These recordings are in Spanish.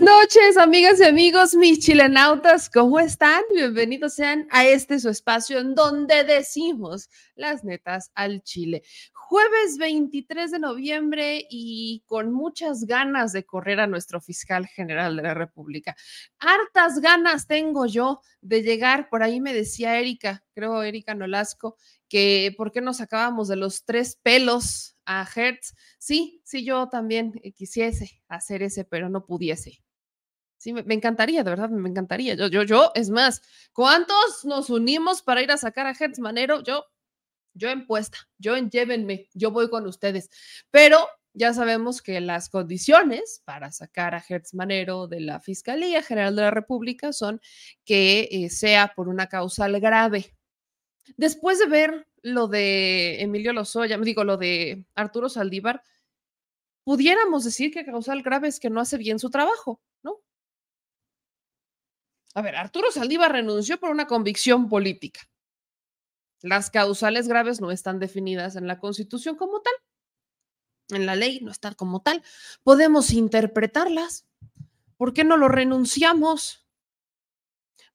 noches, amigas y amigos, mis chilenautas, ¿cómo están? Bienvenidos sean a este su espacio en donde decimos las netas al Chile. Jueves 23 de noviembre y con muchas ganas de correr a nuestro fiscal general de la República. Hartas ganas tengo yo de llegar, por ahí me decía Erika, creo Erika Nolasco, por qué nos sacábamos de los tres pelos a Hertz. Sí, sí, yo también eh, quisiese hacer ese, pero no pudiese. Sí, me, encantaría, de verdad, me encantaría. Yo, yo, yo, es más, ¿cuántos nos unimos para ir a sacar a Hertz Manero? Yo, yo en puesta, yo en llévenme, yo voy con ustedes. Pero ya sabemos que las condiciones para sacar a Hertz Manero de la Fiscalía General de la República son que eh, sea por una causal grave. Después de ver lo de Emilio Lozoya, digo, lo de Arturo Saldívar, pudiéramos decir que causal grave es que no hace bien su trabajo, ¿no? A ver, Arturo Saldívar renunció por una convicción política. Las causales graves no están definidas en la Constitución como tal. En la ley no están como tal. Podemos interpretarlas. ¿Por qué no lo renunciamos?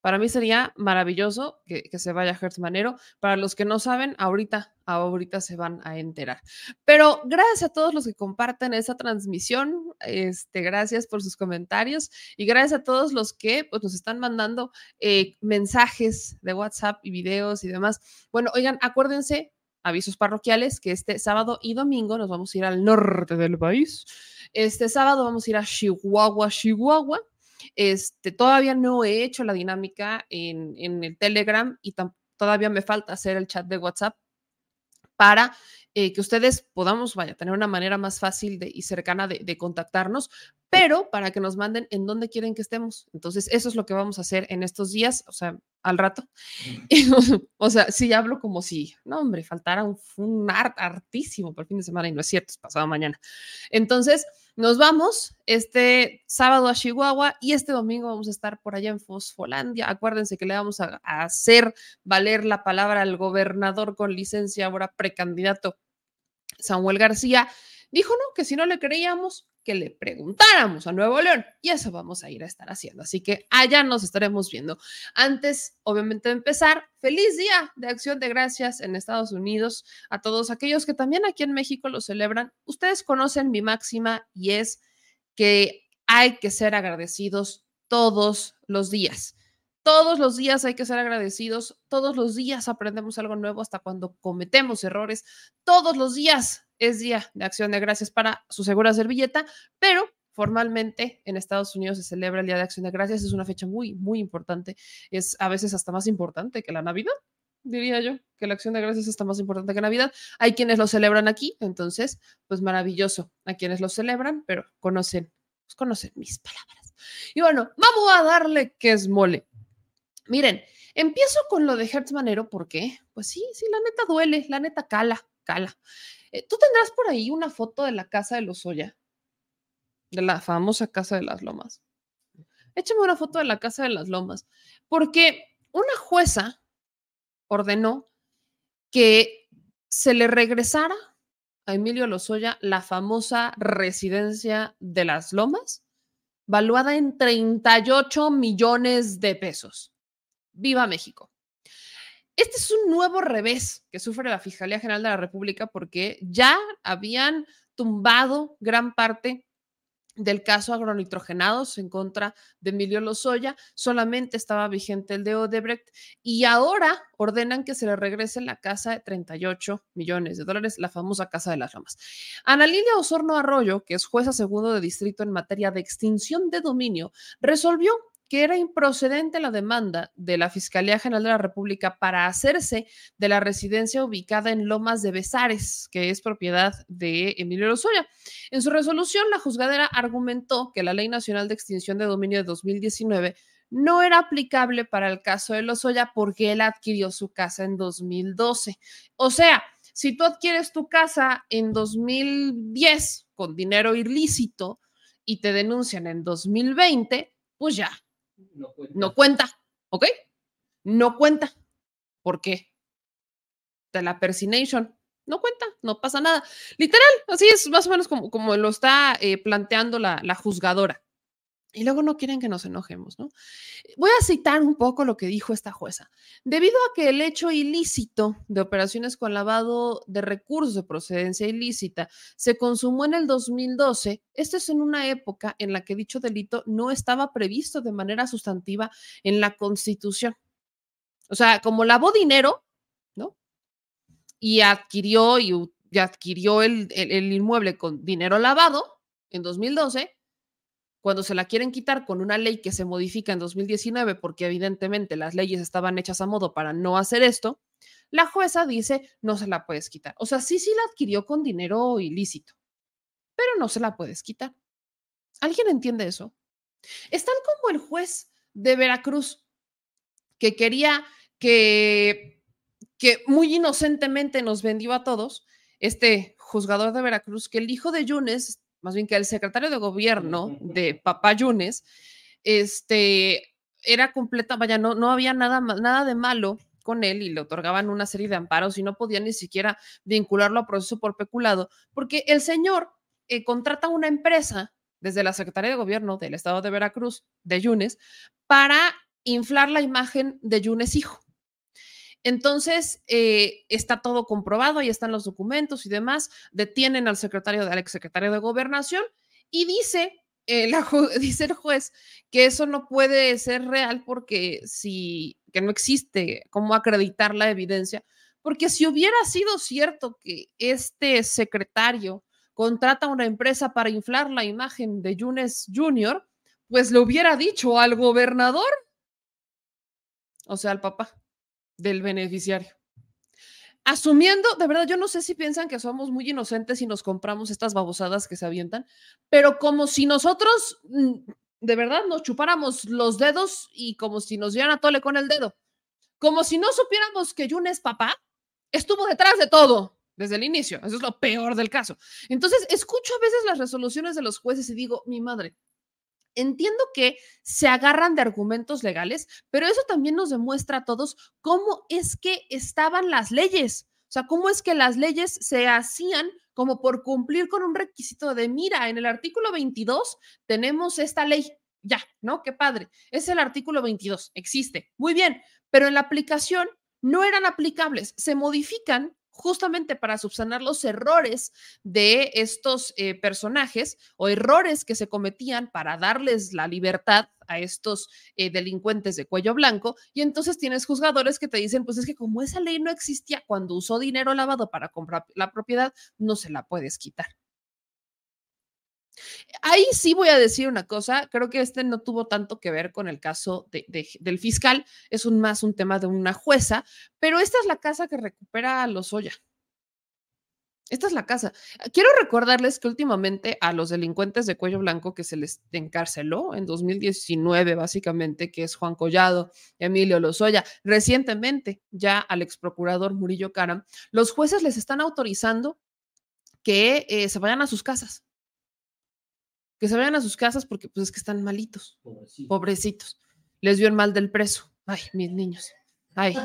Para mí sería maravilloso que, se vaya Hertz Manero. Para los que no saben, ahorita, ahorita se van a enterar. Pero gracias a todos los que comparten esa transmisión. Este, gracias por sus comentarios y gracias a todos los que pues, nos están mandando eh, mensajes de WhatsApp y videos y demás. Bueno, oigan, acuérdense, avisos parroquiales, que este sábado y domingo nos vamos a ir al norte del país. Este sábado vamos a ir a Chihuahua, Chihuahua. Este, todavía no he hecho la dinámica en, el Telegram y todavía me falta hacer el chat de WhatsApp para eh, que ustedes podamos, vaya, tener una manera más fácil de, y cercana de, contactarnos, pero para que nos manden en dónde quieren que estemos. Entonces, eso es lo que vamos a hacer en estos días, o sea, al rato. o sea, si hablo como si, no, hombre, faltara un, un art artísimo por el fin de semana y no es cierto, es pasado mañana. Entonces, nos vamos este sábado a Chihuahua y este domingo vamos a estar por allá en Fosfolandia. Acuérdense que le vamos a, hacer valer la palabra al gobernador con licencia, ahora precandidato Samuel García. Dijo no, que si no le creíamos, que le preguntáramos a Nuevo León y eso vamos a ir a estar haciendo. Así que allá nos estaremos viendo. Antes, obviamente, de empezar, feliz día de acción de gracias en Estados Unidos a todos aquellos que también aquí en México lo celebran. Ustedes conocen mi máxima y es que hay que ser agradecidos todos los días. Todos los días hay que ser agradecidos, todos los días aprendemos algo nuevo hasta cuando cometemos errores, todos los días es Día de Acción de Gracias para su segura servilleta, pero formalmente en Estados Unidos se celebra el Día de Acción de Gracias, es una fecha muy, muy importante, es a veces hasta más importante que la Navidad, diría yo, que la Acción de Gracias está más importante que Navidad. Hay quienes lo celebran aquí, entonces, pues maravilloso a quienes lo celebran, pero conocen, pues conocen mis palabras. Y bueno, vamos a darle que es mole. Miren, empiezo con lo de Hertz Manero porque, pues sí, sí, la neta duele, la neta cala, Eh, ¿Tú tendrás por ahí una foto de la casa de los Oya? De la famosa casa de las lomas. Échame una foto de la casa de las lomas, porque una jueza ordenó que se le regresara a Emilio Lozoya la famosa residencia de las lomas, valuada en 38 millones de pesos. Viva México. Este es un nuevo revés que sufre la Fiscalía General de la República porque ya habían tumbado gran parte del caso agronitrogenados en contra de Emilio Lozoya, solamente estaba vigente el de Odebrecht y ahora ordenan que se le regrese la casa de 38 millones de dólares, la famosa Casa de las Ramas. Ana Lilia Osorno Arroyo, que es jueza segundo de distrito en materia de extinción de dominio, resolvió que era improcedente la demanda de la Fiscalía General de la República para hacerse de la residencia ubicada en Lomas de Besares, que es propiedad de Emilio Lozoya. En su resolución, la juzgadera argumentó que la Ley Nacional de Extinción de Dominio de 2019 no era aplicable para el caso de Lozoya porque él adquirió su casa en 2012. O sea, si tú adquieres tu casa en 2010 con dinero ilícito y te denuncian en 2020, pues ya, no cuenta. ¿ok? No cuenta. ¿Por qué? De la persination. No cuenta, no pasa nada. Literal, así es más o menos como, como lo está eh, planteando la, la juzgadora. Y luego no quieren que nos enojemos, ¿no? Voy a citar un poco lo que dijo esta jueza. Debido a que el hecho ilícito de operaciones con lavado de recursos de procedencia ilícita se consumó en el 2012, esto es en una época en la que dicho delito no estaba previsto de manera sustantiva en la Constitución. O sea, como lavó dinero, ¿no? Y adquirió, y, adquirió el, el inmueble con dinero lavado en 2012 cuando se la quieren quitar con una ley que se modifica en 2019, porque evidentemente las leyes estaban hechas a modo para no hacer esto, la jueza dice, no se la puedes quitar. O sea, sí, sí la adquirió con dinero ilícito, pero no se la puedes quitar. ¿Alguien entiende eso? Están como el juez de Veracruz, que quería que, que muy inocentemente nos vendió a todos, este juzgador de Veracruz, que el hijo de Yunes más bien que el secretario de gobierno de Papá Yunes, este, era completa, vaya, no, no había nada, nada de malo con él y le otorgaban una serie de amparos y no podían ni siquiera vincularlo a proceso por peculado, porque el señor eh, contrata una empresa desde la Secretaría de Gobierno del Estado de Veracruz, de Yunes, para inflar la imagen de Yunes hijo. Entonces, eh, está todo comprobado, ahí están los documentos y demás, detienen al secretario, al exsecretario de Gobernación y dice, eh, dice el juez que eso no puede ser real porque si, que no existe cómo acreditar la evidencia, porque si hubiera sido cierto que este secretario contrata una empresa para inflar la imagen de Yunes Jr., pues le hubiera dicho al gobernador, o sea, al papá del beneficiario. Asumiendo, de verdad, yo no sé si piensan que somos muy inocentes y nos compramos estas babosadas que se avientan, pero como si nosotros mm, de verdad nos chupáramos los dedos y como si nos dieran a tole con el dedo. Como si no supiéramos que Jun es papá, estuvo detrás de todo desde el inicio. Eso es lo peor del caso. Entonces, escucho a veces las resoluciones de los jueces y digo, mi madre, entiendo que se agarran de argumentos legales, pero eso también nos demuestra a todos cómo es que estaban las leyes. O sea, cómo es que las leyes se hacían como por cumplir con un requisito de, mira, en el artículo 22 tenemos esta ley. Ya, ¿no? Qué padre. Es el artículo 22, existe. Muy bien, pero en la aplicación no eran aplicables, se modifican justamente para subsanar los errores de estos eh, personajes o errores que se cometían para darles la libertad a estos eh, delincuentes de cuello blanco. Y entonces tienes juzgadores que te dicen, pues es que como esa ley no existía cuando usó dinero lavado para comprar la propiedad, no se la puedes quitar. Ahí sí voy a decir una cosa, creo que este no tuvo tanto que ver con el caso del fiscal, es un, más un tema de una jueza, pero esta es la casa que recupera a los Oya. Esta es la casa. Quiero recordarles que últimamente a los delincuentes de cuello blanco que se les encarceló en 2019, básicamente, que es Juan Collado, Emilio Lozoya, recientemente ya al ex procurador Murillo Caram, los jueces les están autorizando que eh, se vayan a sus casas que se vayan a sus casas porque pues es que están malitos, pobrecitos. Les dio el mal del preso. Ay, mis niños. Ay.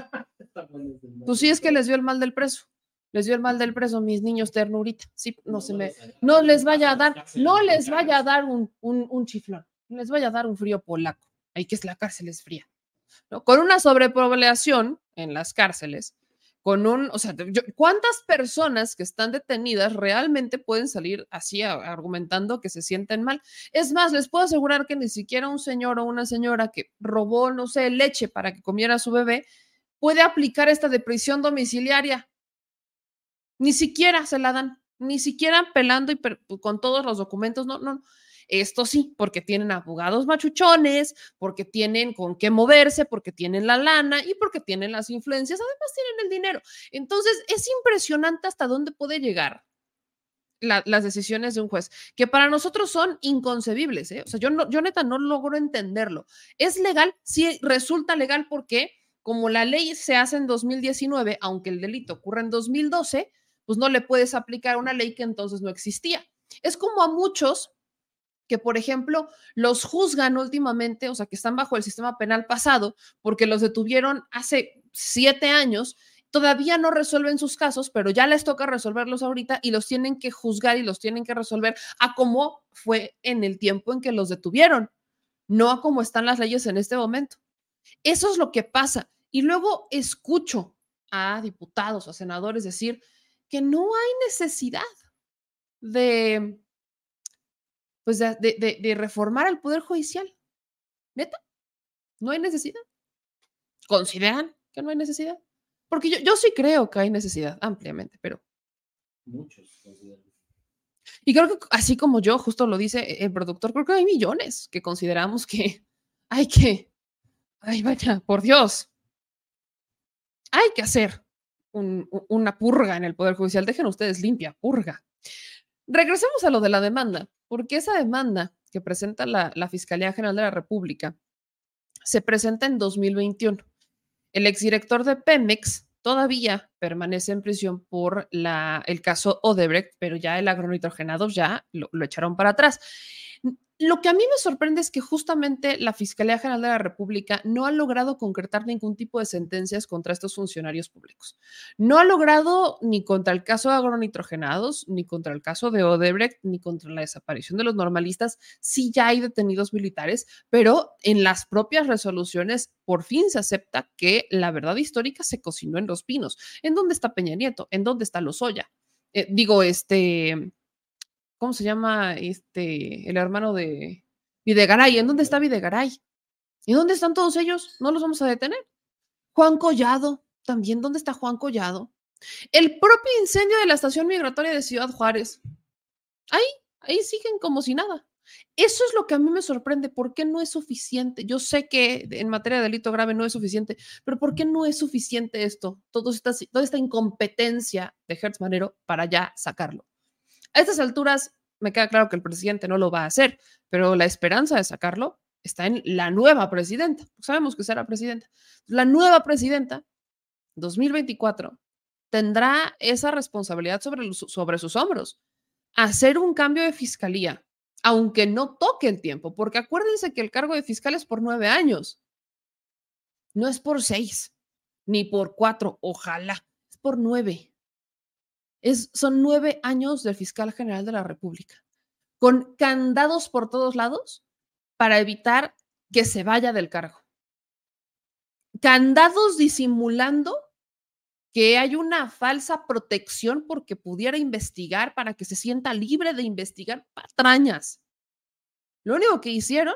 Pues sí es que les dio el mal del preso. Les dio el mal del preso, mis niños ternurita. Sí, no se me, no les vaya a dar, no les vaya a dar un, un, un chiflón, les vaya a dar un frío polaco. Ahí que es la cárcel es fría. ¿no? Con una sobrepoblación en las cárceles, con un, o sea, ¿cuántas personas que están detenidas realmente pueden salir así argumentando que se sienten mal? Es más, les puedo asegurar que ni siquiera un señor o una señora que robó, no sé, leche para que comiera su bebé, puede aplicar esta de prisión domiciliaria. Ni siquiera se la dan, ni siquiera pelando y con todos los documentos, no, no. Esto sí, porque tienen abogados machuchones, porque tienen con qué moverse, porque tienen la lana y porque tienen las influencias, además tienen el dinero. Entonces, es impresionante hasta dónde puede llegar las decisiones de un juez, que para nosotros son inconcebibles. ¿eh? O sea, yo, no, yo neta no logro entenderlo. ¿Es legal? Sí, resulta legal porque como la ley se hace en 2019, aunque el delito ocurre en 2012, pues no le puedes aplicar una ley que entonces no existía. Es como a muchos que, por ejemplo, los juzgan últimamente, o sea, que están bajo el sistema penal pasado, porque los detuvieron hace siete años, todavía no resuelven sus casos, pero ya les toca resolverlos ahorita y los tienen que juzgar y los tienen que resolver a cómo fue en el tiempo en que los detuvieron. no a cómo están las leyes en este momento. Eso es lo que pasa. Y luego escucho a diputados, a senadores decir que no hay necesidad de, pues de, reformar el Poder Judicial. Neta, no hay necesidad. ¿Consideran que no hay necesidad? Porque yo, yo sí creo que hay necesidad ampliamente, pero... Muchos consideran. Y creo que así como yo, justo lo dice el productor, creo que hay millones que consideramos que hay que, ay vaya, por Dios, hay que hacer una purga en el Poder Judicial. Dejen ustedes limpia, purga. Regresemos a lo de la demanda, porque esa demanda que presenta la, Fiscalía General de la República se presenta en 2021. El exdirector de Pemex todavía permanece en prisión por la, el caso Odebrecht, pero ya el agronitrogenado ya lo echaron para atrás. Lo que a mí me sorprende es que justamente la Fiscalía General de la República no ha logrado concretar ningún tipo de sentencias contra estos funcionarios públicos. No ha logrado ni contra el caso de agronitrogenados, ni contra el caso de Odebrecht, ni contra la desaparición de los normalistas. Sí ya hay detenidos militares, pero en las propias resoluciones por fin se acepta que la verdad histórica se cocinó en los pinos. ¿En dónde está Peña Nieto? ¿En dónde está Lozoya? Eh, digo, este, ¿cómo se llama? Este, el hermano de Videgaray. ¿En dónde está Videgaray? ¿Y dónde están todos ellos? No los vamos a detener. Juan Collado, también, ¿dónde está Juan Collado? El propio incendio de la estación migratoria de Ciudad Juárez. Ahí, ahí siguen como si nada. Eso es lo que a mí me sorprende. ¿Por qué no es suficiente? Yo sé que en materia de delito grave no es suficiente, pero ¿por qué no es suficiente esto? Todo esta, toda esta incompetencia de Hertz Manero para ya sacarlo. A estas alturas, me queda claro que el presidente no lo va a hacer, pero la esperanza de sacarlo está en la nueva presidenta. Sabemos que será presidenta. La nueva presidenta, 2024, tendrá esa responsabilidad sobre, sobre sus hombros. Hacer un cambio de fiscalía, aunque no toque el tiempo, porque acuérdense que el cargo de fiscal es por nueve años. No es por seis, ni por cuatro, ojalá, es por nueve son nueve años del fiscal general de la República, con candados por todos lados para evitar que se vaya del cargo. Candados disimulando que hay una falsa protección porque pudiera investigar para que se sienta libre de investigar patrañas. Lo único que hicieron,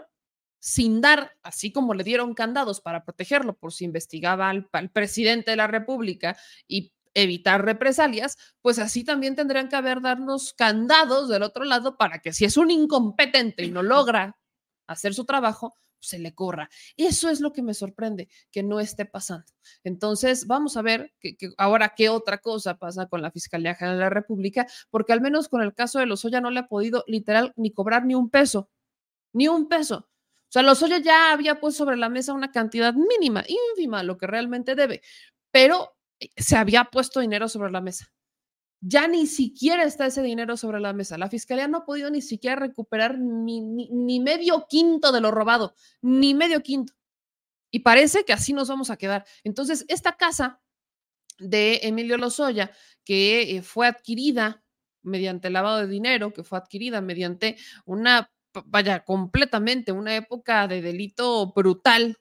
sin dar, así como le dieron candados para protegerlo por si investigaba al, al presidente de la República y evitar represalias, pues así también tendrían que haber darnos candados del otro lado para que si es un incompetente y no logra hacer su trabajo, se le corra. Eso es lo que me sorprende, que no esté pasando. Entonces, vamos a ver que, ahora qué otra cosa pasa con la Fiscalía General de la República, porque al menos con el caso de Lozoya no le ha podido literal ni cobrar ni un peso, ni un peso. O sea, Lozoya ya había puesto sobre la mesa una cantidad mínima, ínfima, lo que realmente debe, pero se había puesto dinero sobre la mesa. Ya ni siquiera está ese dinero sobre la mesa. La fiscalía no ha podido ni siquiera recuperar ni, ni, medio quinto de lo robado, ni medio quinto. Y parece que así nos vamos a quedar. Entonces, esta casa de Emilio Lozoya, que eh, fue adquirida mediante lavado de dinero, que fue adquirida mediante una, vaya, completamente una época de delito brutal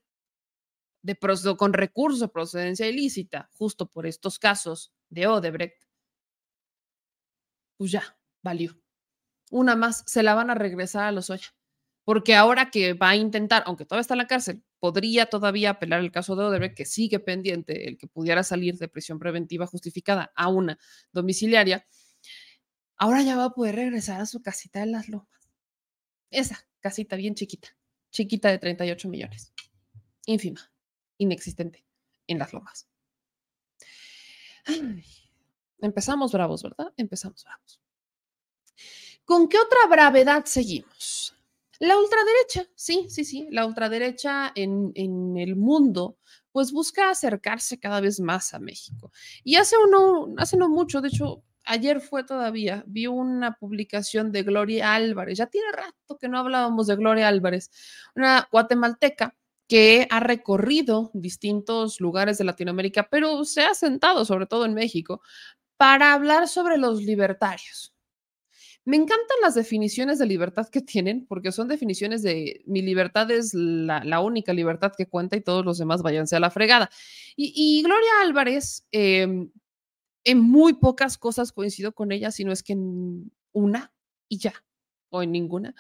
de con recursos de procedencia ilícita, justo por estos casos de Odebrecht, pues ya, valió. Una más, se la van a regresar a los Oya. Porque ahora que va a intentar, aunque todavía está en la cárcel, podría todavía apelar el caso de Odebrecht, que sigue pendiente, el que pudiera salir de prisión preventiva justificada a una domiciliaria, ahora ya va a poder regresar a su casita de las lomas. Esa casita bien chiquita, chiquita de 38 millones. Ínfima inexistente en las lomas. empezamos bravos, ¿verdad? Empezamos bravos. ¿Con qué otra bravedad seguimos? La ultraderecha, sí, sí, sí, la ultraderecha en, en, el mundo, pues busca acercarse cada vez más a México. Y hace uno, hace no mucho, de hecho, ayer fue todavía, vi una publicación de Gloria Álvarez, ya tiene rato que no hablábamos de Gloria Álvarez, una guatemalteca que ha recorrido distintos lugares de Latinoamérica, pero se ha sentado sobre todo en México para hablar sobre los libertarios. Me encantan las definiciones de libertad que tienen, porque son definiciones de mi libertad es la, única libertad que cuenta y todos los demás váyanse a la fregada. Y, Gloria Álvarez, em, en muy pocas cosas coincido con ella, si no es que en una y ya, o en ninguna.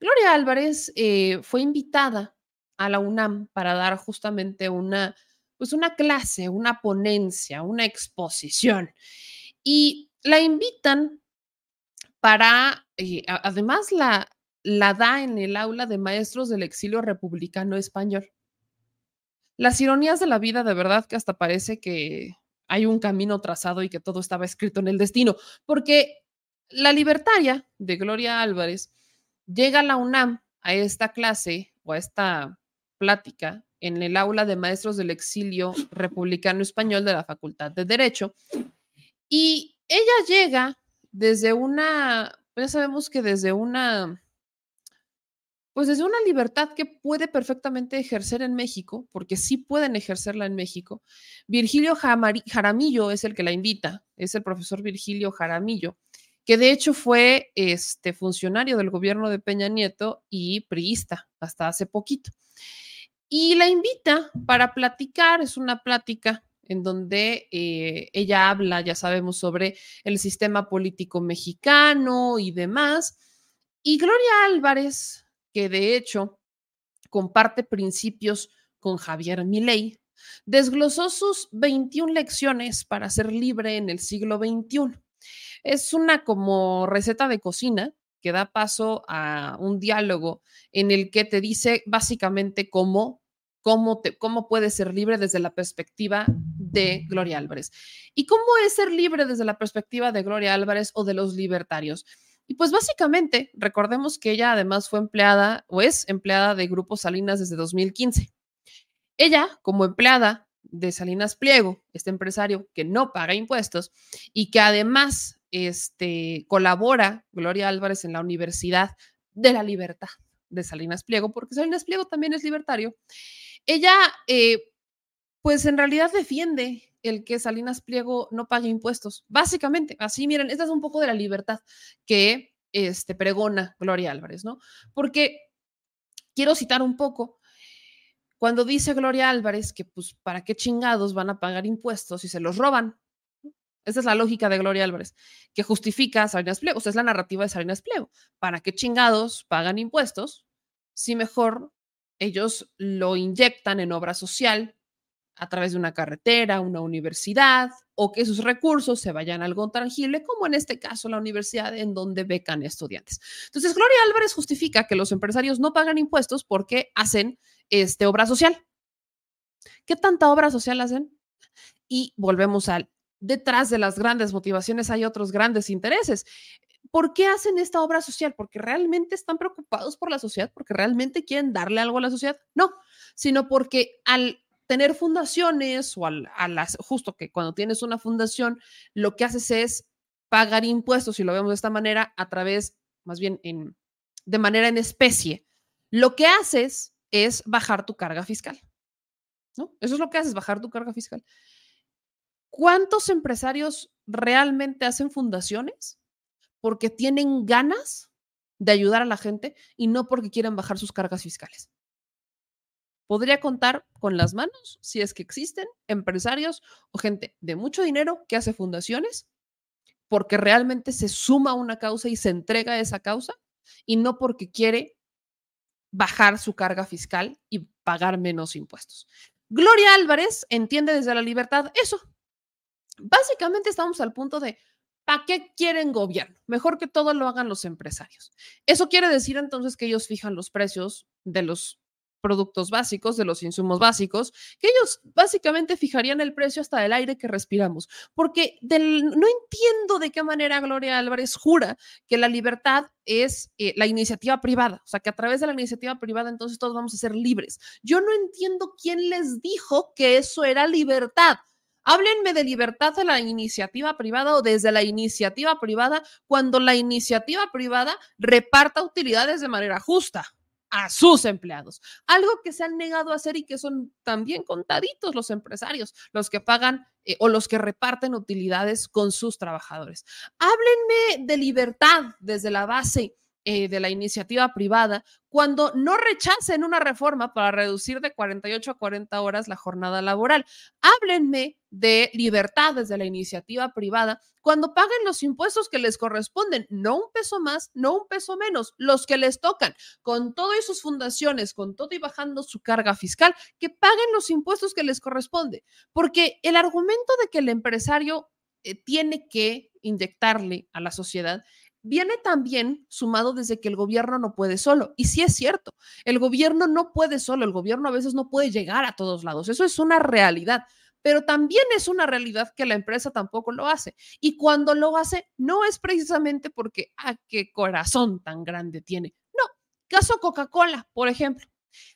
Gloria Álvarez eh, fue invitada a la UNAM para dar justamente una, pues una clase, una ponencia, una exposición. Y la invitan para, eh, además la, la da en el aula de maestros del exilio republicano español. Las ironías de la vida, de verdad que hasta parece que hay un camino trazado y que todo estaba escrito en el destino, porque la libertaria de Gloria Álvarez llega a la UNAM a esta clase o a esta plática en el aula de maestros del exilio republicano español de la Facultad de Derecho y ella llega desde una, ya sabemos que desde una, pues desde una libertad que puede perfectamente ejercer en México, porque sí pueden ejercerla en México. Virgilio Jaramillo es el que la invita, es el profesor Virgilio Jaramillo, que de hecho fue este funcionario del gobierno de Peña Nieto y priista hasta hace poquito. Y la invita para platicar, es una plática en donde eh, ella habla, ya sabemos, sobre el sistema político mexicano y demás. Y Gloria Álvarez, que de hecho comparte principios con Javier Milei, desglosó sus 21 lecciones para ser libre en el siglo XXI. Es una como receta de cocina que da paso a un diálogo en el que te dice básicamente cómo cómo, te, cómo puedes ser libre desde la perspectiva de Gloria Álvarez. ¿Y cómo es ser libre desde la perspectiva de Gloria Álvarez o de los libertarios? Y pues básicamente, recordemos que ella además fue empleada o es empleada de Grupo Salinas desde 2015. Ella, como empleada de Salinas Pliego, este empresario que no paga impuestos y que además este, colabora, Gloria Álvarez, en la Universidad de la Libertad de Salinas Pliego, porque Salinas Pliego también es libertario, ella, eh, pues en realidad defiende el que Salinas Pliego no pague impuestos. Básicamente, así miren, esta es un poco de la libertad que este, pregona Gloria Álvarez, ¿no? Porque quiero citar un poco, cuando dice Gloria Álvarez que pues para qué chingados van a pagar impuestos si se los roban. Esa es la lógica de Gloria Álvarez, que justifica Salinas Pliego, o sea, es la narrativa de Salinas Pliego. ¿Para qué chingados pagan impuestos si mejor ellos lo inyectan en obra social a través de una carretera, una universidad, o que sus recursos se vayan a algo tangible, como en este caso la universidad en donde becan estudiantes. Entonces, Gloria Álvarez justifica que los empresarios no pagan impuestos porque hacen este, obra social. ¿Qué tanta obra social hacen? Y volvemos al, detrás de las grandes motivaciones hay otros grandes intereses. ¿Por qué hacen esta obra social? ¿Porque realmente están preocupados por la sociedad? ¿Porque realmente quieren darle algo a la sociedad? No, sino porque al tener fundaciones o al, a justo que cuando tienes una fundación, lo que haces es pagar impuestos, si lo vemos de esta manera, a través, más bien en, de manera en especie. Lo que haces es bajar tu carga fiscal. ¿no? Eso es lo que haces, bajar tu carga fiscal. ¿Cuántos empresarios realmente hacen fundaciones? porque tienen ganas de ayudar a la gente y no porque quieran bajar sus cargas fiscales. Podría contar con las manos, si es que existen, empresarios o gente de mucho dinero que hace fundaciones porque realmente se suma a una causa y se entrega a esa causa y no porque quiere bajar su carga fiscal y pagar menos impuestos. Gloria Álvarez entiende desde la libertad eso. Básicamente estamos al punto de, ¿Para qué quieren gobierno? Mejor que todo lo hagan los empresarios. Eso quiere decir entonces que ellos fijan los precios de los productos básicos, de los insumos básicos, que ellos básicamente fijarían el precio hasta del aire que respiramos, porque no entiendo de qué manera Gloria Álvarez jura que la libertad es eh, la iniciativa privada, o sea, que a través de la iniciativa privada entonces todos vamos a ser libres. Yo no entiendo quién les dijo que eso era libertad. Háblenme de libertad de la iniciativa privada o desde la iniciativa privada cuando la iniciativa privada reparta utilidades de manera justa. a sus empleados. Algo que se han negado a hacer y que son también contaditos los empresarios, los que pagan eh, o los que reparten utilidades con sus trabajadores. Háblenme de libertad desde la base eh, de la iniciativa privada cuando no rechacen una reforma para reducir de 48 a 40 horas la jornada laboral. Háblenme de libertad desde la iniciativa privada cuando paguen los impuestos que les corresponden, no un peso más, no un peso menos, los que les tocan, con todo y sus fundaciones, con todo y bajando su carga fiscal, que paguen los impuestos que les corresponde. Porque el argumento de que el empresario eh, tiene que inyectarle a la sociedad viene también sumado desde que el gobierno no puede solo. Y sí es cierto, el gobierno no puede solo, el gobierno a veces no puede llegar a todos lados. Eso es una realidad. Pero también es una realidad que la empresa tampoco lo hace. Y cuando lo hace, no es precisamente porque, ah, qué corazón tan grande tiene. No, caso Coca-Cola, por ejemplo.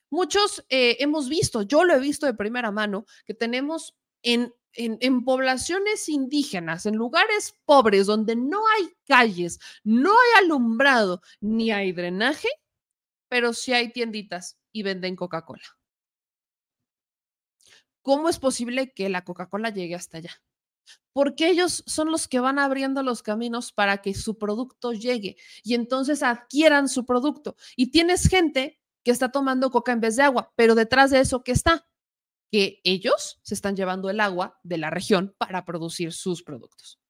Muchos eh, hemos visto, yo lo he visto de primera mano, que tenemos en en, poblaciones indígenas, en lugares pobres donde no hay calles, no hay alumbrado, ni hay drenaje, pero sí hay tienditas y venden Coca-Cola. ¿Cómo es posible que la Coca-Cola llegue hasta allá? Porque ellos son los que van abriendo los caminos para que su producto llegue y entonces adquieran su producto. Y tienes gente que está tomando coca en vez de agua, pero detrás de eso, ¿qué está? Que ellos se están llevando el agua de la región para producir sus productos.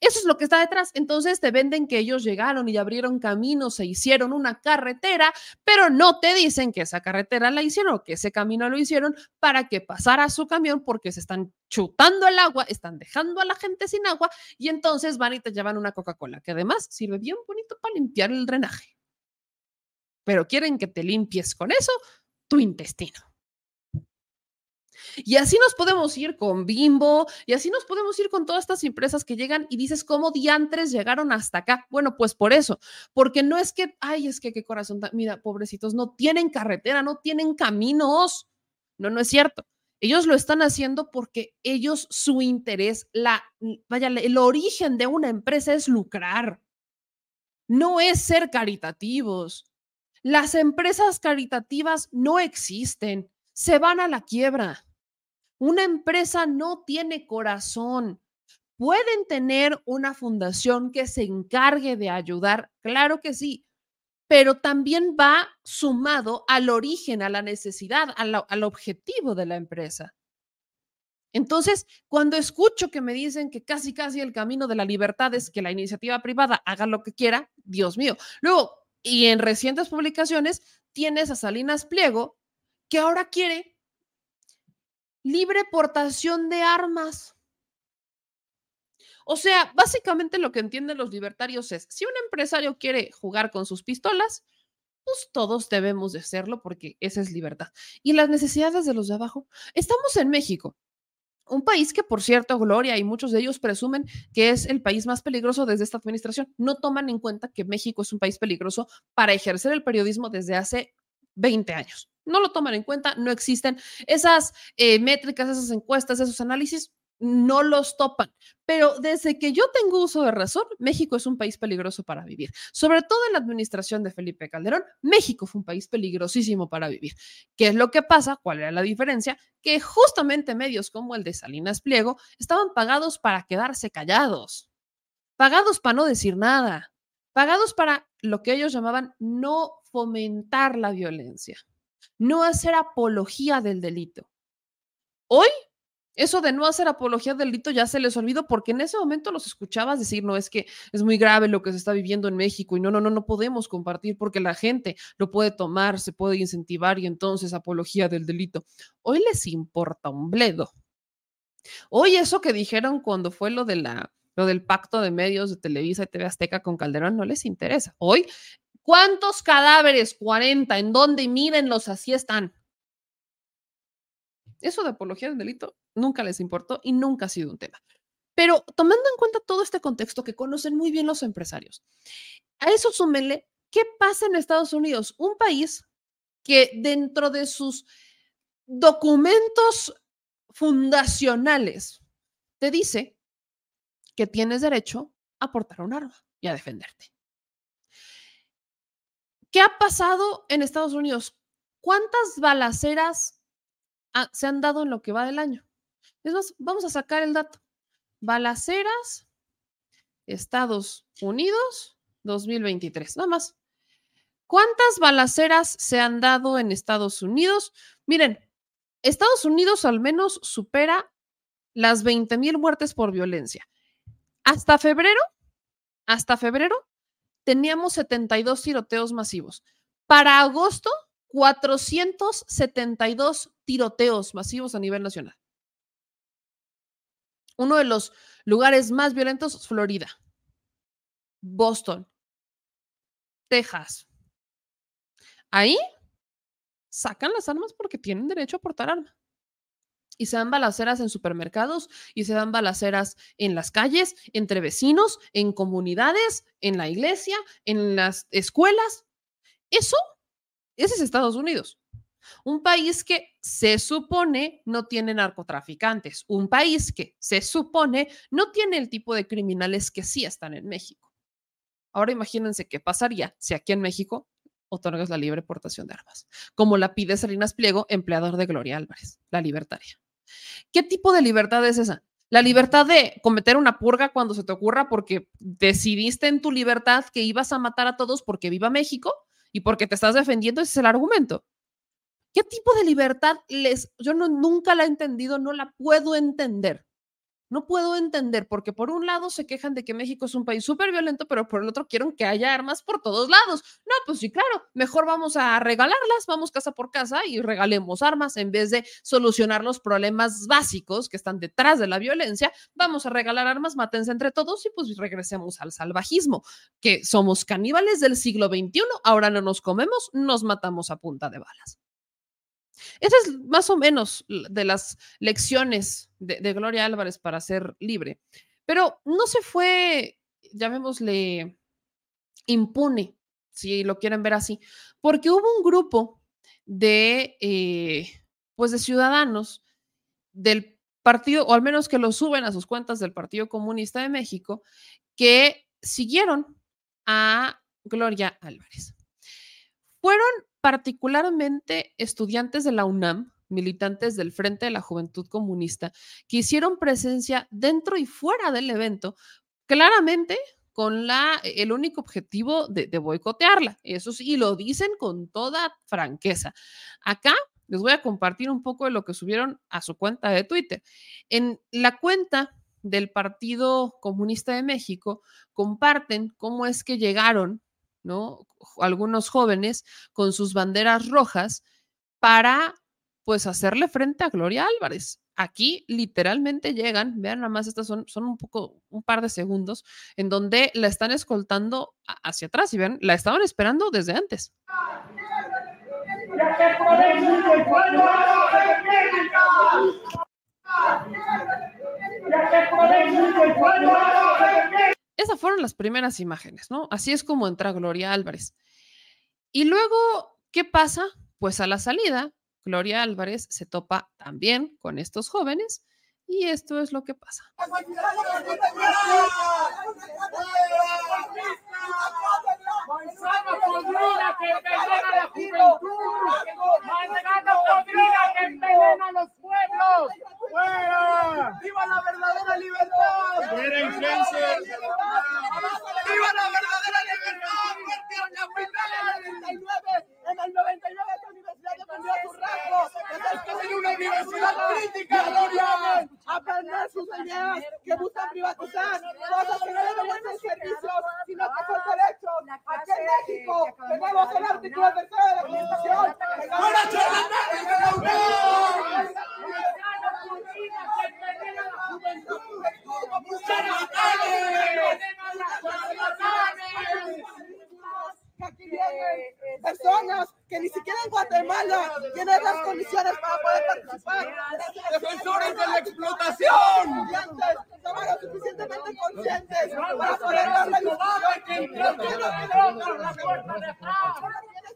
Eso es lo que está detrás. Entonces te venden que ellos llegaron y abrieron caminos, se hicieron una carretera, pero no te dicen que esa carretera la hicieron o que ese camino lo hicieron para que pasara su camión porque se están chutando el agua, están dejando a la gente sin agua y entonces van y te llevan una Coca-Cola, que además sirve bien bonito para limpiar el drenaje. Pero quieren que te limpies con eso tu intestino. Y así nos podemos ir con Bimbo, y así nos podemos ir con todas estas empresas que llegan y dices, ¿cómo diantres llegaron hasta acá? Bueno, pues por eso, porque no es que, ay, es que qué corazón, mira, pobrecitos, no tienen carretera, no tienen caminos. No, no es cierto. Ellos lo están haciendo porque ellos, su interés, la, vaya, el origen de una empresa es lucrar, no es ser caritativos. Las empresas caritativas no existen, se van a la quiebra. Una empresa no tiene corazón. Pueden tener una fundación que se encargue de ayudar, claro que sí, pero también va sumado al origen, a la necesidad, al, objetivo de la empresa. Entonces, cuando escucho que me dicen que casi, casi el camino de la libertad es que la iniciativa privada haga lo que quiera, Dios mío. Luego, y en recientes publicaciones, tienes a Salinas Pliego, que ahora quiere libre portación de armas. O sea, básicamente lo que entienden los libertarios es, si un empresario quiere jugar con sus pistolas, pues todos debemos de hacerlo porque esa es libertad. Y las necesidades de los de abajo. Estamos en México, un país que, por cierto, Gloria y muchos de ellos presumen que es el país más peligroso desde esta administración. No toman en cuenta que México es un país peligroso para ejercer el periodismo desde hace 20 años no lo toman en cuenta, no existen. Esas eh, métricas, esas encuestas, esos análisis, no los topan. Pero desde que yo tengo uso de razón, México es un país peligroso para vivir. Sobre todo en la administración de Felipe Calderón, México fue un país peligrosísimo para vivir. ¿Qué es lo que pasa? ¿Cuál era la diferencia? Que justamente medios como el de Salinas Pliego estaban pagados para quedarse callados, pagados para no decir nada, pagados para lo que ellos llamaban no fomentar la violencia no hacer apología del delito. Hoy, eso de no hacer apología del delito ya se les olvidó porque en ese momento los escuchabas decir, no, es que es muy grave lo que se está viviendo en México y no, no, no, no podemos compartir porque la gente lo puede tomar, se puede incentivar y entonces apología del delito. Hoy les importa un bledo. Hoy eso que dijeron cuando fue lo de la lo del pacto de medios de Televisa y TV Azteca con Calderón no les interesa. Hoy ¿Cuántos cadáveres? 40. ¿En dónde? Mírenlos, así están. Eso de apología del delito nunca les importó y nunca ha sido un tema. Pero tomando en cuenta todo este contexto que conocen muy bien los empresarios, a eso súmenle qué pasa en Estados Unidos, un país que dentro de sus documentos fundacionales te dice que tienes derecho a portar un arma y a defenderte. ¿Qué ha pasado en Estados Unidos? ¿Cuántas balaceras se han dado en lo que va del año? Es más, vamos a sacar el dato. Balaceras, Estados Unidos, 2023, nada más. ¿Cuántas balaceras se han dado en Estados Unidos? Miren, Estados Unidos al menos supera las 20 mil muertes por violencia. Hasta febrero, hasta febrero, teníamos 72 tiroteos masivos. Para agosto, 472 tiroteos masivos a nivel nacional. Uno de los lugares más violentos, Florida, Boston, Texas. Ahí sacan las armas porque tienen derecho a portar arma y se dan balaceras en supermercados y se dan balaceras en las calles, entre vecinos, en comunidades, en la iglesia, en las escuelas. Eso, ese es Estados Unidos. Un país que se supone no tiene narcotraficantes, un país que se supone no tiene el tipo de criminales que sí están en México. Ahora imagínense qué pasaría si aquí en México otorgas la libre portación de armas, como la pide Salinas Pliego, empleador de Gloria Álvarez, la libertaria. ¿Qué tipo de libertad es esa? La libertad de cometer una purga cuando se te ocurra porque decidiste en tu libertad que ibas a matar a todos porque viva México y porque te estás defendiendo, ese es el argumento. ¿Qué tipo de libertad les... Yo no, nunca la he entendido, no la puedo entender. No puedo entender, porque por un lado se quejan de que México es un país súper violento, pero por el otro quieren que haya armas por todos lados. No, pues sí, claro, mejor vamos a regalarlas, vamos casa por casa y regalemos armas en vez de solucionar los problemas básicos que están detrás de la violencia. Vamos a regalar armas, mátense entre todos y pues regresemos al salvajismo, que somos caníbales del siglo XXI, ahora no nos comemos, nos matamos a punta de balas. Esa es más o menos de las lecciones de, Gloria Álvarez para ser libre. Pero no se fue, llamémosle, impune, si lo quieren ver así, porque hubo un grupo de, eh, pues de ciudadanos del partido, o al menos que lo suben a sus cuentas del Partido Comunista de México, que siguieron a Gloria Álvarez. Fueron particularmente estudiantes de la UNAM, militantes del Frente de la Juventud Comunista, que hicieron presencia dentro y fuera del evento, claramente con la, el único objetivo de, de boicotearla. Eso sí, lo dicen con toda franqueza. Acá les voy a compartir un poco de lo que subieron a su cuenta de Twitter. En la cuenta del Partido Comunista de México comparten cómo es que llegaron ¿no? Algunos jóvenes con sus banderas rojas para pues hacerle frente a Gloria Álvarez. Aquí literalmente llegan, vean nada más, estas son, son un poco, un par de segundos, en donde la están escoltando hacia atrás y ven, la estaban esperando desde antes. Esas fueron las primeras imágenes, ¿no? Así es como entra Gloria Álvarez. Y luego, ¿qué pasa? Pues a la salida, Gloria Álvarez se topa también con estos jóvenes y esto es lo que pasa. Manzana podrida que envenena la juventud. Manzana podrida que envenena a los pueblos. ¡Fuera! ¡Viva la verdadera libertad! ¡Fuera influencer! ¡Viva la verdadera libertad! ¡Partieron la en el 99! ¡En el 99 esta universidad defendió a su rasgo! ¡Es el una universidad crítica! ¡Aprender sus ideas que buscan privatizar! ¡Cosas que no deben ser servicios, sino que son derechos! aquí en México tenemos el artículo tercero de la Constitución. Aquí vienen personas que ni siquiera en Guatemala tienen las condiciones para poder participar. Defensores de la explotación. Somos lo suficientemente conscientes para poder dar la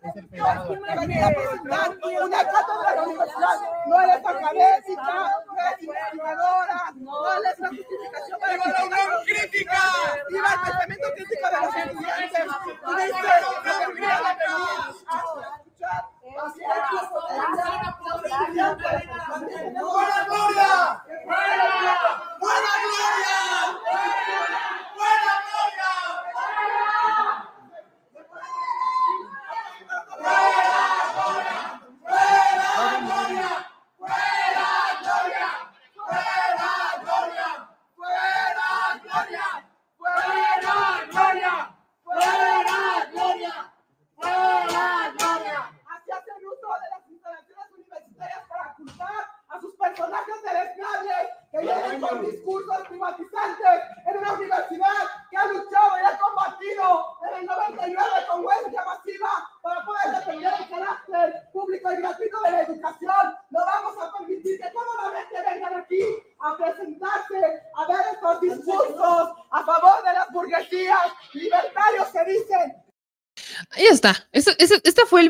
presentar una cátedra universidad. No es académica, no es investigadora, no es la justificación para la Unión crítica! ¡Viva el pensamiento crítico de los estudiantes!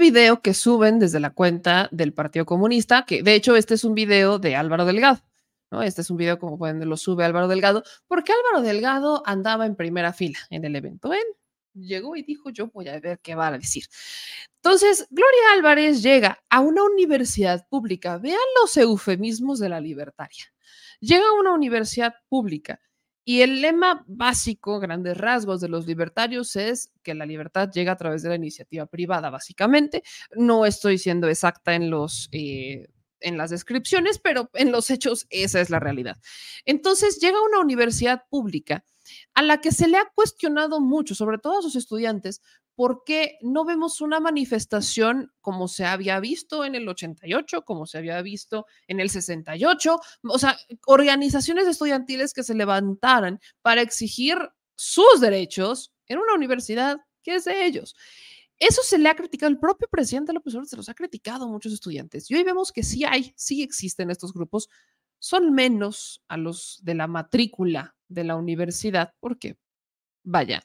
Video que suben desde la cuenta del Partido Comunista, que de hecho este es un video de Álvaro Delgado. ¿no? Este es un video, como pueden lo sube Álvaro Delgado, porque Álvaro Delgado andaba en primera fila en el evento. Él llegó y dijo, yo voy a ver qué va a decir. Entonces, Gloria Álvarez llega a una universidad pública. Vean los eufemismos de la libertaria. Llega a una universidad pública y el lema básico, grandes rasgos de los libertarios es que la libertad llega a través de la iniciativa privada, básicamente. No estoy siendo exacta en los... Eh, en las descripciones, pero en los hechos esa es la realidad. Entonces llega una universidad pública a la que se le ha cuestionado mucho, sobre todo a sus estudiantes, ¿por qué no vemos una manifestación como se había visto en el 88, como se había visto en el 68? O sea, organizaciones estudiantiles que se levantaran para exigir sus derechos en una universidad que es de ellos. Eso se le ha criticado, el propio presidente López Obrador se los ha criticado a muchos estudiantes. Y hoy vemos que sí hay, sí existen estos grupos, son menos a los de la matrícula de la universidad, porque, vaya,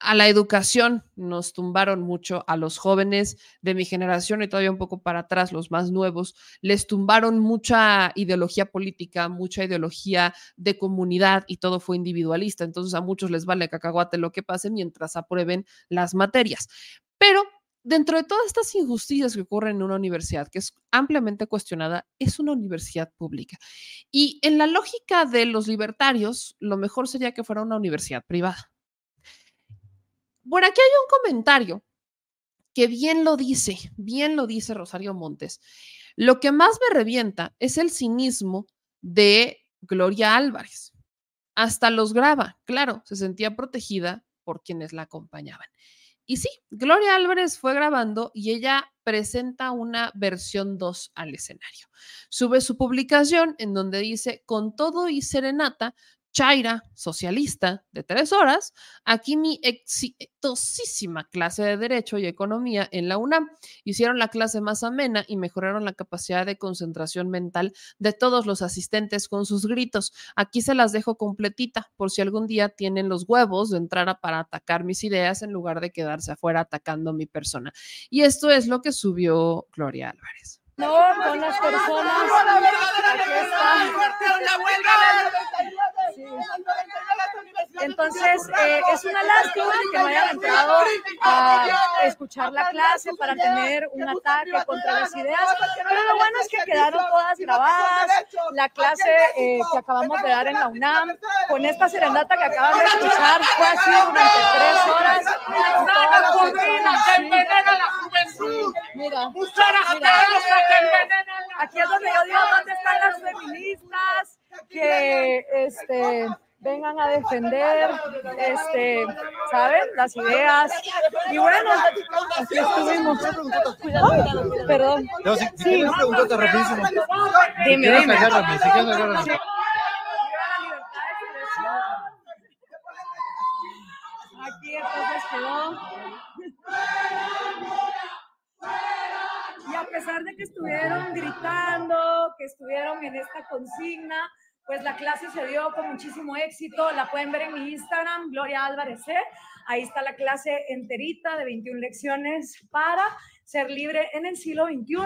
a la educación nos tumbaron mucho, a los jóvenes de mi generación y todavía un poco para atrás, los más nuevos, les tumbaron mucha ideología política, mucha ideología de comunidad y todo fue individualista. Entonces a muchos les vale cacahuate lo que pase mientras aprueben las materias. Pero dentro de todas estas injusticias que ocurren en una universidad, que es ampliamente cuestionada, es una universidad pública. Y en la lógica de los libertarios, lo mejor sería que fuera una universidad privada. Por aquí hay un comentario que bien lo dice, bien lo dice Rosario Montes. Lo que más me revienta es el cinismo de Gloria Álvarez. Hasta los graba, claro, se sentía protegida por quienes la acompañaban. Y sí, Gloria Álvarez fue grabando y ella presenta una versión 2 al escenario. Sube su publicación en donde dice, con todo y serenata, Chaira, socialista, de tres horas, aquí mi exitosísima clase de Derecho y Economía en la UNAM. Hicieron la clase más amena y mejoraron la capacidad de concentración mental de todos los asistentes con sus gritos. Aquí se las dejo completita por si algún día tienen los huevos de entrar para atacar mis ideas en lugar de quedarse afuera atacando mi persona. Y esto es lo que subió Gloria Álvarez. No, con las personas. Aquí entonces, eh, es una lástima que no hayan entrado a escuchar la clase para tener un ataque contra las ideas, pero lo bueno es que quedaron todas grabadas. La clase eh, que acabamos de dar en la UNAM, con esta serenata que acaban de escuchar, fue así durante tres horas. Mira, mira, aquí es donde yo digo, ¿dónde están las feministas? Que, este, vengan a defender, este, ¿saben? Las ideas. Y bueno, así estuvimos. perdón. sí, una pregunta rapidísimo. Dime, dime. Aquí entonces quedó. Pesar de que estuvieron gritando, que estuvieron en esta consigna, pues la clase se dio con muchísimo éxito. La pueden ver en mi Instagram, Gloria Álvarez C. Ahí está la clase enterita de 21 lecciones para ser libre en el siglo XXI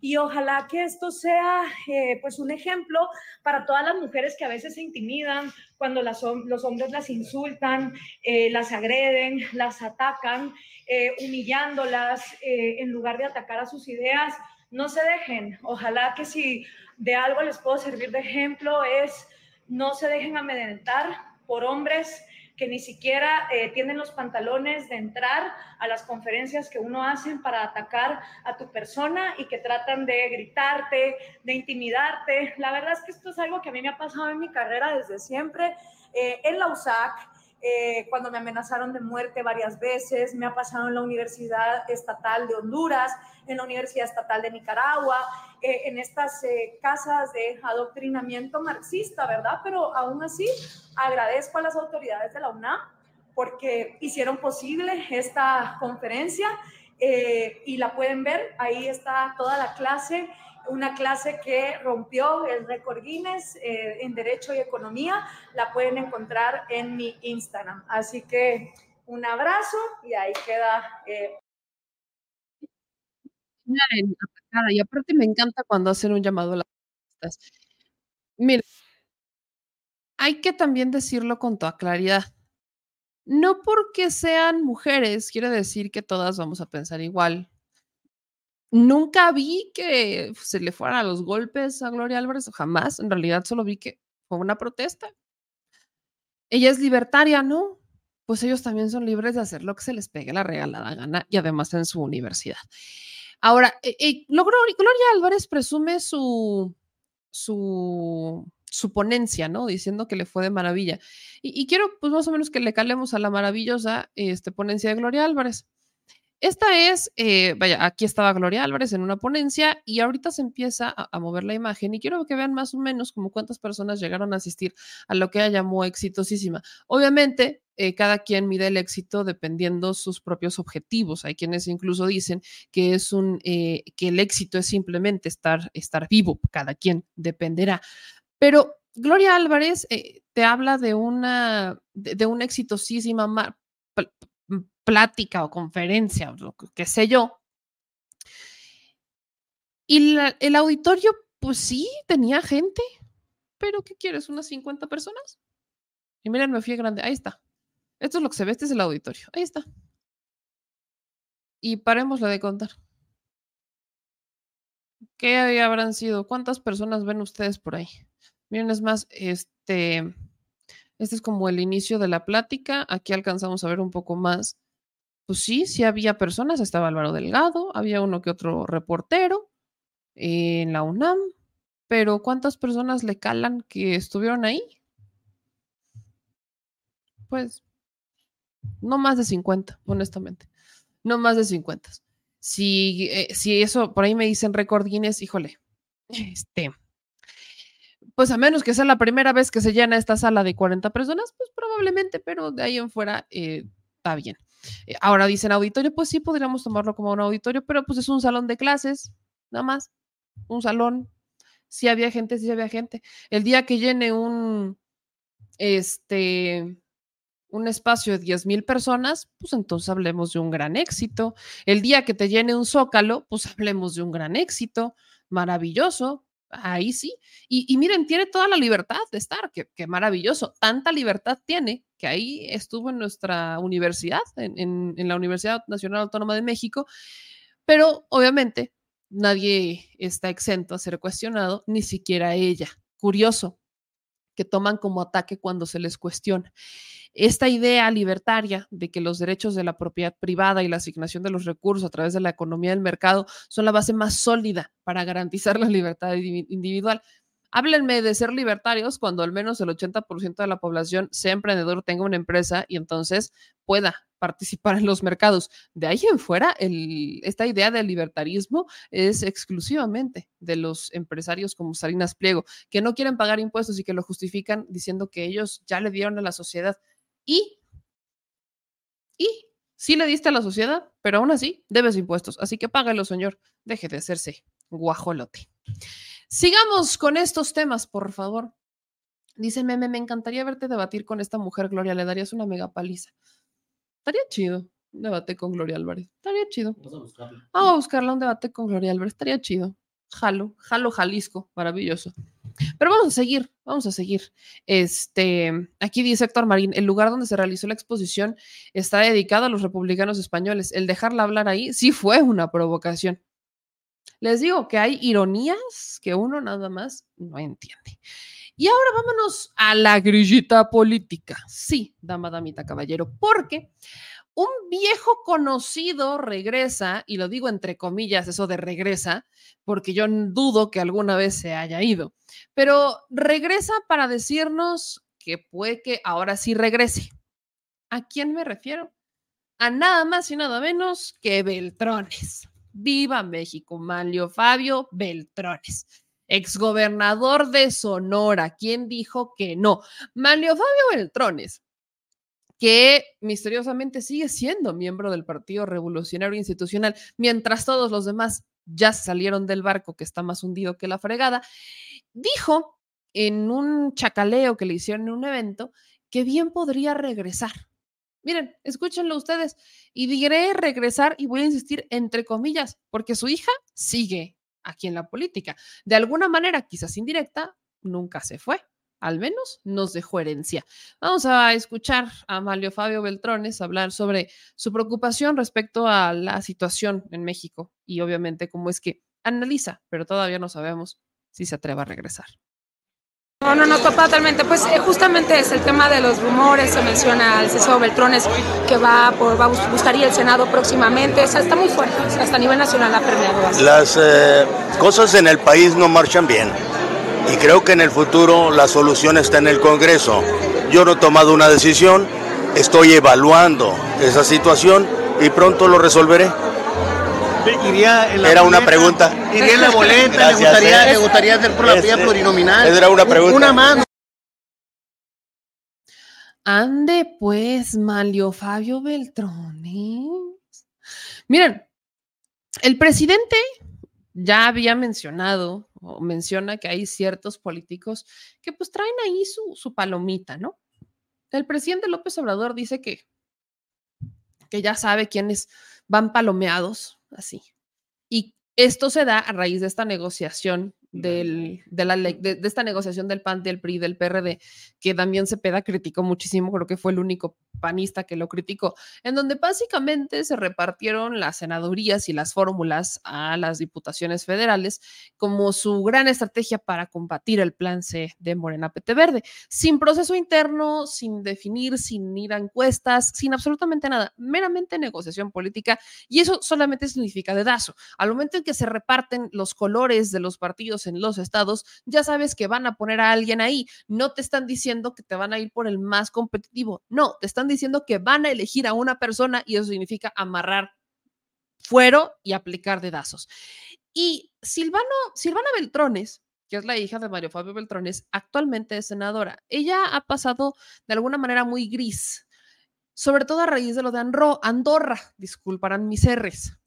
y ojalá que esto sea eh, pues un ejemplo para todas las mujeres que a veces se intimidan cuando los hombres las insultan, eh, las agreden, las atacan, eh, humillándolas en lugar de atacar a sus ideas no se dejen. Ojalá que si de algo les puedo servir de ejemplo es no se dejen amedrentar por hombres que ni siquiera eh, tienen los pantalones de entrar a las conferencias que uno hace para atacar a tu persona y que tratan de gritarte, de intimidarte. La verdad es que esto es algo que a mí me ha pasado en mi carrera desde siempre. Eh, en la USAC, eh, cuando me amenazaron de muerte varias veces, me ha pasado en la Universidad Estatal de Honduras, en la Universidad Estatal de Nicaragua, eh, en estas eh, casas de adoctrinamiento marxista, ¿verdad? Pero aún así agradezco a las autoridades de la UNAM porque hicieron posible esta conferencia y la pueden ver, ahí está toda la clase una clase que rompió el récord Guinness eh, en Derecho y Economía. La pueden encontrar en mi Instagram. Así que un abrazo y ahí queda. Eh. Y aparte me encanta cuando hacen un llamado a las Mira, hay que también decirlo con toda claridad. No porque sean mujeres quiere decir que todas vamos a pensar igual Nunca vi que se le fueran los golpes a Gloria Álvarez, jamás. En realidad solo vi que fue una protesta. Ella es libertaria, ¿no? Pues ellos también son libres de hacer lo que se les pegue la regalada gana y además en su universidad. Ahora, eh, eh, Gloria Álvarez presume su, su, su, ponencia, ¿no? Diciendo que le fue de maravilla. Y, y, quiero, pues más o menos que le calemos a la maravillosa este, ponencia de Gloria Álvarez. Esta es, eh, vaya, aquí estaba Gloria Álvarez en una ponencia y ahorita se empieza a, mover la imagen y quiero que vean más o menos como cuántas personas llegaron a asistir a lo que ella llamó exitosísima. Obviamente, eh, cada quien mide el éxito dependiendo sus propios objetivos. Hay quienes incluso dicen que es un, eh, que el éxito es simplemente estar, estar vivo. Cada quien dependerá. Pero Gloria Álvarez te habla de una, de, de una exitosísima plática o conferencia, o lo que sé yo. Y el auditorio, pues sí, tenía gente, pero ¿qué quieres? ¿Unas 50 personas? Y miren, me fui grande, ahí está. Esto es lo que se ve, este es el auditorio, ahí está. Y parémosle de contar. ¿Qué habrán sido? ¿Cuántas personas ven ustedes por ahí? Miren, es más, este, este es como el inicio de la plática. Aquí alcanzamos a ver un poco más pues sí, sí había personas, estaba Álvaro Delgado, había uno que otro reportero en la UNAM, pero ¿cuántas personas le calan que estuvieron ahí? Pues no más de 50, honestamente. No más de 50. Si, eh, si eso por ahí me dicen récord Guinness, híjole, este, pues a menos que sea la primera vez que se llena esta sala de 40 personas, pues probablemente, pero de ahí en fuera eh, está bien. Eh, ahora dicen auditorio, pues sí podríamos tomarlo como un auditorio, pero pues es un salón de clases, nada más, un salón. Si había gente, sí había gente. El día que llene un, este, un espacio de 10 mil personas, pues entonces hablemos de un gran éxito. El día que te llene un zócalo, pues hablemos de un gran éxito, maravilloso, ahí sí. Y, miren, tiene toda la libertad de estar, qué, maravilloso. Tanta libertad tiene que ahí estuvo en nuestra universidad, en, en la Universidad Nacional Autónoma de México, pero obviamente nadie está exento a ser cuestionado, ni siquiera ella. Curioso que toman como ataque cuando se les cuestiona. Esta idea libertaria de que los derechos de la propiedad privada y la asignación de los recursos a través de la economía del mercado son la base más sólida para garantizar la libertad individual. Háblenme de ser libertarios cuando al menos el 80% de la población sea emprendedor, tenga una empresa y entonces pueda participar en los mercados. De ahí en fuera, esta idea del libertarismo es exclusivamente de los empresarios como Salinas Pliego, que no quieren pagar impuestos y que lo justifican diciendo que ellos ya le dieron a la sociedad y, y sí le diste a la sociedad, pero aún así debes impuestos. Así que págalo, señor. Deje de hacerse guajolote. Sigamos con estos temas, por favor. Dice Meme, me encantaría verte debatir con esta mujer, Gloria. Le darías una mega paliza. Estaría chido un debate con Gloria Álvarez. Estaría chido. Vamos a buscarla. Vamos a buscarla un debate con Gloria Álvarez. Estaría chido. Jalo, jalo Jalisco. Maravilloso. Pero vamos a seguir, vamos a seguir. Este, aquí dice Héctor Marín, el lugar donde se realizó la exposición está dedicado a los republicanos españoles. El dejarla hablar ahí sí fue una provocación. Les digo que hay ironías que uno nada más no entiende. Y ahora vámonos a la grillita política. Sí, dama, damita, caballero, porque un viejo conocido regresa, y lo digo entre comillas, eso de regresa, porque yo dudo que alguna vez se haya ido, pero regresa para decirnos que puede que ahora sí regrese. ¿A quién me refiero? A nada más y nada menos que Beltrones. Viva México, Manlio Fabio Beltrones, exgobernador de Sonora. ¿Quién dijo que no? Manlio Fabio Beltrones, que misteriosamente sigue siendo miembro del Partido Revolucionario Institucional, mientras todos los demás ya salieron del barco que está más hundido que la fregada, dijo en un chacaleo que le hicieron en un evento que bien podría regresar Miren, escúchenlo ustedes. Y diré regresar y voy a insistir entre comillas, porque su hija sigue aquí en la política. De alguna manera, quizás indirecta, nunca se fue. Al menos nos dejó herencia. Vamos a escuchar a Mario Fabio Beltrones hablar sobre su preocupación respecto a la situación en México y obviamente cómo es que analiza, pero todavía no sabemos si se atreva a regresar. No, no, no, totalmente. Pues eh, justamente es el tema de los rumores, se menciona al César Beltrones que va por, va, buscaría el Senado próximamente, o sea, está muy fuerte, hasta a nivel nacional ha permeado. Las eh, cosas en el país no marchan bien y creo que en el futuro la solución está en el Congreso. Yo no he tomado una decisión, estoy evaluando esa situación y pronto lo resolveré. Iría en la Era una pregunta. Iría en la boleta, le Gracias, gustaría, ¿eh? le gustaría hacer por la Es- vía plurinominal. Esa era una pregunta. Una más. Ande pues, Malio Fabio Beltrones. Miren, el presidente ya había mencionado o menciona que hay ciertos políticos que pues traen ahí su, su palomita, ¿no? El presidente López Obrador dice que, que ya sabe quiénes van palomeados, así. Y esto se da a raíz de esta negociación del, de, la de esta negociación del PAN, del PRI, del PRD, que Damián Cepeda criticó muchísimo, creo que fue el único panista que lo criticó, en donde básicamente se repartieron las senadurías y las fórmulas a las diputaciones federales como su gran estrategia para combatir el plan C de Morena PT Verde, sin proceso interno, sin definir, sin ir a encuestas, sin absolutamente nada, meramente negociación política, y eso solamente significa dedazo. Al momento en que se reparten los colores de los partidos en los estados, ya sabes que van a poner a alguien ahí. No te están diciendo que te van a ir por el más competitivo. No, te están diciendo que van a elegir a una persona y eso significa amarrar fuero y aplicar dedazos. Y Silvano, Silvana Beltrones, que es la hija de Mario Fabio Beltrones, actualmente es senadora. Ella ha pasado de alguna manera muy gris, sobre todo a raíz de lo de Andorra, disculparán mis R's.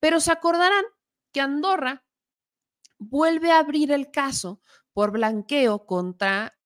Pero se acordarán que Andorra vuelve a abrir el caso por blanqueo contra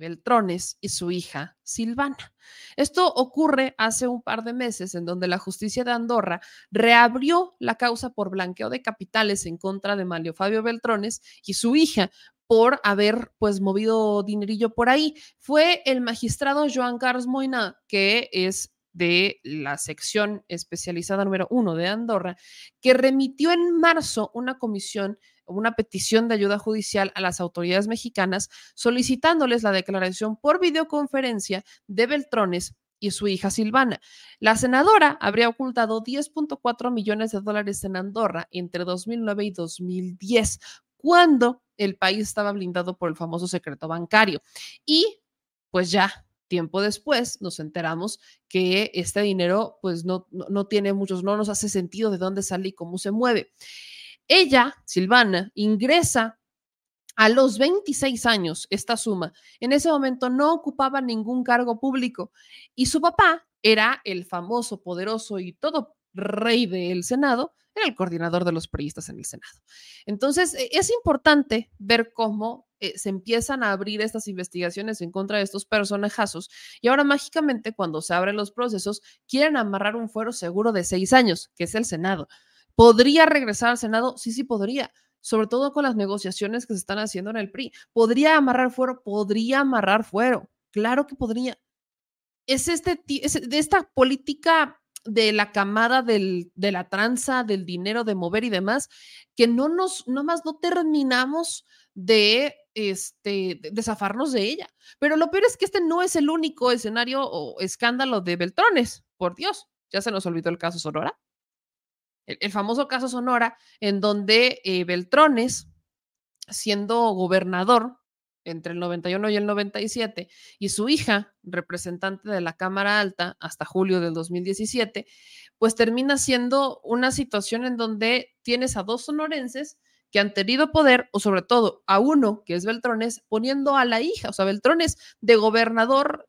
Beltrones y su hija Silvana. Esto ocurre hace un par de meses en donde la justicia de Andorra reabrió la causa por blanqueo de capitales en contra de Mario Fabio Beltrones y su hija por haber pues movido dinerillo por ahí. Fue el magistrado Joan Carlos Moina, que es de la sección especializada número uno de Andorra, que remitió en marzo una comisión una petición de ayuda judicial a las autoridades mexicanas solicitándoles la declaración por videoconferencia de Beltrones y su hija Silvana. La senadora habría ocultado 10.4 millones de dólares en Andorra entre 2009 y 2010, cuando el país estaba blindado por el famoso secreto bancario. Y pues ya tiempo después nos enteramos que este dinero pues no, no, tiene muchos, no nos hace sentido de dónde sale y cómo se mueve. Ella, Silvana, ingresa a los 26 años esta suma. En ese momento no ocupaba ningún cargo público y su papá era el famoso, poderoso y todo rey del Senado, era el coordinador de los periodistas en el Senado. Entonces, eh, es importante ver cómo eh, se empiezan a abrir estas investigaciones en contra de estos personajazos y ahora mágicamente cuando se abren los procesos quieren amarrar un fuero seguro de seis años, que es el Senado. ¿Podría regresar al Senado? Sí, sí podría, sobre todo con las negociaciones que se están haciendo en el PRI. ¿Podría amarrar fuero? Podría amarrar fuero. Claro que podría. Es, este, es de esta política de la camada del, de la tranza, del dinero, de mover y demás, que no nos, nomás no terminamos de, este, de zafarnos de ella. Pero lo peor es que este no es el único escenario o escándalo de Beltrones, por Dios, ya se nos olvidó el caso Sonora. El, famoso caso Sonora, en donde eh, Beltrones, siendo gobernador entre el 91 y el 97, y su hija, representante de la Cámara Alta hasta julio del 2017, pues termina siendo una situación en donde tienes a dos sonorenses que han tenido poder, o sobre todo a uno, que es Beltrones, poniendo a la hija, o sea, Beltrones de gobernador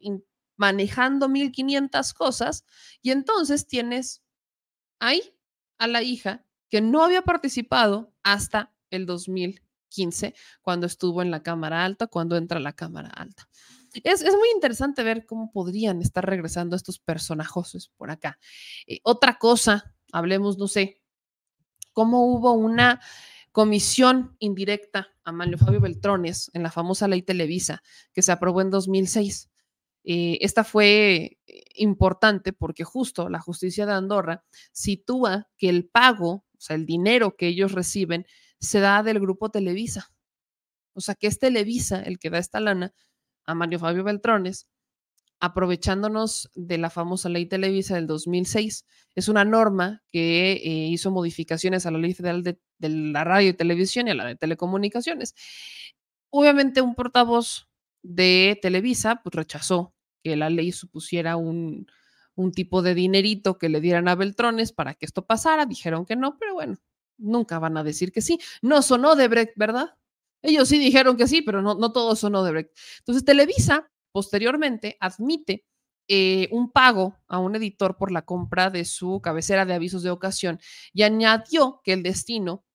manejando 1500 cosas, y entonces tienes ahí a la hija que no había participado hasta el 2015, cuando estuvo en la Cámara Alta, cuando entra a la Cámara Alta. Es, es muy interesante ver cómo podrían estar regresando estos personajes por acá. Eh, otra cosa, hablemos, no sé, cómo hubo una comisión indirecta a Manlio Fabio Beltrones en la famosa ley Televisa que se aprobó en 2006. Eh, esta fue eh, importante porque justo la justicia de Andorra sitúa que el pago, o sea, el dinero que ellos reciben, se da del grupo Televisa. O sea, que es Televisa el que da esta lana a Mario Fabio Beltrones, aprovechándonos de la famosa ley Televisa del 2006. Es una norma que eh, hizo modificaciones a la ley federal de, la radio y televisión y a la de telecomunicaciones. Obviamente un portavoz de Televisa pues, rechazó que la ley supusiera un, un tipo de dinerito que le dieran a Beltrones para que esto pasara. Dijeron que no, pero bueno, nunca van a decir que sí. No sonó de Brecht, ¿verdad? Ellos sí dijeron que sí, pero no, no todo sonó de Brecht. Entonces, Televisa posteriormente admite eh, un pago a un editor por la compra de su cabecera de avisos de ocasión y añadió que el destino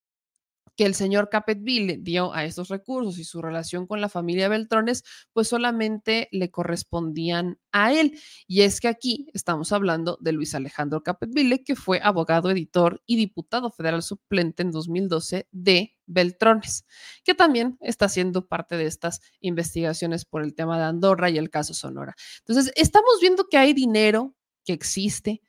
que el señor Capetville dio a estos recursos y su relación con la familia Beltrones, pues solamente le correspondían a él. Y es que aquí estamos hablando de Luis Alejandro Capetville, que fue abogado, editor y diputado federal suplente en 2012 de Beltrones, que también está siendo parte de estas investigaciones por el tema de Andorra y el caso Sonora. Entonces, estamos viendo que hay dinero que existe,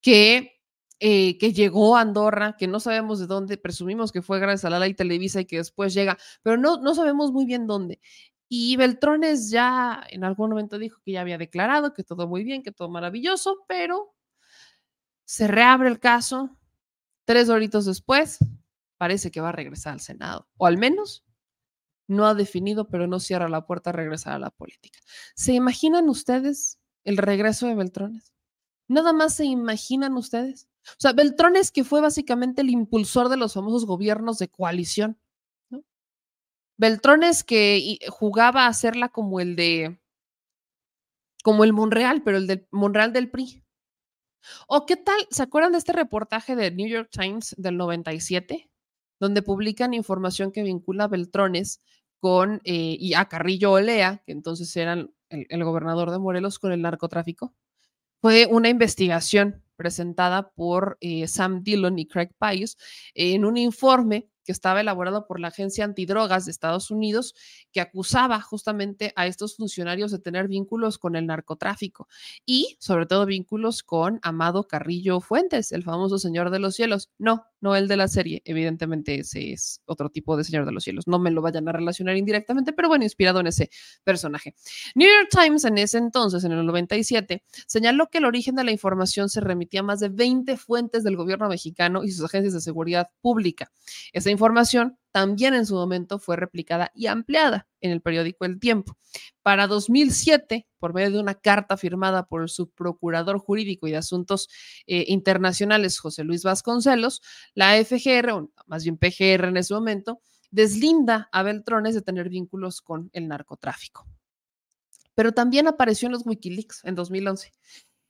que eh, que llegó a Andorra, que no sabemos de dónde, presumimos que fue gracias a la ley Televisa y que después llega, pero no, no sabemos muy bien dónde. Y Beltrones ya en algún momento dijo que ya había declarado que todo muy bien, que todo maravilloso, pero se reabre el caso. Tres horitos después, parece que va a regresar al Senado, o al menos no ha definido, pero no cierra la puerta a regresar a la política. ¿Se imaginan ustedes el regreso de Beltrones? Nada más se imaginan ustedes. O sea, Beltrones que fue básicamente el impulsor de los famosos gobiernos de coalición. ¿no? Beltrones que jugaba a hacerla como el de, como el Monreal, pero el del Monreal del PRI. ¿O qué tal? ¿Se acuerdan de este reportaje de New York Times del 97? Donde publican información que vincula a Beltrones con, eh, y a Carrillo Olea, que entonces eran el, el gobernador de Morelos, con el narcotráfico fue una investigación presentada por eh, Sam Dillon y Craig Pius en un informe que estaba elaborado por la Agencia Antidrogas de Estados Unidos, que acusaba justamente a estos funcionarios de tener vínculos con el narcotráfico y sobre todo vínculos con Amado Carrillo Fuentes, el famoso Señor de los Cielos. No, no el de la serie, evidentemente ese es otro tipo de Señor de los Cielos, no me lo vayan a relacionar indirectamente, pero bueno, inspirado en ese personaje. New York Times en ese entonces, en el 97, señaló que el origen de la información se remitía a más de 20 fuentes del gobierno mexicano y sus agencias de seguridad pública. Esa información también en su momento fue replicada y ampliada en el periódico El Tiempo. Para 2007, por medio de una carta firmada por el subprocurador jurídico y de asuntos eh, internacionales, José Luis Vasconcelos, la FGR, o más bien PGR en ese momento, deslinda a Beltrones de tener vínculos con el narcotráfico. Pero también apareció en los Wikileaks en 2011.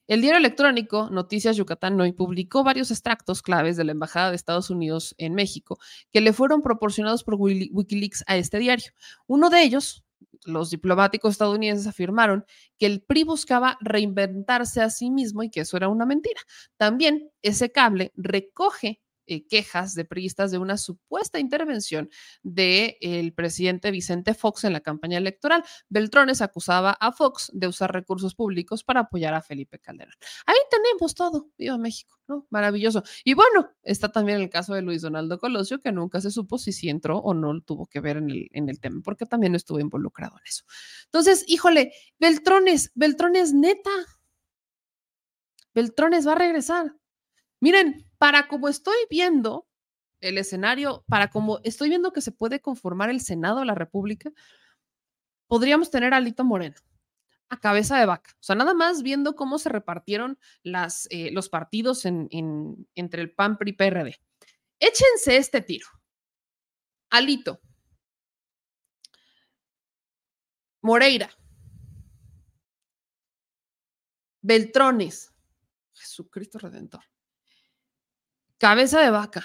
El diario electrónico Noticias Yucatán Hoy publicó varios extractos claves de la Embajada de Estados Unidos en México que le fueron proporcionados por Wikileaks a este diario. Uno de ellos, los diplomáticos estadounidenses afirmaron que el PRI buscaba reinventarse a sí mismo y que eso era una mentira. También ese cable recoge eh, quejas de priistas de una supuesta intervención del presidente Vicente Fox en la campaña electoral. Beltrones acusaba a Fox de usar recursos públicos para apoyar a Felipe Calderón. Ahí tenemos todo, viva México, ¿no? Maravilloso. Y bueno, está también el caso de Luis Donaldo Colosio, que nunca se supo si sí entró o no tuvo que ver en el, en el tema, porque también estuvo involucrado en eso. Entonces, híjole, Beltrones, Beltrones neta. Beltrones va a regresar. Miren, para como estoy viendo el escenario, para como estoy viendo que se puede conformar el Senado de la República, podríamos tener a Alito Moreno a cabeza de vaca. O sea, nada más viendo cómo se repartieron las, eh, los partidos en, en- entre el PAN, PRI, PRD. Échense este tiro. Alito. Moreira. Beltrones. Jesucristo Redentor. Cabeza de vaca.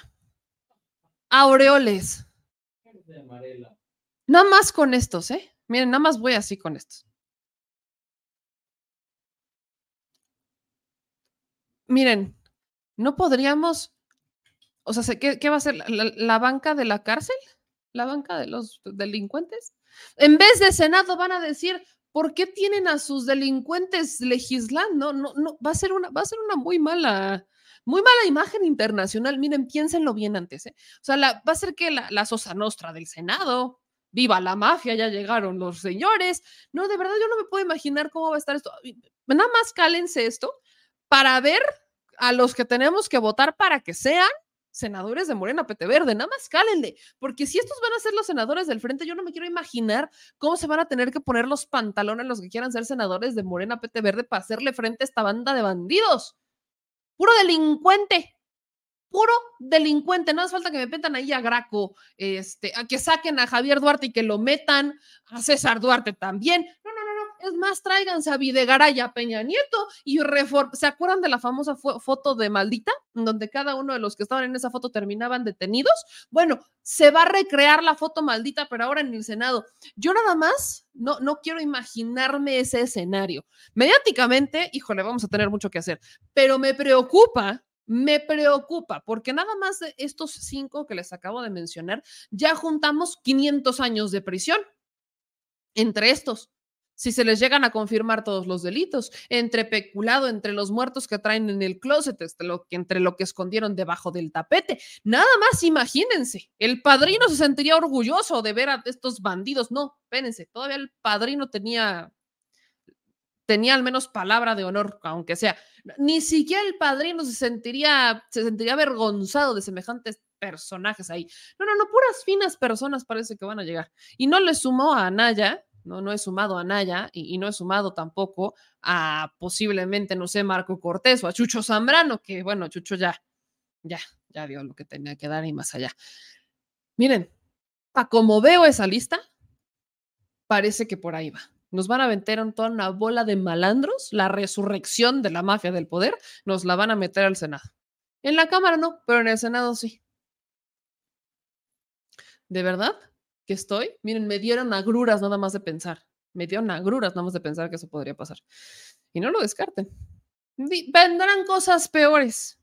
Aureoles. Nada más con estos, ¿eh? Miren, nada más voy así con estos. Miren, no podríamos, o sea, se- ¿qué, va a ser? ¿La, la- la banca de la cárcel? ¿La banca de los delincuentes? En vez de Senado van a decir, ¿por qué tienen a sus delincuentes legislando? No, no, va a ser una, va a ser una muy mala, muy mala imagen internacional. Miren, piénsenlo bien antes, ¿eh? O sea, la- va a ser que la, la Sosa Nostra del Senado, viva la mafia, ya llegaron los señores. No, de verdad, yo no me puedo imaginar cómo va a estar esto. Nada más cálense esto para ver a los que tenemos que votar para que sean senadores de Morena PT Verde, nada más cálenle, porque si estos van a ser los senadores del frente, yo no me quiero imaginar cómo se van a tener que poner los pantalones los que quieran ser senadores de Morena PT Verde para hacerle frente a esta banda de bandidos. Puro delincuente, puro delincuente. No hace falta que me metan ahí a Graco, este, a que saquen a Javier Duarte y que lo metan a César Duarte también. Es más, tráiganse a Videgaray Peña Nieto y reform. ¿Se acuerdan de la famosa fo- foto de Maldita? Donde cada uno de los que estaban en esa foto terminaban detenidos. Bueno, se va a recrear la foto maldita, pero ahora en el Senado. Yo nada más no, no quiero imaginarme ese escenario. Mediáticamente, híjole, vamos a tener mucho que hacer, pero me preocupa me preocupa porque nada más de estos cinco que les acabo de mencionar, ya juntamos 500 años de prisión entre estos. Si se les llegan a confirmar todos los delitos, entre peculado, entre los muertos que traen en el closet, entre lo que, entre lo que escondieron debajo del tapete, nada más imagínense, el padrino se sentiría orgulloso de ver a estos bandidos. No, espérense, todavía el padrino tenía tenía al menos palabra de honor, aunque sea. Ni siquiera el padrino se sentiría, se sentiría avergonzado de semejantes personajes ahí. No, no, no, puras finas personas parece que van a llegar. Y no le sumó a Anaya, no, no he sumado a Anaya y, y no he sumado tampoco a posiblemente, no sé, Marco Cortés o a Chucho Zambrano, que bueno, Chucho ya, ya, ya dio lo que tenía que dar y más allá. Miren, a como veo esa lista, parece que por ahí va nos van a meter en toda una bola de malandros, la resurrección de la mafia del poder, nos la van a meter al Senado. En la Cámara no, pero en el Senado sí. ¿De verdad estoy? Miren, me dieron agruras nada más de pensar. Me dieron agruras nada más de pensar que eso podría pasar. Y no lo descarten. Vendrán cosas peores.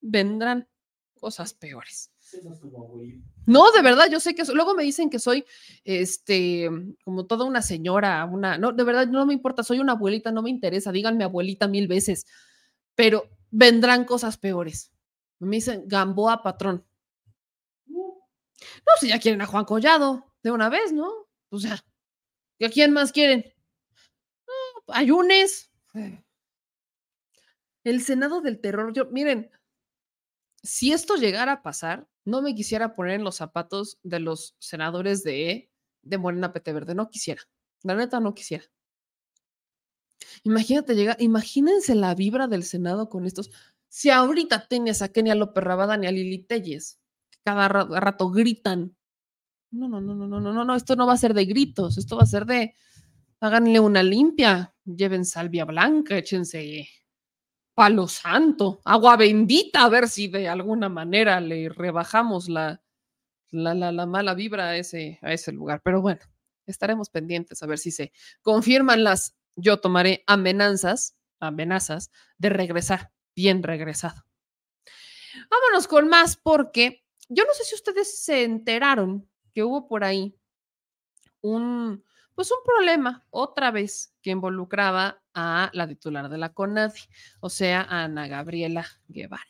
Vendrán cosas peores. No, de verdad, yo sé que luego me dicen que soy este como toda una señora, una no, de verdad no me importa, soy una abuelita, no me interesa, díganme abuelita mil veces, pero vendrán cosas peores. Me dicen Gamboa patrón. No, si ya quieren a Juan Collado de una vez, ¿no? O sea, ¿y a quién más quieren? Ayunes. El Senado del Terror, yo, miren, si esto llegara a pasar, no me quisiera poner en los zapatos de los senadores de, de Morena PT Verde. No quisiera. La neta, no quisiera. Imagínate llegar, imagínense la vibra del Senado con estos. Si ahorita tienes a Kenia López Rabadán y a Lili Telles, cada ra- rato gritan. No, no, no, no, no, no, no, esto no va a ser de gritos, esto va a ser de háganle una limpia, lleven salvia blanca, échense palo santo, agua bendita, a ver si de alguna manera le rebajamos la, la, la, la mala vibra a ese, a ese lugar. Pero bueno, estaremos pendientes a ver si se confirman las, yo tomaré amenazas, amenazas de regresar, bien regresado. Vámonos con más porque yo no sé si ustedes se enteraron que hubo por ahí un, pues un problema otra vez que involucraba a la titular de la CONADI, o sea, a Ana Gabriela Guevara.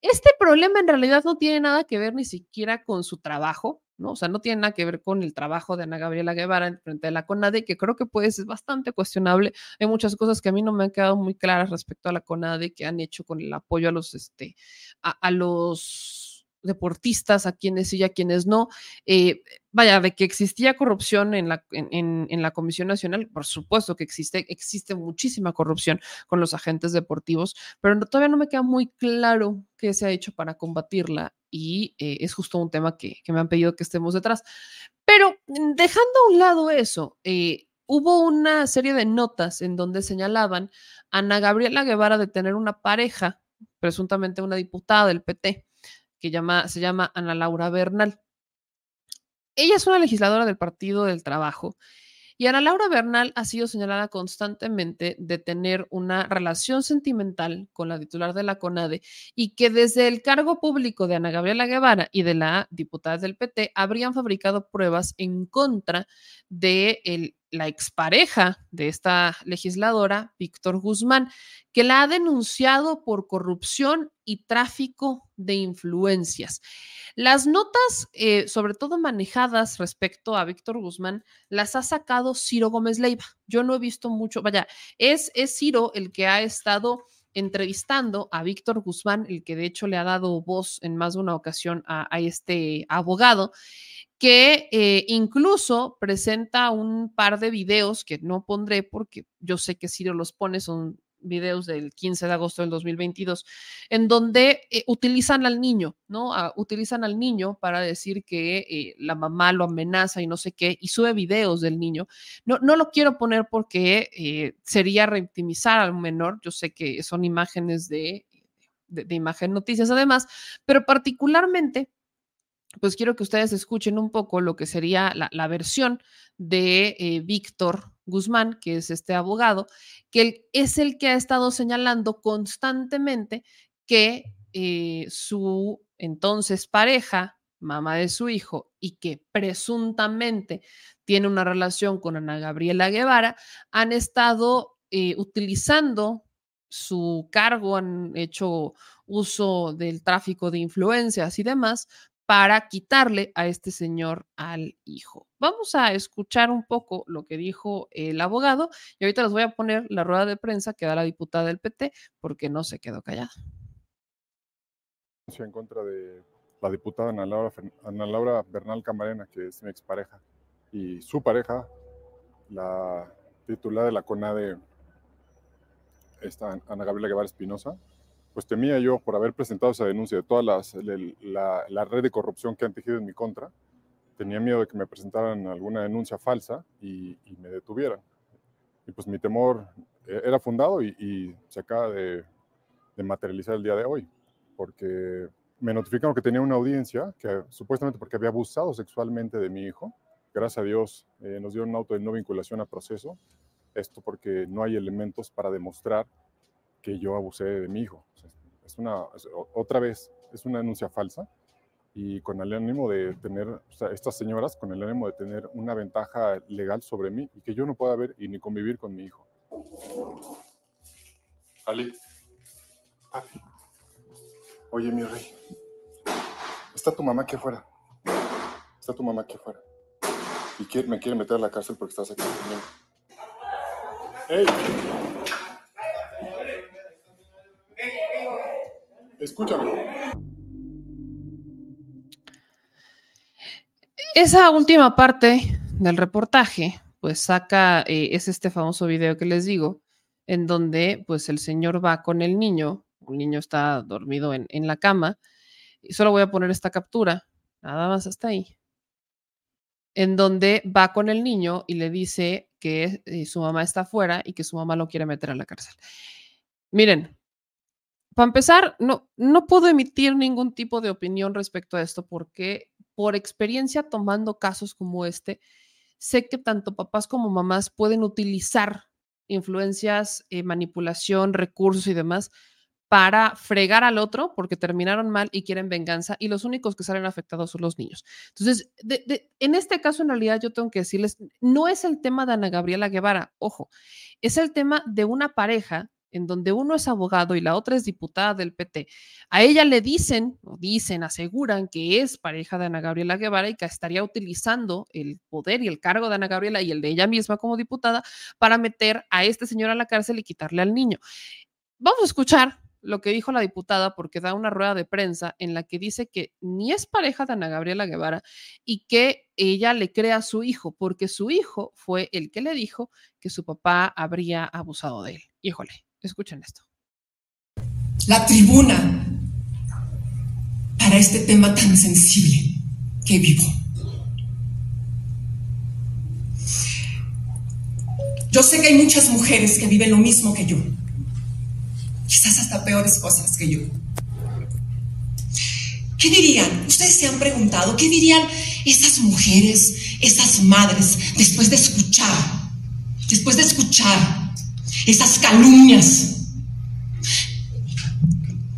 Este problema en realidad no tiene nada que ver ni siquiera con su trabajo, ¿no? O sea, no tiene nada que ver con el trabajo de Ana Gabriela Guevara en frente de la CONADE, que creo que puede ser bastante cuestionable. Hay muchas cosas que a mí no me han quedado muy claras respecto a la CONADE que han hecho con el apoyo a los, este, a, a los deportistas, a quienes sí y a quienes no. Eh, vaya, de que existía corrupción en la, en, la Comisión Nacional, por supuesto que existe, existe muchísima corrupción con los agentes deportivos, pero todavía no me queda muy claro qué se ha hecho para combatirla y eh, es justo un tema que, que, me han pedido que estemos detrás. Pero mm, dejando a un lado eso, eh, hubo una serie de notas en donde señalaban a Ana Gabriela Guevara de tener una pareja, presuntamente una diputada del PT, que se llama Ana Laura Bernal. Ella es una legisladora del Partido del Trabajo y Ana Laura Bernal ha sido señalada constantemente de tener una relación sentimental con la titular de la CONADE y que desde el cargo público de Ana Gabriela Guevara y de la diputada del PT habrían fabricado pruebas en contra de el la expareja de esta legisladora, Víctor Guzmán, que la ha denunciado por corrupción y tráfico de influencias. Las notas, eh, sobre todo manejadas respecto a Víctor Guzmán, las ha sacado Ciro Gómez Leiva. Yo no he visto mucho, vaya, es, es Ciro el que ha estado entrevistando a Víctor Guzmán, el que de hecho le ha dado voz en más de una ocasión a, este abogado que eh, incluso presenta un par de videos que no pondré porque yo sé que Ciro los pone, son videos del 15 de agosto del 2022, en donde eh, utilizan al niño, ¿no? Ah, utilizan al niño para decir que eh, la mamá lo amenaza y no sé qué, y sube videos del niño. No, no lo quiero poner porque eh, sería revictimizar al menor, yo sé que son imágenes de, de, imagen noticias además, pero particularmente pues quiero que ustedes escuchen un poco lo que sería la, versión de Víctor Guzmán, que es este abogado, que es el que ha estado señalando constantemente que eh, su entonces pareja, mamá de su hijo, y que presuntamente tiene una relación con Ana Gabriela Guevara, han estado eh, utilizando su cargo, han hecho uso del tráfico de influencias y demás para quitarle a este señor al hijo. Vamos a escuchar un poco lo que dijo el abogado y ahorita les voy a poner la rueda de prensa que da la diputada del PT porque no se quedó callada. En contra de la diputada Ana Laura, Bernal Camarena, que es mi expareja, y su pareja, la titular de la CONADE, esta Ana Gabriela Guevara Espinosa, pues temía yo por haber presentado esa denuncia de toda la, la, red de corrupción que han tejido en mi contra, tenía miedo de que me presentaran alguna denuncia falsa y, y me detuvieran. Y pues mi temor eh, era fundado y, y se acaba de, de, materializar el día de hoy, porque me notificaron que tenía una audiencia, que supuestamente porque había abusado sexualmente de mi hijo. Gracias a Dios eh, nos dieron un auto de no vinculación a proceso. Esto porque no hay elementos para demostrar que yo abusé de mi hijo. Es una, es, otra vez, es una denuncia falsa y con el ánimo de tener, o sea, estas señoras, con el ánimo de tener una ventaja legal sobre mí y que yo no pueda ver y ni convivir con mi hijo. Ali. Papi. Oye, mi rey. Está tu mamá aquí afuera. Está tu mamá aquí afuera. Y quiere, me quiere meter a la cárcel porque estás aquí conmigo. ¡Ey! Escúchame. Esa última parte del reportaje, pues saca, eh, es este famoso video que les digo, en donde pues el señor va con el niño, el niño está dormido en, en la cama, y solo voy a poner esta captura, nada más hasta ahí, en donde va con el niño y le dice que eh, su mamá está afuera y que su mamá lo quiere meter a la cárcel. Miren, para empezar, no, no puedo emitir ningún tipo de opinión respecto a esto porque por experiencia tomando casos como este, sé que tanto papás como mamás pueden utilizar influencias, eh, manipulación, recursos y demás para fregar al otro porque terminaron mal y quieren venganza y los únicos que salen afectados son los niños. Entonces, en este caso, en realidad, yo tengo que decirles, no es el tema de Ana Gabriela Guevara, ojo, es el tema de una pareja en donde uno es abogado y la otra es diputada del PT. A ella le dicen, o dicen, aseguran que es pareja de Ana Gabriela Guevara y que estaría utilizando el poder y el cargo de Ana Gabriela y el de ella misma como diputada para meter a este señor a la cárcel y quitarle al niño. Vamos a escuchar lo que dijo la diputada porque da una rueda de prensa en la que dice que ni es pareja de Ana Gabriela Guevara y que ella le crea a su hijo porque su hijo fue el que le dijo que su papá habría abusado de él. Híjole, escuchen esto. la tribuna para este tema tan sensible que vivo. Yo sé que hay muchas mujeres que viven lo mismo que yo, quizás hasta peores cosas que yo. ¿Qué dirían? Ustedes se han preguntado, ¿qué dirían esas mujeres, esas madres, después de escuchar, después de escuchar esas calumnias,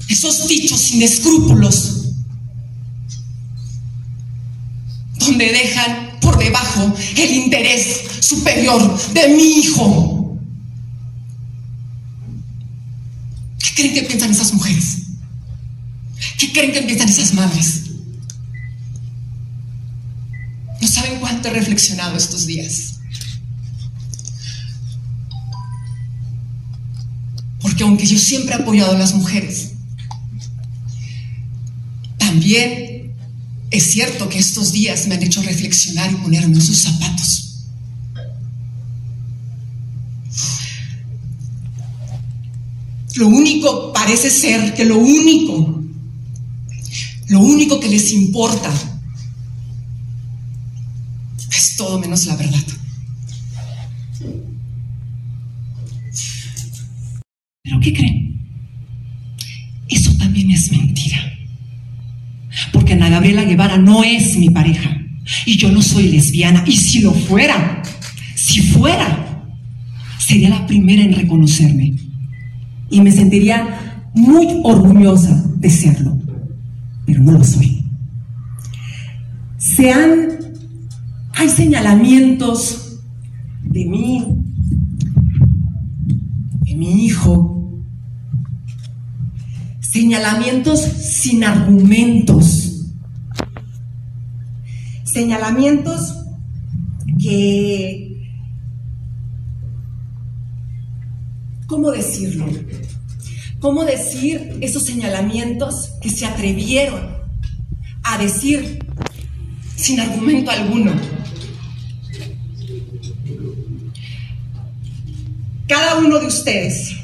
esos dichos sin escrúpulos, donde dejan por debajo el interés superior de mi hijo. ¿Qué creen que piensan esas mujeres? ¿Qué creen que piensan esas madres? No saben cuánto he reflexionado estos días. Porque aunque yo siempre he apoyado a las mujeres, también es cierto que estos días me han hecho reflexionar y ponerme sus zapatos. Lo único, parece ser que lo único, lo único que les importa es todo menos la verdad. ¿Pero qué creen? Eso también es mentira. Porque Ana Gabriela Guevara no es mi pareja. Y yo no soy lesbiana. Y si lo fuera, si fuera, sería la primera en reconocerme. Y me sentiría muy orgullosa de serlo. Pero no lo soy. Se han, hay señalamientos de mí, de mi hijo, señalamientos sin argumentos, señalamientos que, ¿cómo decirlo? ¿Cómo decir esos señalamientos que se atrevieron a decir sin argumento alguno? Cada uno de ustedes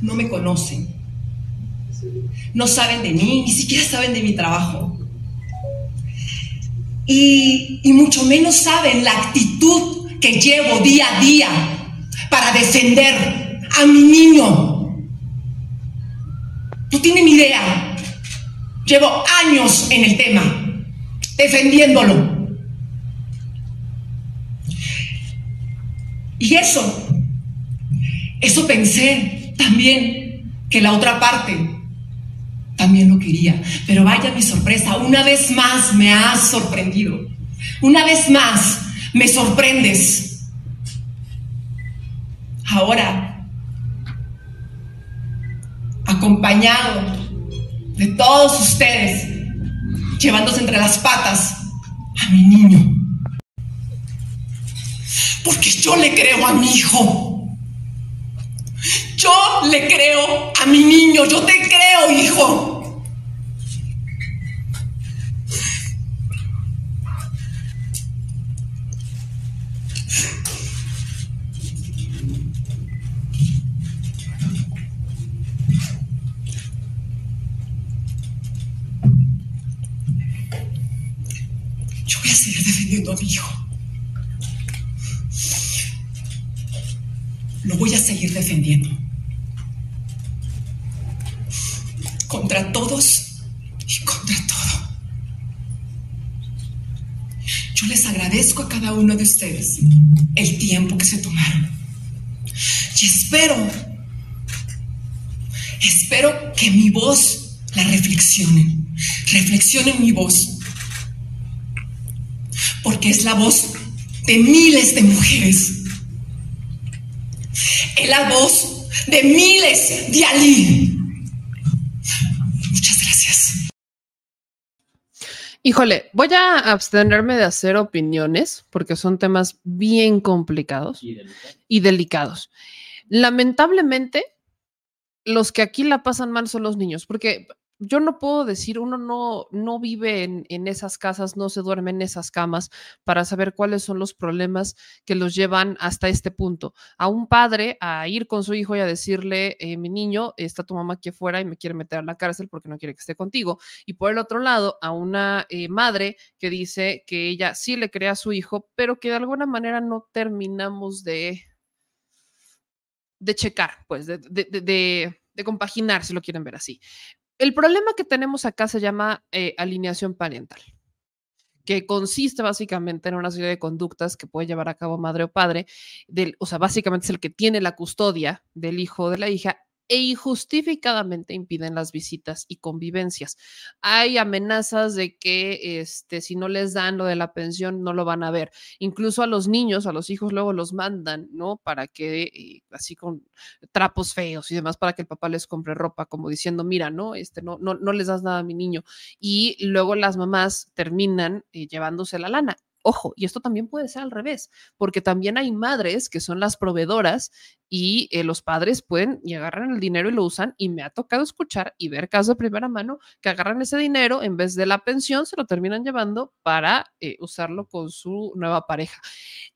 no me conocen no saben de mí, ni siquiera saben de mi trabajo. Y, y, mucho menos saben la actitud que llevo día a día para defender a mi niño. No tienen idea. Llevo años en el tema, defendiéndolo. Y eso, eso pensé también que la otra parte también lo quería. Pero vaya mi sorpresa, una vez más me has sorprendido. Una vez más me sorprendes. Ahora, acompañado de todos ustedes, llevándose entre las patas a mi niño. Porque yo le creo a mi hijo. Yo le creo a mi niño, yo te creo, hijo. Yo voy a seguir defendiendo a mi hijo. Lo voy a seguir defendiendo. Contra todos y contra todo. Yo les agradezco a cada uno de ustedes el tiempo que se tomaron. Y espero, Espero que mi voz la reflexionen. Reflexionen mi voz. Porque es la voz de miles de mujeres. Es la voz de miles de Ali. Híjole, voy a abstenerme de hacer opiniones porque son temas bien complicados y delicados. Lamentablemente, los que aquí la pasan mal son los niños, porque yo no puedo decir, uno no, no vive en, en esas casas, no se duerme en esas camas para saber cuáles son los problemas que los llevan hasta este punto. A un padre a ir con su hijo y a decirle, eh, mi niño, está tu mamá aquí afuera y me quiere meter a la cárcel porque no quiere que esté contigo. Y por el otro lado, a una eh, madre que dice que ella sí le crea a su hijo, pero que de alguna manera no terminamos de de checar, pues, de, de, compaginar, si lo quieren ver así. El problema que tenemos acá se llama eh, alineación parental, que consiste básicamente en una serie de conductas que puede llevar a cabo madre o padre, del, o sea, básicamente es el que tiene la custodia del hijo o de la hija e injustificadamente impiden las visitas y convivencias. Hay amenazas de que este, si no les dan lo de la pensión, no lo van a ver. Incluso a los niños, a los hijos, luego los mandan, ¿no? Para que, eh, así con trapos feos y demás, para que el papá les compre ropa, como diciendo, mira, ¿no? Este, no, no, no les das nada a mi niño. Y luego las mamás terminan eh, llevándose la lana. Ojo, y esto también puede ser al revés, porque también hay madres que son las proveedoras y eh, los padres pueden y agarran el dinero y lo usan y me ha tocado escuchar y ver casos de primera mano que agarran ese dinero en vez de la pensión se lo terminan llevando para eh, usarlo con su nueva pareja.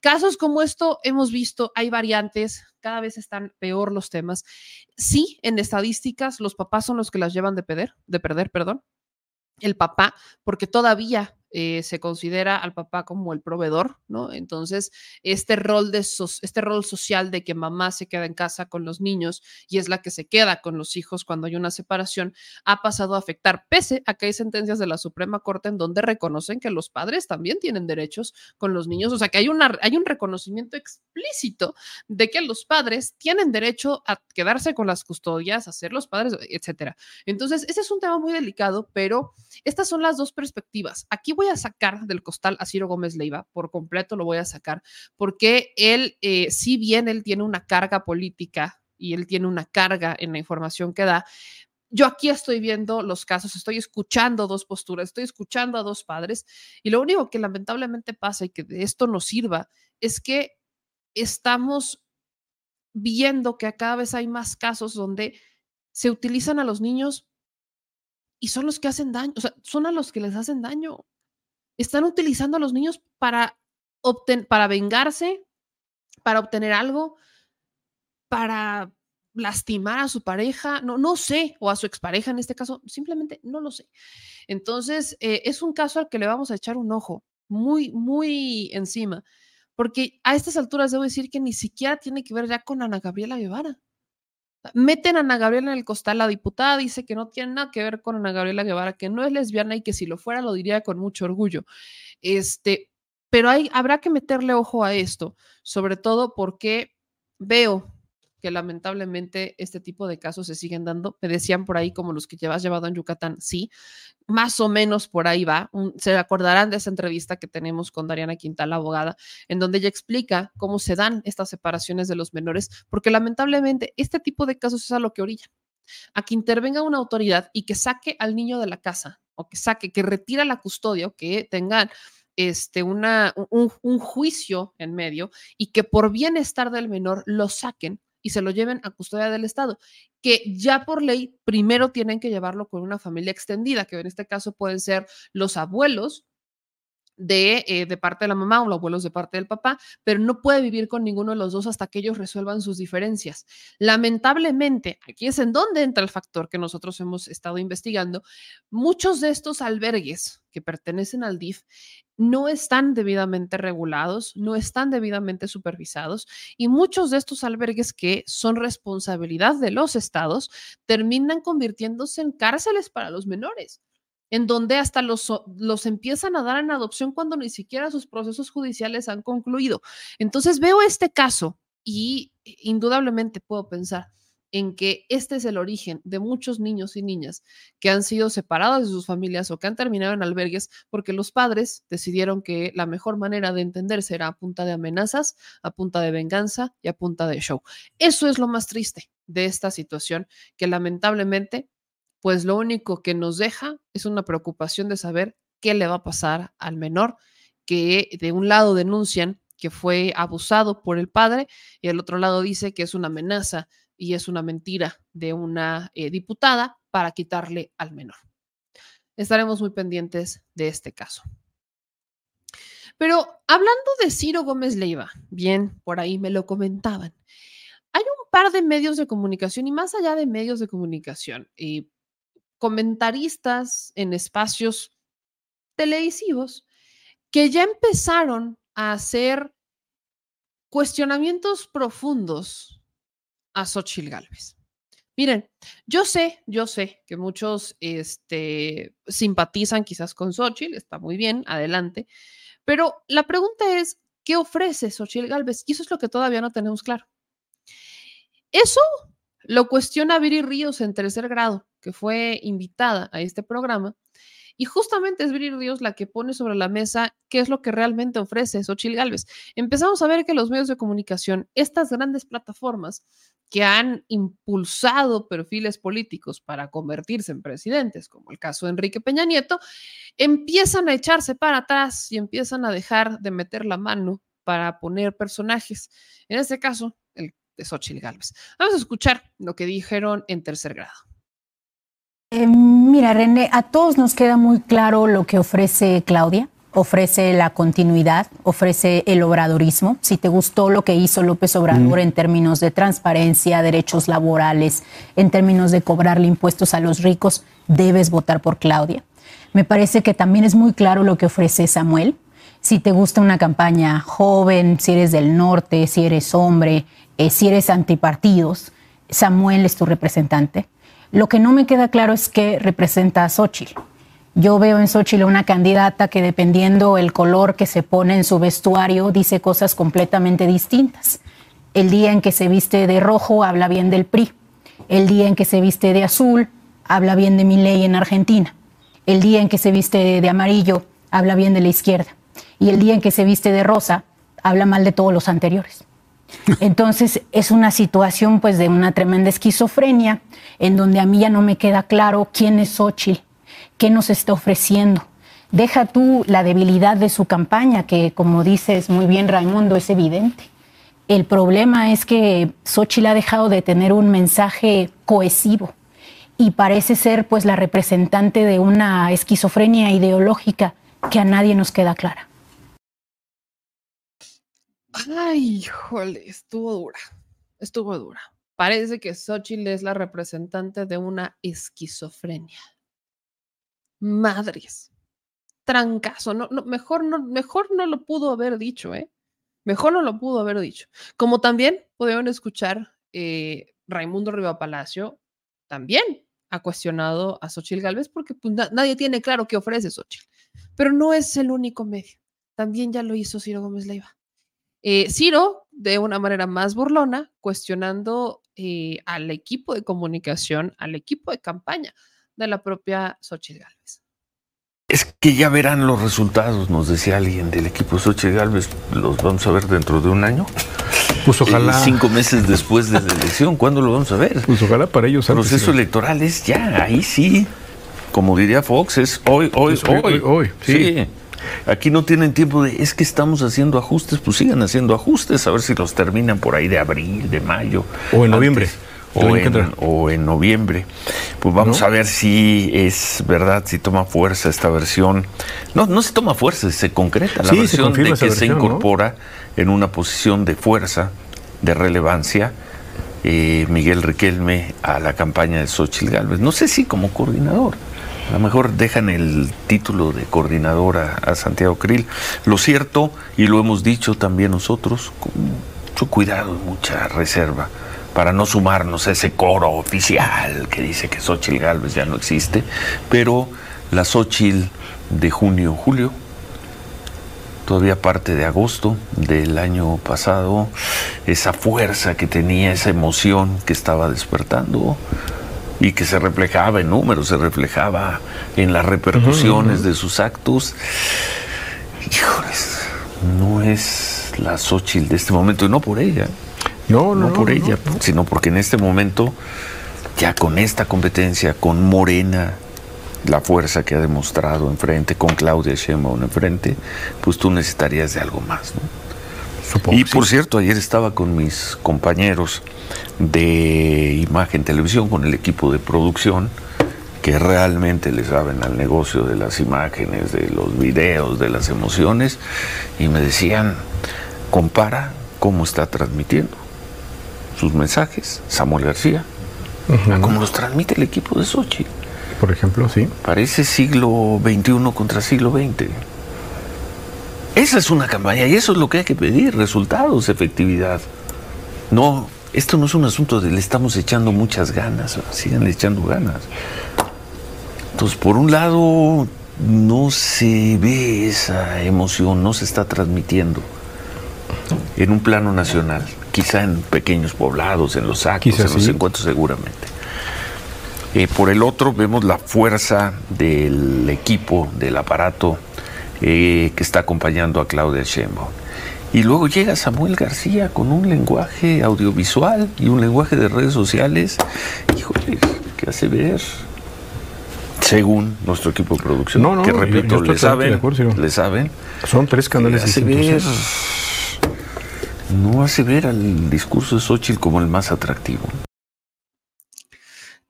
Casos como esto hemos visto, hay variantes, cada vez están peor los temas. Sí, en estadísticas los papás son los que las llevan de perder, de perder, perdón. El papá, porque todavía eh, se considera al papá como el proveedor, ¿no? Entonces, este rol, de este rol social de que mamá se queda en casa con los niños y es la que se queda con los hijos cuando hay una separación, ha pasado a afectar, pese a que hay sentencias de la Suprema Corte en donde reconocen que los padres también tienen derechos con los niños, o sea, que hay, una, hay un reconocimiento explícito de que los padres tienen derecho a quedarse con las custodias, a ser los padres, etcétera. Entonces, ese es un tema muy delicado, pero estas son las dos perspectivas. Aquí voy a sacar del costal a Ciro Gómez Leiva, por completo lo voy a sacar, porque él, eh, si bien él tiene una carga política y él tiene una carga en la información que da, yo aquí estoy viendo los casos, estoy escuchando dos posturas, estoy escuchando a dos padres y lo único que lamentablemente pasa y que de esto nos sirva es que estamos viendo que cada vez hay más casos donde se utilizan a los niños y son los que hacen daño, o sea, son a los que les hacen daño están utilizando a los niños para, obten para vengarse, para obtener algo, para lastimar a su pareja, no, no sé, o a su expareja en este caso, simplemente no lo sé. Entonces, eh, es un caso al que le vamos a echar un ojo muy, muy encima, porque a estas alturas debo decir que ni siquiera tiene que ver ya con Ana Gabriela Guevara. Meten a Ana Gabriela en el costal, la diputada dice que no tiene nada que ver con Ana Gabriela Guevara, que no es lesbiana y que si lo fuera lo diría con mucho orgullo. Este, pero hay, habrá que meterle ojo a esto, sobre todo porque veo que lamentablemente este tipo de casos se siguen dando. Me decían por ahí como los que llevas llevado en Yucatán, sí, más o menos por ahí va. Se acordarán de esa entrevista que tenemos con Dariana Quintal, abogada, en donde ella explica cómo se dan estas separaciones de los menores, porque lamentablemente este tipo de casos es a lo que orilla, a que intervenga una autoridad y que saque al niño de la casa, o que saque, que retira la custodia, o que tengan este, una, un, un juicio en medio y que por bienestar del menor lo saquen y se lo lleven a custodia del Estado, que ya por ley primero tienen que llevarlo con una familia extendida, que en este caso pueden ser los abuelos de, eh, de, parte de la mamá o los abuelos de parte del papá, pero no puede vivir con ninguno de los dos hasta que ellos resuelvan sus diferencias. Lamentablemente, aquí es en donde entra el factor que nosotros hemos estado investigando. Muchos de estos albergues que pertenecen al DIF no están debidamente regulados, no están debidamente supervisados y muchos de estos albergues que son responsabilidad de los estados terminan convirtiéndose en cárceles para los menores en donde hasta los, los empiezan a dar en adopción cuando ni siquiera sus procesos judiciales han concluido. Entonces veo este caso y indudablemente puedo pensar, en que este es el origen de muchos niños y niñas que han sido separados de sus familias o que han terminado en albergues porque los padres decidieron que la mejor manera de entenderse era a punta de amenazas, a punta de venganza y a punta de show. Eso es lo más triste de esta situación que lamentablemente, pues lo único que nos deja es una preocupación de saber qué le va a pasar al menor que de un lado denuncian que fue abusado por el padre y el otro lado dice que es una amenaza y es una mentira de una eh, diputada para quitarle al menor. Estaremos muy pendientes de este caso. Pero hablando de Ciro Gómez Leiva, bien, por ahí me lo comentaban, hay un par de medios de comunicación y más allá de medios de comunicación, eh, comentaristas en espacios televisivos que ya empezaron a hacer cuestionamientos profundos a Xochitl Galvez. Miren, yo sé, yo sé que muchos este, simpatizan quizás con Xochitl, está muy bien, adelante, pero la pregunta es, ¿qué ofrece Xochitl Galvez? Y eso es lo que todavía no tenemos claro. Eso lo cuestiona Viri Ríos en tercer grado, que fue invitada a este programa, y justamente es Viri Ríos la que pone sobre la mesa qué es lo que realmente ofrece Xochitl Galvez. Empezamos a ver que los medios de comunicación, estas grandes plataformas que han impulsado perfiles políticos para convertirse en presidentes, como el caso de Enrique Peña Nieto, empiezan a echarse para atrás y empiezan a dejar de meter la mano para poner personajes. En este caso, el de Xochitl Galvez. Vamos a escuchar lo que dijeron en tercer grado. Eh, mira, René, a todos nos queda muy claro lo que ofrece Claudia. Ofrece la continuidad, ofrece el obradorismo. Si te gustó lo que hizo López Obrador en términos de transparencia, derechos laborales, en términos de cobrarle impuestos a los ricos, debes votar por Claudia. Me parece que también es muy claro lo que ofrece Samuel. Si te gusta una campaña joven, si eres del norte, si eres hombre, eh, si eres antipartidos, Samuel es tu representante. Lo que no me queda claro es qué representa a Xochitl. Yo veo en Xochitl una candidata que dependiendo el color que se pone en su vestuario dice cosas completamente distintas. El día en que se viste de rojo habla bien del PRI. El día en que se viste de azul habla bien de mi ley en Argentina. El día en que se viste de amarillo habla bien de la izquierda. Y el día en que se viste de rosa habla mal de todos los anteriores. Entonces es una situación pues de una tremenda esquizofrenia en donde a mí ya no me queda claro quién es Xochitl, qué nos está ofreciendo. Deja tú la debilidad de su campaña, que como dices muy bien Raimundo, es evidente. El problema es que Xochitl ha dejado de tener un mensaje cohesivo y parece ser pues la representante de una esquizofrenia ideológica que a nadie nos queda clara. Ay, híjole, estuvo dura, estuvo dura. Parece que Xochitl es la representante de una esquizofrenia. Madres, trancazo, no, no, mejor, no, mejor no lo pudo haber dicho, ¿eh? Mejor no lo pudo haber dicho. Como también pudieron escuchar, eh, Raimundo Riva Palacio también ha cuestionado a Xochitl Galvez porque pues, na- nadie tiene claro qué ofrece Xochitl. Pero no es el único medio. También ya lo hizo Ciro Gómez Leiva. Eh, Ciro, de una manera más burlona, cuestionando eh, al equipo de comunicación, al equipo de campaña de la propia Xochitl Gálvez. Es que ya verán los resultados, nos decía alguien del equipo Xochitl Galvez, los vamos a ver dentro de un año. Pues ojalá. Eh, cinco meses después de la elección, ¿cuándo lo vamos a ver? Pues ojalá para ellos. El proceso sí. electoral es ya, ahí sí. Como diría Fox, es hoy, hoy, Es hoy, hoy. hoy, hoy, sí. sí. Aquí no tienen tiempo de, es que estamos haciendo ajustes, pues sigan haciendo ajustes, a ver si los terminan por ahí de abril, de mayo. O en noviembre, el O en, o en noviembre. Pues vamos ¿No? a ver si es verdad, si toma fuerza esta versión. No, no se toma fuerza, se concreta la Sí, se versión de confirma que se versión, ¿no? incorpora en una posición de fuerza, de relevancia, eh, Miguel Riquelme a la campaña de Xochitl Gálvez. No sé si como coordinador. A lo mejor dejan el título de coordinador a, Santiago Krill. Lo cierto, y lo hemos dicho también nosotros, con mucho cuidado y mucha reserva, para no sumarnos a ese coro oficial que dice que Xochitl Gálvez ya no existe, pero la Xochitl de junio, julio, todavía parte de agosto del año pasado, esa fuerza que tenía, esa emoción que estaba despertando y que se reflejaba en números, se reflejaba en las repercusiones de sus actos. Híjoles, no es la Xochitl de este momento, y no por ella. No, no, no por no, ella, sino porque en este momento, ya con esta competencia, con Morena, la fuerza que ha demostrado enfrente, con Claudia Sheinbaum enfrente, pues tú necesitarías de algo más, ¿no? y por cierto, ayer estaba con mis compañeros de imagen televisión, con el equipo de producción, que realmente le saben al negocio de las imágenes, de los videos, de las emociones, y me decían, compara cómo está transmitiendo sus mensajes Samuel García, a cómo los transmite el equipo de Sochi. Por ejemplo, sí. Parece siglo XXI contra siglo XX. Esa es una campaña y eso es lo que hay que pedir, resultados, efectividad. No, esto no es un asunto de le estamos echando muchas ganas, sigan echando ganas. Entonces, por un lado, no se ve esa emoción, no se está transmitiendo en un plano nacional, quizá en pequeños poblados, en los actos, Quizá en los encuentros seguramente. Eh, por el otro, vemos la fuerza del equipo, del aparato eh, que está acompañando a Claudia Sheinbaum. Y luego llega Samuel García con un lenguaje audiovisual y un lenguaje de redes sociales, híjole, que hace ver, según nuestro equipo de producción, No, no, que yo- yo repito, le saben, acuerdo, le saben, Son tres canales hace ver, no hace ver al discurso de Xochitl como el más atractivo.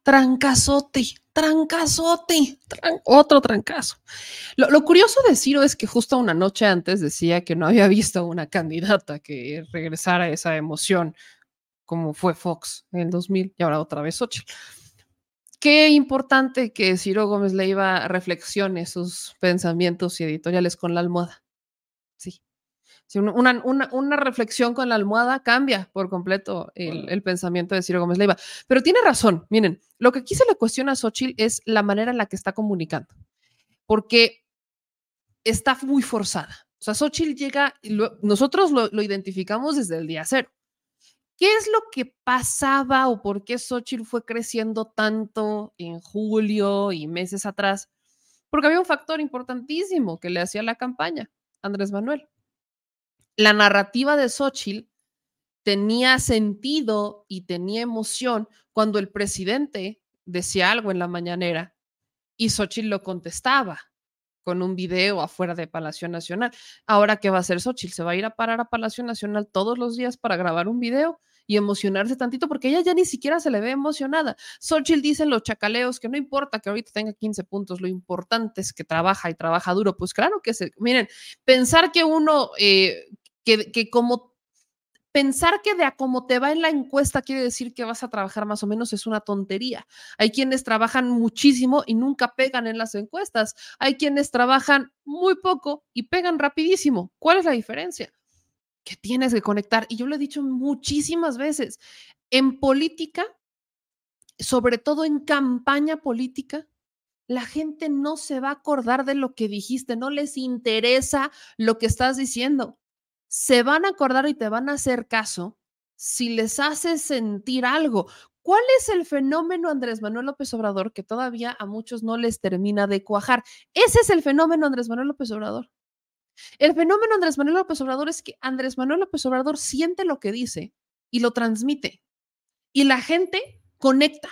trancazote, trancazote, tran- otro trancazo. Lo, curioso de Ciro es que justo una noche antes decía que no había visto una candidata que regresara esa emoción, como fue Fox en el 2000 y ahora otra vez Xochitl. Qué importante que Ciro Gómez Leiva reflexione sus pensamientos y editoriales con la almohada. Una, una- reflexión con la almohada cambia por completo el, el pensamiento de Ciro Gómez Leiva. Pero tiene razón. Miren, lo que aquí se le cuestiona a Xochitl es la manera en la que está comunicando. Porque está muy forzada. O sea, Xochitl llega, y lo- nosotros lo, lo identificamos desde el día cero. ¿Qué es lo que pasaba o por qué Xochitl fue creciendo tanto en julio y meses atrás? Porque había un factor importantísimo que le hacía la campaña, Andrés Manuel. La narrativa de Xochitl tenía sentido y tenía emoción cuando el presidente decía algo en la mañanera y Xochitl lo contestaba con un video afuera de Palacio Nacional. Ahora, ¿qué va a hacer Xochitl? ¿Se va a ir a parar a Palacio Nacional todos los días para grabar un video y emocionarse tantito? Porque ella ya ni siquiera se le ve emocionada. Xochitl dice en los chacaleos que no importa que ahorita tenga 15 puntos, lo importante es que trabaja y trabaja duro. Pues claro que se, miren, pensar que uno, eh, que, como pensar que de a cómo te va en la encuesta quiere decir que vas a trabajar más o menos es una tontería. Hay quienes trabajan muchísimo y nunca pegan en las encuestas. Hay quienes trabajan muy poco y pegan rapidísimo. ¿Cuál es la diferencia? Que tienes que conectar. Y yo lo he dicho muchísimas veces. En política, sobre todo en campaña política, la gente no se va a acordar de lo que dijiste, no les interesa lo que estás diciendo se van a acordar y te van a hacer caso si les haces sentir algo. ¿Cuál es el fenómeno Andrés Manuel López Obrador que todavía a muchos no les termina de cuajar? Ese es el fenómeno Andrés Manuel López Obrador. El fenómeno Andrés Manuel López Obrador es que Andrés Manuel López Obrador siente lo que dice y lo transmite. Y la gente conecta.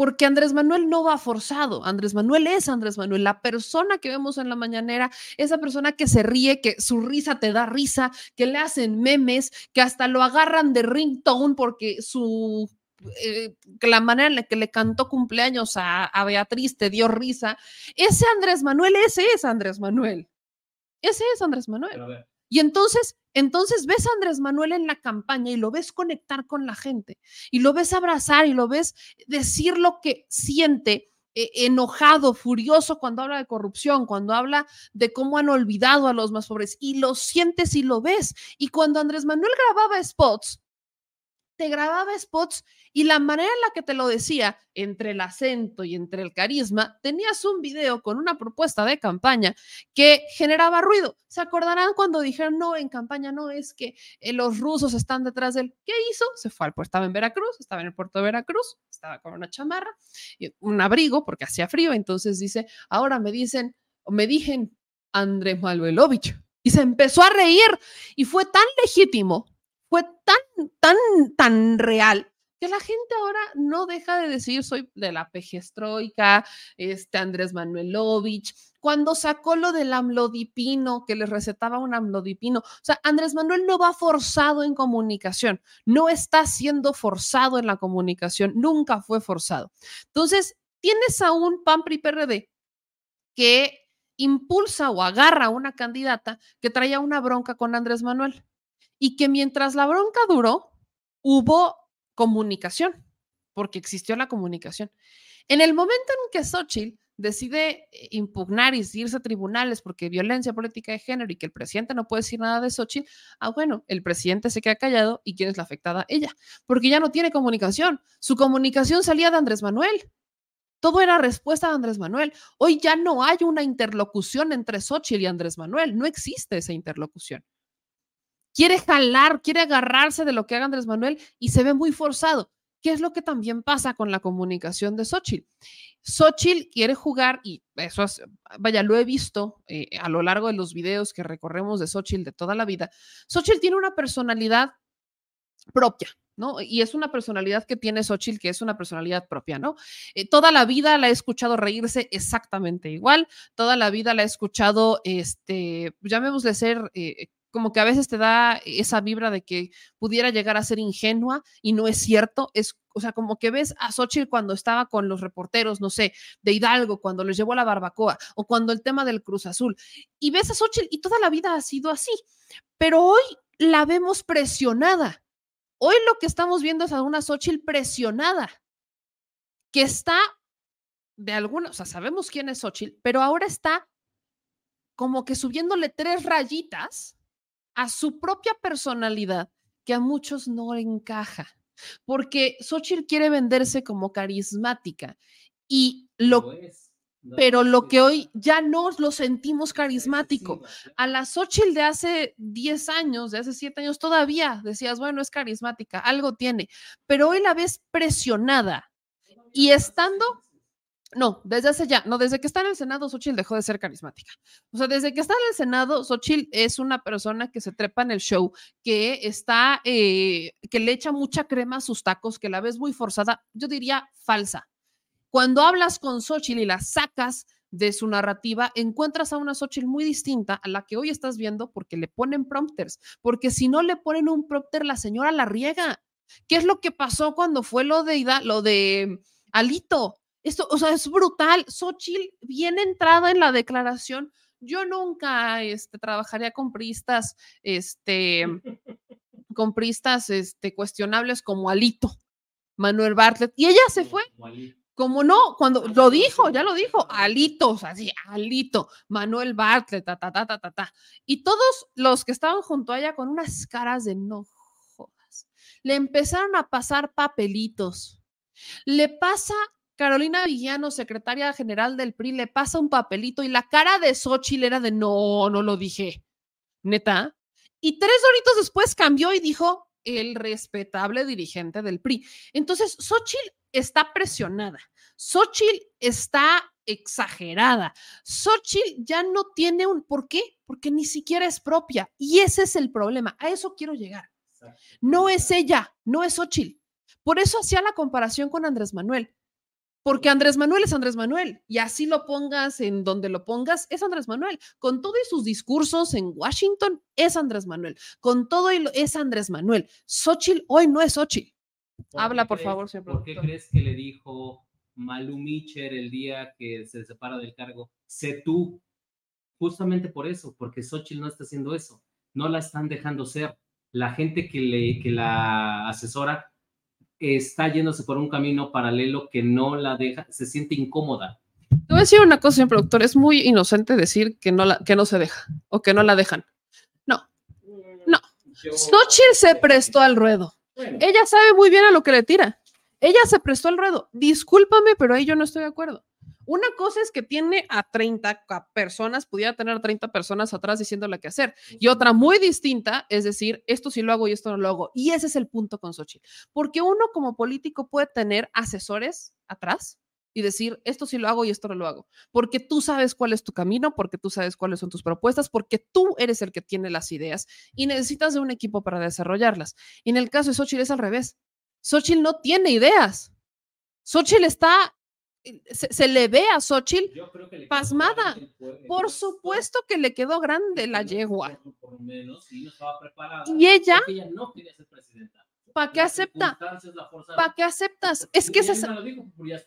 Porque Andrés Manuel no va forzado. Andrés Manuel es Andrés Manuel, la persona que vemos en la mañanera, esa persona que se ríe, que su risa te da risa, que le hacen memes, que hasta lo agarran de ringtone porque su eh, la manera en la que le cantó cumpleaños a, a Beatriz te dio risa. Ese Andrés Manuel, ese es Andrés Manuel. Ese es Andrés Manuel. Y entonces, entonces ves a Andrés Manuel en la campaña y lo ves conectar con la gente y lo ves abrazar y lo ves decir lo que siente eh, enojado, furioso cuando habla de corrupción, cuando habla de cómo han olvidado a los más pobres y lo sientes y lo ves. Y cuando Andrés Manuel grababa spots, te grababa spots y la manera en la que te lo decía, entre el acento y entre el carisma, tenías un video con una propuesta de campaña que generaba ruido. ¿Se acordarán cuando dijeron, no, en campaña no, es que eh, los rusos están detrás del... ¿Qué hizo? Se fue al puerto, estaba en Veracruz, estaba en el puerto de Veracruz, estaba con una chamarra, y un abrigo porque hacía frío, entonces dice, ahora me dicen, me dijen Andrés Manuelovich. Y se empezó a reír y fue tan legítimo, fue tan, tan, tan real que la gente ahora no deja de decir soy de la pejestroika, este Andrés Manuelovich, cuando sacó lo del amlodipino, que les recetaba un amlodipino. O sea, Andrés Manuel no va forzado en comunicación, no está siendo forzado en la comunicación, nunca fue forzado. Entonces, tienes a un PAN que impulsa o agarra a una candidata que traía una bronca con Andrés Manuel y que mientras la bronca duró, hubo comunicación, porque existió la comunicación. En el momento en que Xochitl decide eh, impugnar y irse a tribunales porque violencia política de género y que el presidente no puede decir nada de Xochitl, ah, bueno, el presidente se queda callado y quién es la afectada ella, porque ya no tiene comunicación. Su comunicación salía de Andrés Manuel. Todo era respuesta de Andrés Manuel. Hoy ya no hay una interlocución entre Xochitl y Andrés Manuel. No existe esa interlocución. Quiere jalar, quiere agarrarse de lo que haga Andrés Manuel y se ve muy forzado. ¿Qué es lo que también pasa con la comunicación de Xochitl? Xochitl quiere jugar, y eso es, vaya, lo he visto eh, a lo largo de los videos que recorremos de Xochitl de toda la vida. Xochitl tiene una personalidad propia, ¿no? Y es una personalidad que tiene Xochitl, que es una personalidad propia, ¿no? Eh, toda la vida la he escuchado reírse exactamente igual, toda la vida la he escuchado, este, llamémosle ser... Eh, como que a veces te da esa vibra de que pudiera llegar a ser ingenua y no es cierto. Es, o sea, como que ves a Xochitl cuando estaba con los reporteros, no sé, de Hidalgo, cuando les llevó a la barbacoa o cuando el tema del Cruz Azul. Y ves a Xochitl y toda la vida ha sido así. Pero hoy la vemos presionada. Hoy lo que estamos viendo es a una Xochitl presionada, que está de alguna, o sea, sabemos quién es Xochitl, pero ahora está como que subiéndole tres rayitas a su propia personalidad que a muchos no le encaja, porque Xochitl quiere venderse como carismática y lo... pero lo que hoy ya no lo sentimos carismático. A la Xochitl de hace 10 años, de hace 7 años, todavía decías, bueno, es carismática, algo tiene, pero hoy la ves presionada y estando no, desde hace ya, no, desde que está en el Senado, Xochitl dejó de ser carismática. O sea, desde que está en el Senado, Xochitl es una persona que se trepa en el show, que está, eh, que le echa mucha crema a sus tacos, que la ves muy forzada, yo diría falsa. Cuando hablas con Xochitl y la sacas de su narrativa, encuentras a una Xochitl muy distinta a la que hoy estás viendo porque le ponen prompters, porque si no le ponen un prompter, la señora la riega. ¿Qué es lo que pasó cuando fue lo de, lo de Alito? Esto, o sea, es brutal. Xochitl, bien entrada en la declaración. Yo nunca este, trabajaría con pristas, este, con pristas este, cuestionables como Alito, Manuel Bartlett. Y ella se fue. Como no, cuando lo dijo, ya lo dijo, Alito, o sea, sí, Alito, Manuel Bartlett, ta, ta, ta, ta, ta, ta. Y todos los que estaban junto a ella con unas caras de no jodas, le empezaron a pasar papelitos. Le pasa Carolina Villano, secretaria general del PRI, le pasa un papelito y la cara de Xochitl era de no, no lo dije. Neta. Y tres horitos después cambió y dijo el respetable dirigente del PRI. Entonces, Xochitl está presionada. Xochitl está exagerada. Xochitl ya no tiene un. ¿Por qué? Porque ni siquiera es propia. Y ese es el problema. A eso quiero llegar. No es ella, no es Xochitl. Por eso hacía la comparación con Andrés Manuel. Porque Andrés Manuel es Andrés Manuel y así lo pongas en donde lo pongas, es Andrés Manuel. Con todos sus discursos en Washington, es Andrés Manuel. Con todo es Andrés Manuel. Xochitl hoy no es Xochitl. Habla, por favor, señor ¿Por qué crees que le dijo Malu Micher el día que se separa del cargo? Sé tú. Justamente por eso, porque Xochitl no está haciendo eso. No la están dejando ser. La gente que, le, que la asesora está yéndose por un camino paralelo que no la deja, se siente incómoda. Te voy a decir una cosa, señor productor, es muy inocente decir que no, la, que no se deja o que no la dejan. No, no. Xochitl se prestó al ruedo. Ella sabe muy bien a lo que le tira. Ella se prestó al ruedo. Discúlpame, pero ahí yo no estoy de acuerdo. Una cosa es que tiene a 30 ca- personas, pudiera tener a 30 personas atrás diciéndole qué hacer. Y otra muy distinta es decir, esto sí lo hago y esto no lo hago. Y ese es el punto con Xochitl. Porque uno como político puede tener asesores atrás y decir, esto sí lo hago y esto no lo hago. Porque tú sabes cuál es tu camino, porque tú sabes cuáles son tus propuestas, porque tú eres el que tiene las ideas y necesitas de un equipo para desarrollarlas. Y en el caso de Xochitl es al revés. Xochitl no tiene ideas. Xochitl está, se, se le ve a Xochitl que pasmada. el el Por puesto, supuesto que le quedó grande la yegua. por- menos, y no ella- ella no ser. ¿Para qué acepta? ¿Para qué aceptas? Es que Ella ese es, "Pues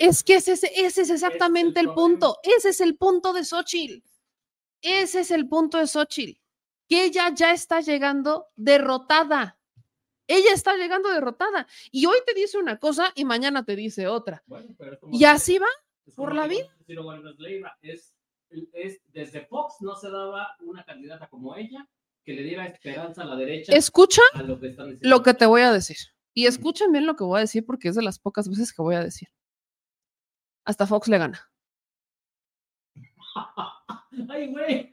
es que ese, es- ese es exactamente el, problema. punto. Ese es el punto de Xochitl. Ese es el punto de Xochitl. Que ella ya está llegando derrotada. Ella está llegando derrotada. Y hoy te dice una cosa y mañana te dice otra. Bueno, pero Y así va por la vida. Ciro Gómez Leiva, es, es, desde Fox no se daba una candidata como ella que le diera esperanza a la derecha. Escucha lo que lo te voy a decir. Y escuchen bien lo que voy a decir porque es de las pocas veces que voy a decir. Hasta Fox le gana. Ay, güey.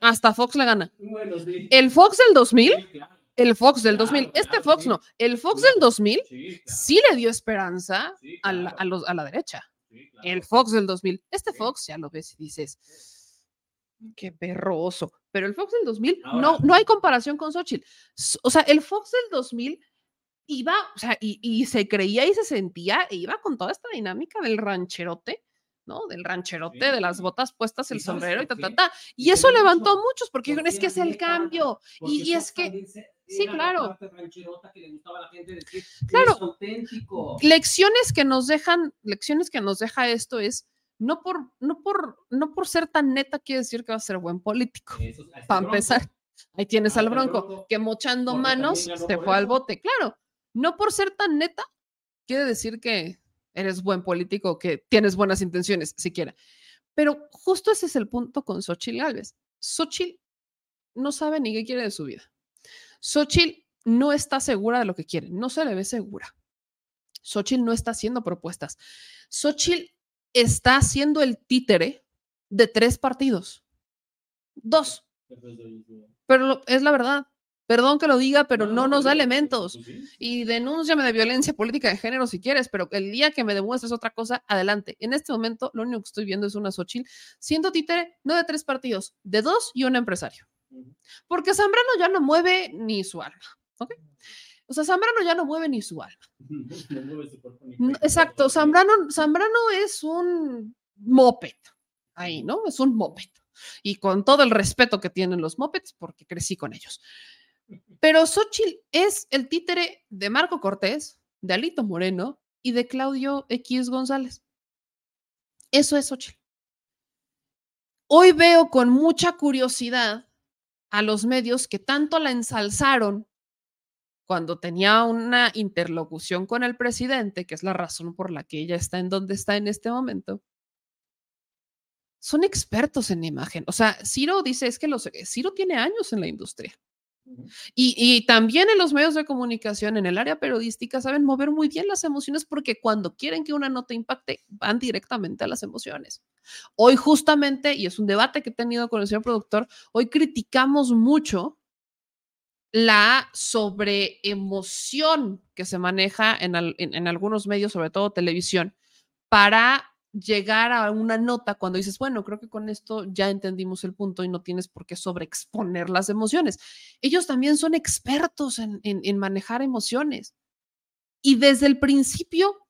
Hasta Fox le gana. Bueno, sí. El Fox del 2000, Sí, claro. El Fox del Claro, 2000, este Fox no, el Fox del 2000 Sí, le dio esperanza a la, a los- a la derecha. El Fox del 2000. Este. Fox ya lo ves y dices, qué perroso. Pero el Fox del 2000, no, Ahora- no hay comparación con Xochitl. O sea, el Fox del 2000 iba, o sea, y, y se creía y se sentía, e iba con toda esta dinámica del rancherote, ¿no? Del rancherote, de las botas puestas, el ¿Y sabes sombrero y ta, ta, ta. Y Y eso levantó a muchos porque dijeron, es que es el cambio. Y, y es que, sí, claro. parte rancherota que le gustaba a la gente decir, Claro. "Eres auténtico. lecciones que nos dejan, lecciones que nos deja esto es no por, no por, no por ser tan neta quiere decir que va a ser buen político. Eso, Para empezar, ahí tienes al bronco, Bronco, que mochando manos por fue al bote. Claro, no por ser tan neta quiere decir que eres buen político, que tienes buenas intenciones, siquiera. Pero justo ese es el punto con Xochitl Gálvez. Xochitl no sabe ni qué quiere de su vida. Xochitl no está segura de lo que quiere, no se le ve segura. Xochitl no está haciendo propuestas. Xochitl está haciendo el títere de tres partidos. Dos, pero es la verdad. Perdón que lo diga, pero no, nos da elementos. Y denúnciame de violencia política de género si quieres, pero el día que me demuestres otra cosa, adelante. En este momento, lo único que estoy viendo es una Xochitl siendo títere no de tres partidos, de dos y un empresario. Porque Zambrano ya no mueve ni su alma. ¿ok? O sea, Zambrano ya no mueve ni su alma. No mueve su cuerpo ni No, cuerpo. Exacto, Zambrano, Zambrano es un moped. Ahí, ¿no? Es un moped. Y con todo el respeto que tienen los mopeds, porque crecí con ellos. Pero Xochitl es el títere de Marco Cortés, de Alito Moreno y de Claudio X González. Eso es Xochitl. Hoy veo con mucha curiosidad a los medios que tanto la ensalzaron cuando tenía una interlocución con el presidente, que es la razón por la que ella está en donde está en este momento, son expertos en imagen. O sea, Ciro dice, es que los, Ciro tiene años en la industria. Y, y también en los medios de comunicación, en el área periodística, saben mover muy bien las emociones porque cuando quieren que una nota impacte, van directamente a las emociones. Hoy justamente, y es un debate que he tenido con el señor productor, hoy criticamos mucho la sobreemoción que se maneja en, al- en- en algunos medios, sobre todo televisión, para llegar a una nota cuando dices, bueno, creo que con esto ya entendimos el punto y no tienes por qué sobreexponer las emociones. Ellos también son expertos en manejar emociones. Y desde el principio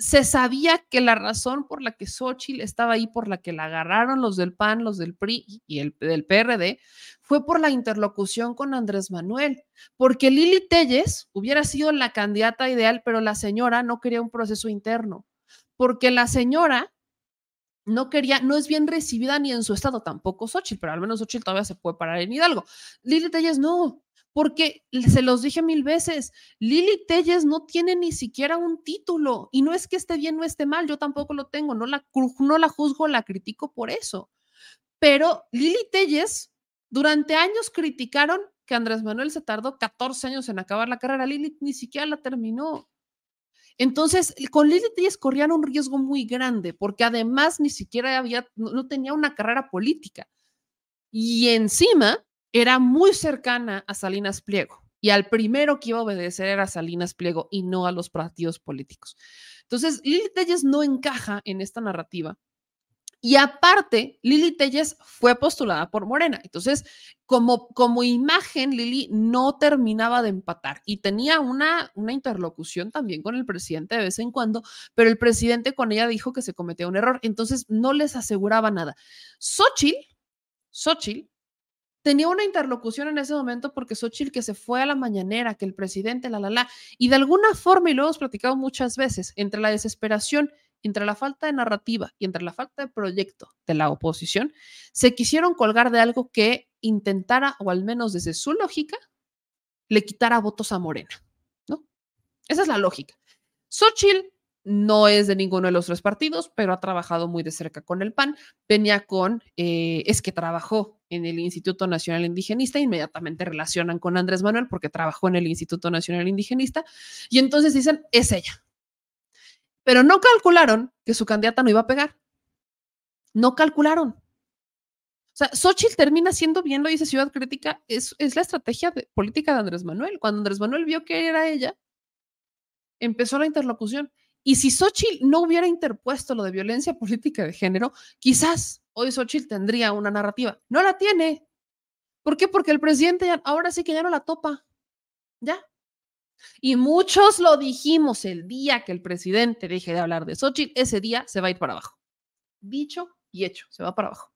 se sabía que la razón por la que Xochitl estaba ahí, por la que la agarraron los del PAN, los del PRI y el del PRD, fue por la interlocución con Andrés Manuel, porque Lili Telles hubiera sido la candidata ideal, pero la señora no quería un proceso interno, porque la señora no quería, no es bien recibida ni en su estado, tampoco Xochitl, pero al menos Xochitl todavía se puede parar en Hidalgo. Lili Telles no, porque se los dije mil veces, Lili Telles no tiene ni siquiera un título y no es que esté bien o esté mal, yo tampoco lo tengo, no la, no la juzgo, la critico por eso. Pero Lili Telles durante años criticaron que Andrés Manuel se tardó 14 años en acabar la carrera. Lili ni siquiera la terminó. Entonces, con Lili Telles corrían un riesgo muy grande, porque además ni siquiera había, no tenía una carrera política. Y encima era muy cercana a Salinas Pliego. Y al primero que iba a obedecer era Salinas Pliego y no a los partidos políticos. Entonces, Lili Telles no encaja en esta narrativa. Y aparte, Lili Telles fue postulada por Morena. Entonces, como, como imagen, Lili no terminaba de empatar y tenía una, una interlocución también con el presidente de vez en cuando, pero el presidente con ella dijo que se cometió un error. Entonces, no les aseguraba nada. Xochitl, Xochitl tenía una interlocución en ese momento porque Xochitl que se fue a la mañanera, que el presidente, la, la, la, y de alguna forma, y lo hemos platicado muchas veces, entre la desesperación, entre la falta de narrativa y entre la falta de proyecto de la oposición, se quisieron colgar de algo que intentara, o al menos desde su lógica, le quitara votos a Morena, ¿no? Esa es la lógica. Xochitl no es de ninguno de los tres partidos, pero ha trabajado muy de cerca con el PAN. Venía con, eh, es que trabajó en el Instituto Nacional Indigenista, inmediatamente relacionan con Andrés Manuel porque trabajó en el Instituto Nacional Indigenista, y entonces dicen, es ella. Pero no calcularon que su candidata no iba a pegar. No calcularon. O sea, Xochitl termina siendo, bien lo dice Ciudad Crítica, es, es la estrategia política de Andrés Manuel. Cuando Andrés Manuel vio que era ella, empezó la interlocución. Y si Xochitl no hubiera interpuesto lo de violencia política de género, quizás hoy Xochitl tendría una narrativa. No la tiene. ¿Por qué? Porque el presidente ya, ahora sí que ya no la topa. Ya. Y muchos lo dijimos el día que el presidente deje de hablar de Xochitl, ese día se va a ir para abajo. Dicho y hecho, se va para abajo.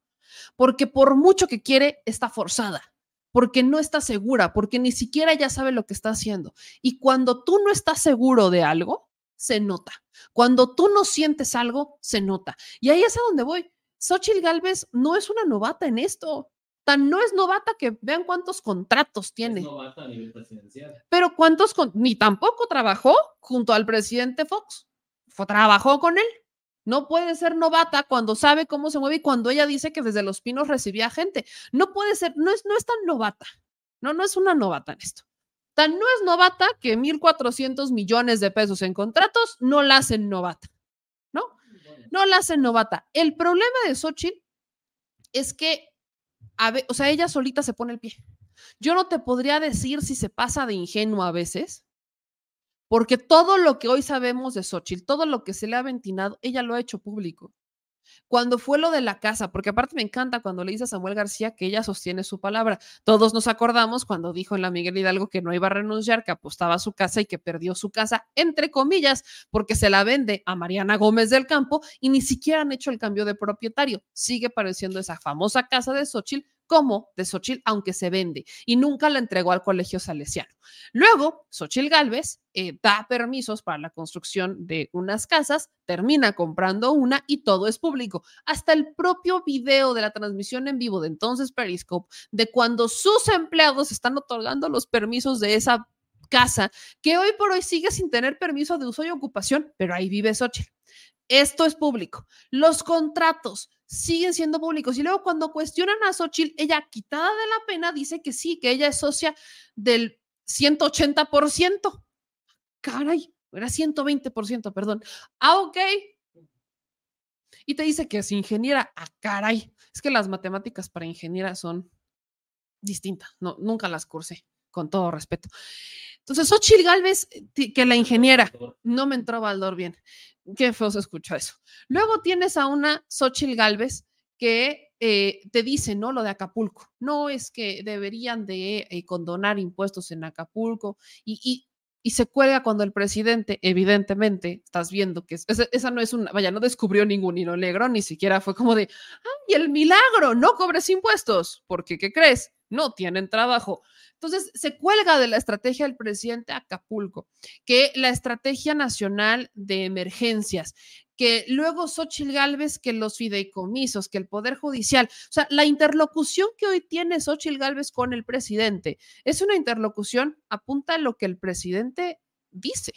Porque por mucho que quiere, está forzada porque no está segura, porque ni siquiera ella sabe lo que está haciendo. Y cuando tú no estás seguro de algo, se nota. Cuando tú no sientes algo, se nota. Y ahí es a donde voy. Xochitl Galvez no es una novata en esto. Tan no es novata que vean cuántos contratos tiene. Es novata a nivel presidencial. Pero cuántos, con- ni tampoco trabajó junto al presidente Fox. Fue, trabajó con él. No puede ser novata cuando sabe cómo se mueve y cuando ella dice que desde Los Pinos recibía gente. No puede ser, no es, no es tan novata. No, no es una novata en esto. Tan no es novata que 1.400 millones de pesos en contratos no la hacen novata. ¿No? La hacen novata. El problema de Xochitl es que, a ve- o sea, ella solita se pone el pie. Yo no te podría decir si se pasa de ingenua a veces, porque todo lo que hoy sabemos de Xochitl, todo lo que se le ha ventinado, ella lo ha hecho público. Cuando fue lo de la casa, porque aparte me encanta cuando le dice a Samuel García que ella sostiene su palabra. Todos nos acordamos cuando dijo en la Miguel Hidalgo que no iba a renunciar, que apostaba a su casa y que perdió su casa, entre comillas, porque se la vende a Mariana Gómez del Campo y ni siquiera han hecho el cambio de propietario. Sigue pareciendo esa famosa casa de Xochitl como de Xochitl, aunque se vende, y nunca la entregó al colegio salesiano. Luego, Xochitl Galvez eh, da permisos para la construcción de unas casas, termina comprando una y todo es público. Hasta el propio video de la transmisión en vivo de entonces Periscope, de cuando sus empleados están otorgando los permisos de esa casa, que hoy por hoy sigue sin tener permiso de uso y ocupación, pero ahí vive Xochitl. Esto es público. Los contratos siguen siendo públicos. Y luego cuando cuestionan a Xochitl, ella quitada de la pena dice que sí, que ella es socia del 180%. Caray, era 120%, perdón. Ah, ok. Y te dice que es ingeniera. Ah, caray. Es que las matemáticas para ingeniera son distintas. No, nunca las cursé, con todo respeto. Entonces, Xochitl Galvez, eh, que la ingeniera, no me entró Baldor bien. Qué feo se escucha eso. Luego tienes a una Xochitl Galvez que eh, te dice, ¿no? Lo de Acapulco. No es que deberían de eh, condonar impuestos en Acapulco y, y, y se cuelga cuando el presidente, evidentemente, estás viendo que es- esa, esa no es una, vaya, no descubrió ningún hilo negro, ni siquiera fue como de, ¡ay, el milagro! No cobres impuestos, porque ¿qué crees? No tienen trabajo. Entonces, se cuelga de la estrategia del presidente Acapulco, que la estrategia nacional de emergencias, que luego Xochitl Galvez, que los fideicomisos, que el Poder Judicial, o sea, la interlocución que hoy tiene Xochitl Galvez con el presidente es una interlocución, apunta a lo que el presidente dice.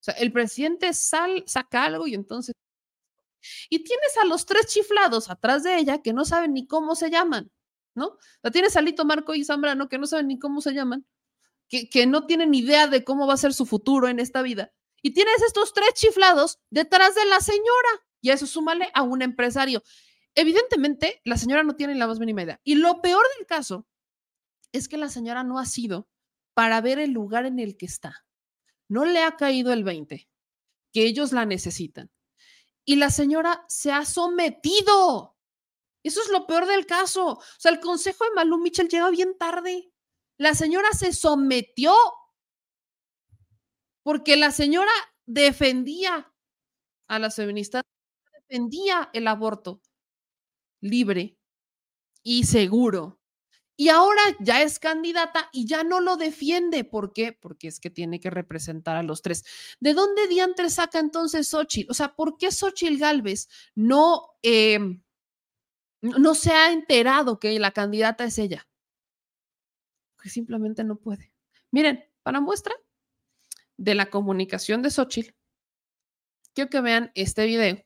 O sea, el presidente sal, saca algo y entonces... Y tienes a los tres chiflados atrás de ella que no saben ni cómo se llaman. ¿No? O sea, tienes a Lito Marco y Zambrano que no saben ni cómo se llaman, que, que no tienen idea de cómo va a ser su futuro en esta vida. Y tienes estos tres chiflados detrás de la señora. Y a eso súmale a un empresario. Evidentemente, la señora no tiene la más mínima idea. Y lo peor del caso es que la señora no ha sido para ver el lugar en el que está. No le ha caído el 20, que ellos la necesitan. Y la señora se ha sometido. Eso es lo peor del caso. O sea, el consejo de Malú Mitchell llega bien tarde. La señora se sometió porque la señora defendía a las feministas, defendía el aborto libre y seguro. Y ahora ya es candidata y ya no lo defiende. ¿Por qué? Porque es que tiene que representar a los tres. ¿De dónde diantres saca entonces Xochitl? O sea, ¿por qué Xochitl Galvez no, eh, no se ha enterado que la candidata es ella? Que simplemente no puede. Miren, para muestra de la comunicación de Xochitl, quiero que vean este video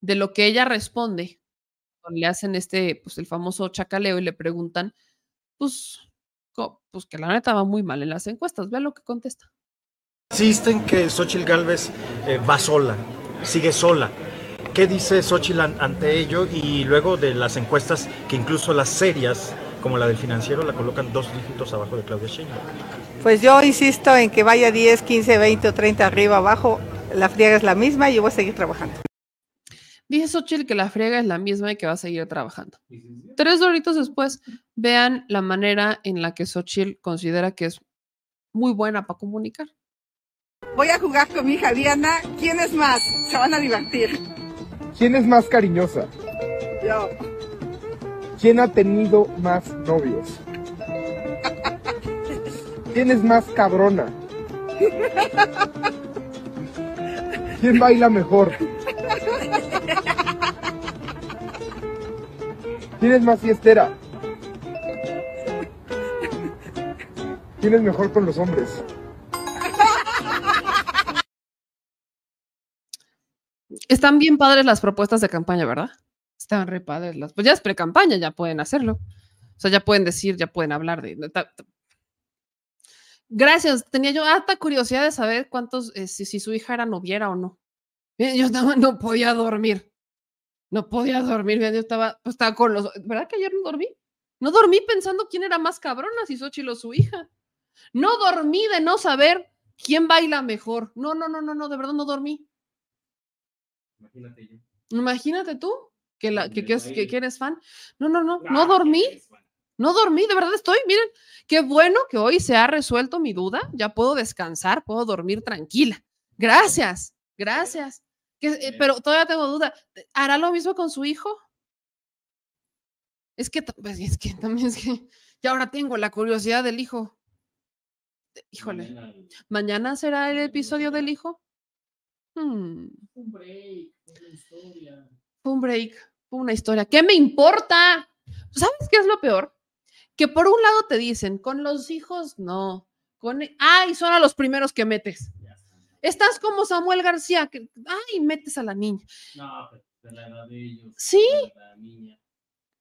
de lo que ella responde le hacen este, pues el famoso chacaleo y le preguntan, pues, pues que la neta va muy mal en las encuestas. Vean lo que contesta. Insisten que Xochitl Galvez eh, va sola, sigue sola. ¿Qué dice Xochitl an- ante ello? Y luego de las encuestas, que incluso las serias, como la del financiero, la colocan dos dígitos abajo de Claudia Sheinbaum. Pues yo insisto en que vaya 10, 15, 20 o 30 arriba, abajo, la friega es la misma y yo voy a seguir trabajando. Dice Xochitl que la friega es la misma y que va a seguir trabajando. Tres doritos después, vean la manera en la que Xochitl considera que es muy buena para comunicar. Voy a jugar con mi hija Diana. ¿Quién es más? Se van a divertir. ¿Quién es más cariñosa? Yo. ¿Quién ha tenido más novios? ¿Quién es más cabrona? ¿Quién baila mejor? ¿Quién es más fiestera? ¿Quién es mejor con los hombres? Están bien padres las propuestas de campaña, ¿verdad? Están re padres las. Pues ya es pre-campaña, ya pueden hacerlo. O sea, ya pueden decir, ya pueden hablar de. de- ta- ta- Gracias. Tenía yo harta curiosidad de saber cuántos, eh, si, si su hija era noviera o no. Bien, Yo estaba- no podía dormir. No podía dormir. bien, Yo estaba, pues, estaba con los. ¿Verdad que ayer no dormí? No dormí pensando quién era más cabrona, si Xochitl o su hija. No dormí de no saber quién baila mejor. No, no, no, no, no, de verdad no dormí. Imagínate yo. Imagínate tú que, la, que, que es- que- eres fan. No, no, no, no dormí. No dormí, de verdad estoy. Miren, qué bueno que hoy se ha resuelto mi duda. Ya puedo descansar, puedo dormir tranquila. Gracias, gracias. Que, eh, pero todavía tengo duda. ¿Hará lo mismo con su hijo? Es que, pues, es que también es que ya ahora tengo la curiosidad del hijo. Híjole. ¿Mañana será el episodio del hijo? Hmm. Un break, una historia. Fue un break, fue una historia. ¿Qué me importa? ¿Sabes qué es lo peor? Que por un lado te dicen, con los hijos no. Con, e- ay, son a los primeros que metes. Estás como Samuel García, que, ay, metes a la niña. No, pero de la edad de ellos. Sí. de La niña.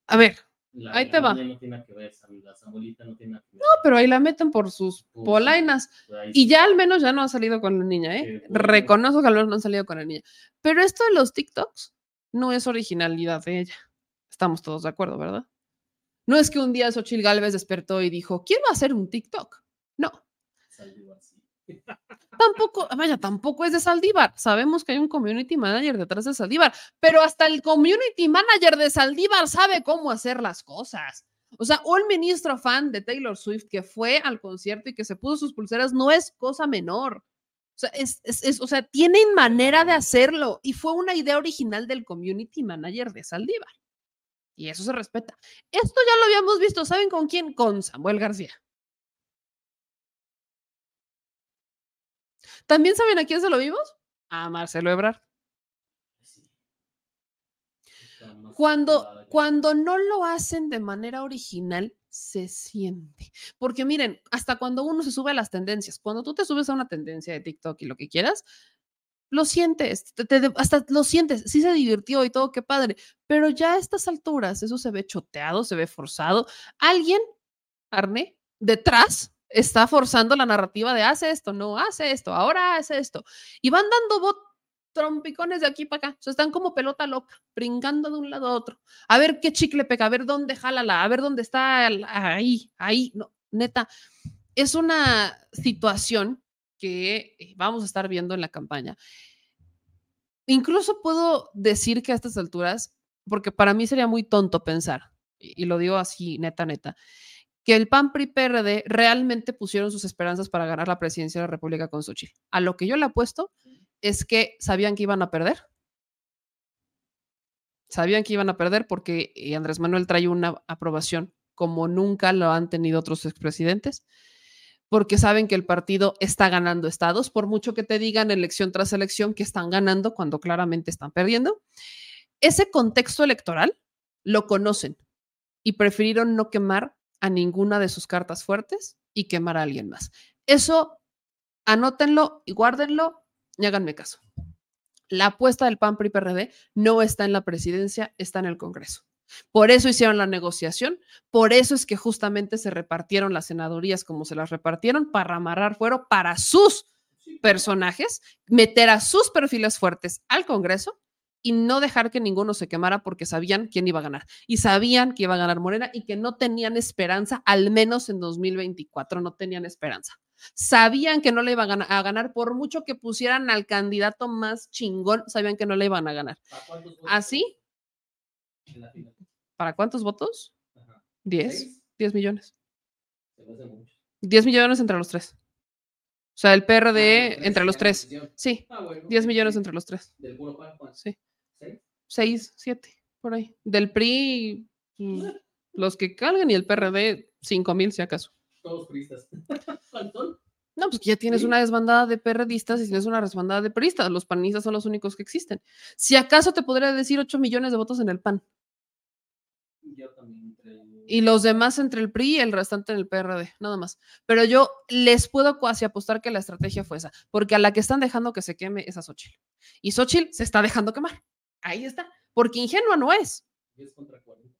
A ver, La, ahí te va. No tiene nada que ver, Sammy, la Samuelita no tiene nada que ver. No, pero ahí la meten por sus polainas. Y ya al menos ya no ha salido con la niña, ¿eh? Reconozco que al menos no han salido con la niña. Pero esto de los TikToks no es originalidad de ella. Estamos todos de acuerdo, ¿verdad? No es que un día Xochitl Galvez despertó y dijo, quiero hacer un TikTok. No. Saldívar, sí. Tampoco, vaya, tampoco es de Saldívar. Sabemos que hay un community manager detrás de Saldívar, pero hasta el community manager de Saldívar sabe cómo hacer las cosas. O sea, un ministro fan de Taylor Swift que fue al concierto y que se puso sus pulseras no es cosa menor. O sea, es, es- o sea, tienen manera de hacerlo y fue una idea original del community manager de Saldívar. Y eso se respeta. Esto ya lo habíamos visto, ¿saben con quién? Con Samuel García. ¿También saben a quién se lo vimos? A Marcelo Ebrard. Cuando, cuando no lo hacen de manera original, se siente. Porque miren, hasta cuando uno se sube a las tendencias, cuando tú te subes a una tendencia de TikTok y lo que quieras, lo sientes, te- te- hasta lo sientes, sí se divirtió y todo, qué padre, pero ya a estas alturas eso se ve choteado, se ve forzado. Alguien, Arne, detrás está forzando la narrativa de hace esto, no hace esto, ahora hace esto. Y van dando bot trompicones de aquí para acá. O sea, están como pelota loca, brincando de un lado a otro. A ver qué chicle pega, a ver dónde jálala, a ver dónde está el- ahí, ahí. No, neta, es una situación que eh, vamos a estar viendo en la campaña. Incluso puedo decir que a estas alturas, porque para mí sería muy tonto pensar, y y lo digo así, neta, neta, que el PAN PRI PRD realmente pusieron sus esperanzas para ganar la presidencia de la República con Xochitl. A lo que yo le apuesto es que sabían que iban a perder. Sabían que iban a perder porque eh, Andrés Manuel trae una aprobación como nunca lo han tenido otros expresidentes, porque saben que el partido está ganando estados, por mucho que te digan elección tras elección que están ganando cuando claramente están perdiendo. Ese contexto electoral lo conocen y prefirieron no quemar a ninguna de sus cartas fuertes y quemar a alguien más. Eso anótenlo y guárdenlo y háganme caso. La apuesta del PAN PRI PRD no está en la presidencia, está en el Congreso. Por eso hicieron la negociación, por eso es que justamente se repartieron las senadurías como se las repartieron para amarrar fuero para sus personajes, meter a sus perfiles fuertes al Congreso y no dejar que ninguno se quemara porque sabían quién iba a ganar y sabían que iba a ganar Morena y que no tenían esperanza, al menos en 2024 no tenían esperanza. Sabían que no le iban a ganar, por mucho que pusieran al candidato más chingón, sabían que no le iban a ganar. Así, final. ¿para cuántos votos? Ajá. 10, ¿Seis? 10 millones. Se me hace mucho. 10 millones entre los tres. O sea, el PRD tres entre los tres. Sí, Ah, bueno, 10 ok, millones entre los tres. Del puro. Sí. ¿Seis? 6, 7, por ahí. Del PRI, mm, los que calgan y el PRD, 5 mil si acaso. Todos pristas. ¿Cuántos son? No, pues que ya tienes una desbandada de perredistas y tienes una desbandada de peristas. Los panistas son los únicos que existen. Si acaso te podría decir 8 millones de votos en el PAN. Yo también Y los demás entre el PRI y el restante en el PRD, nada más. Pero yo les puedo casi apostar que la estrategia fue esa, porque a la que están dejando que se queme es a Xochitl. Y Xochitl se está dejando quemar. Ahí está. Porque ingenua no es. 10 contra 40.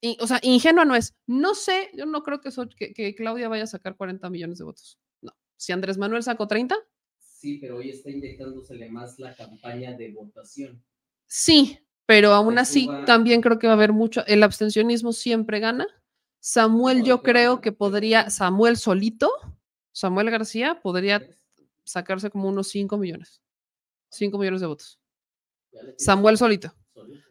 Y, o sea, ingenua no es. No sé, yo no creo que, que, que Claudia vaya a sacar 40 millones de votos. No. Si Andrés Manuel sacó 30, Sí, pero hoy está inyectándosele más la campaña de votación. sí, pero aún Que así también creo que va a haber mucho. El abstencionismo siempre gana. Samuel, yo creo que podría, Samuel solito, Samuel García podría sacarse como unos 5 millones. 5 millones de votos. Samuel solito.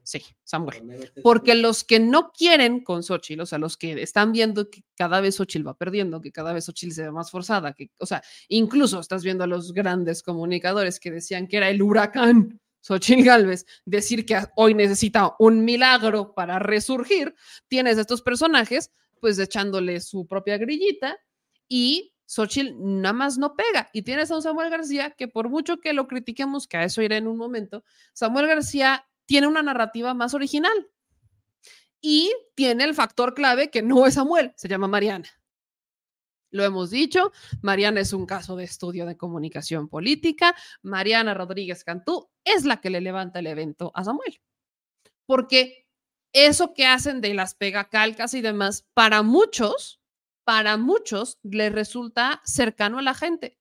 Sí, Samuel. Porque los que no quieren con Xochitl, o sea, los que están viendo que cada vez Xochitl va perdiendo, que cada vez Xochitl se ve más forzada, que, o sea, incluso estás viendo a los grandes comunicadores que decían que era el huracán Xochitl Galvez, decir que hoy necesita un milagro para resurgir, tienes a estos personajes pues echándole su propia grillita y Xochitl nada más no pega. Y tienes a un Samuel García que por mucho que lo critiquemos, que a eso iré en un momento, Samuel García tiene una narrativa más original y tiene el factor clave que no es Samuel, se llama Mariana. Lo hemos dicho, Mariana es un caso de estudio de comunicación política. Mariana Rodríguez Cantú es la que le levanta el evento a Samuel. Porque eso que hacen de las pegacalcas y demás, para muchos, para muchos les resulta cercano a la gente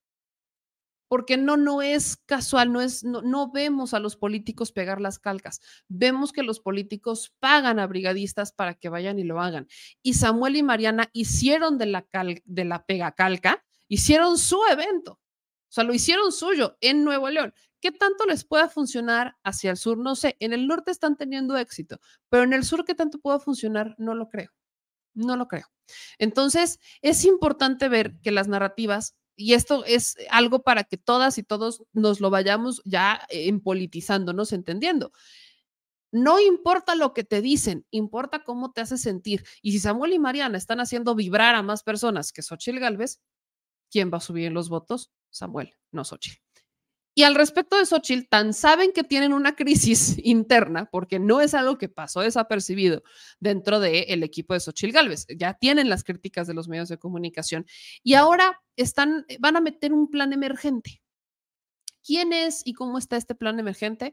porque no, no es casual, no, es, no, vemos a los políticos pegar las calcas, vemos que los políticos pagan a brigadistas para que vayan y lo hagan. Y Samuel y Mariana hicieron de la, de la pega calca, hicieron su evento, o sea, lo hicieron suyo en Nuevo León. ¿Qué tanto les pueda funcionar hacia el sur? No sé, en el norte están teniendo éxito, pero en el sur, ¿qué tanto pueda funcionar? No lo creo, no lo creo. Entonces, es importante ver que las narrativas y esto es algo para que todas y todos nos lo vayamos ya en politizándonos, entendiendo. No importa lo que te dicen, importa cómo te hace sentir. Y si Samuel y Mariana están haciendo vibrar a más personas que Xochitl Galvez, ¿quién va a subir en los votos? Samuel, no Xochitl. Y al respecto de Xochitl, tan saben que tienen una crisis interna, porque no es algo que pasó desapercibido dentro del equipo de Xochitl Galvez. Ya tienen las críticas de los medios de comunicación y ahora están, van a meter un plan emergente. ¿Quién es y cómo está este plan emergente?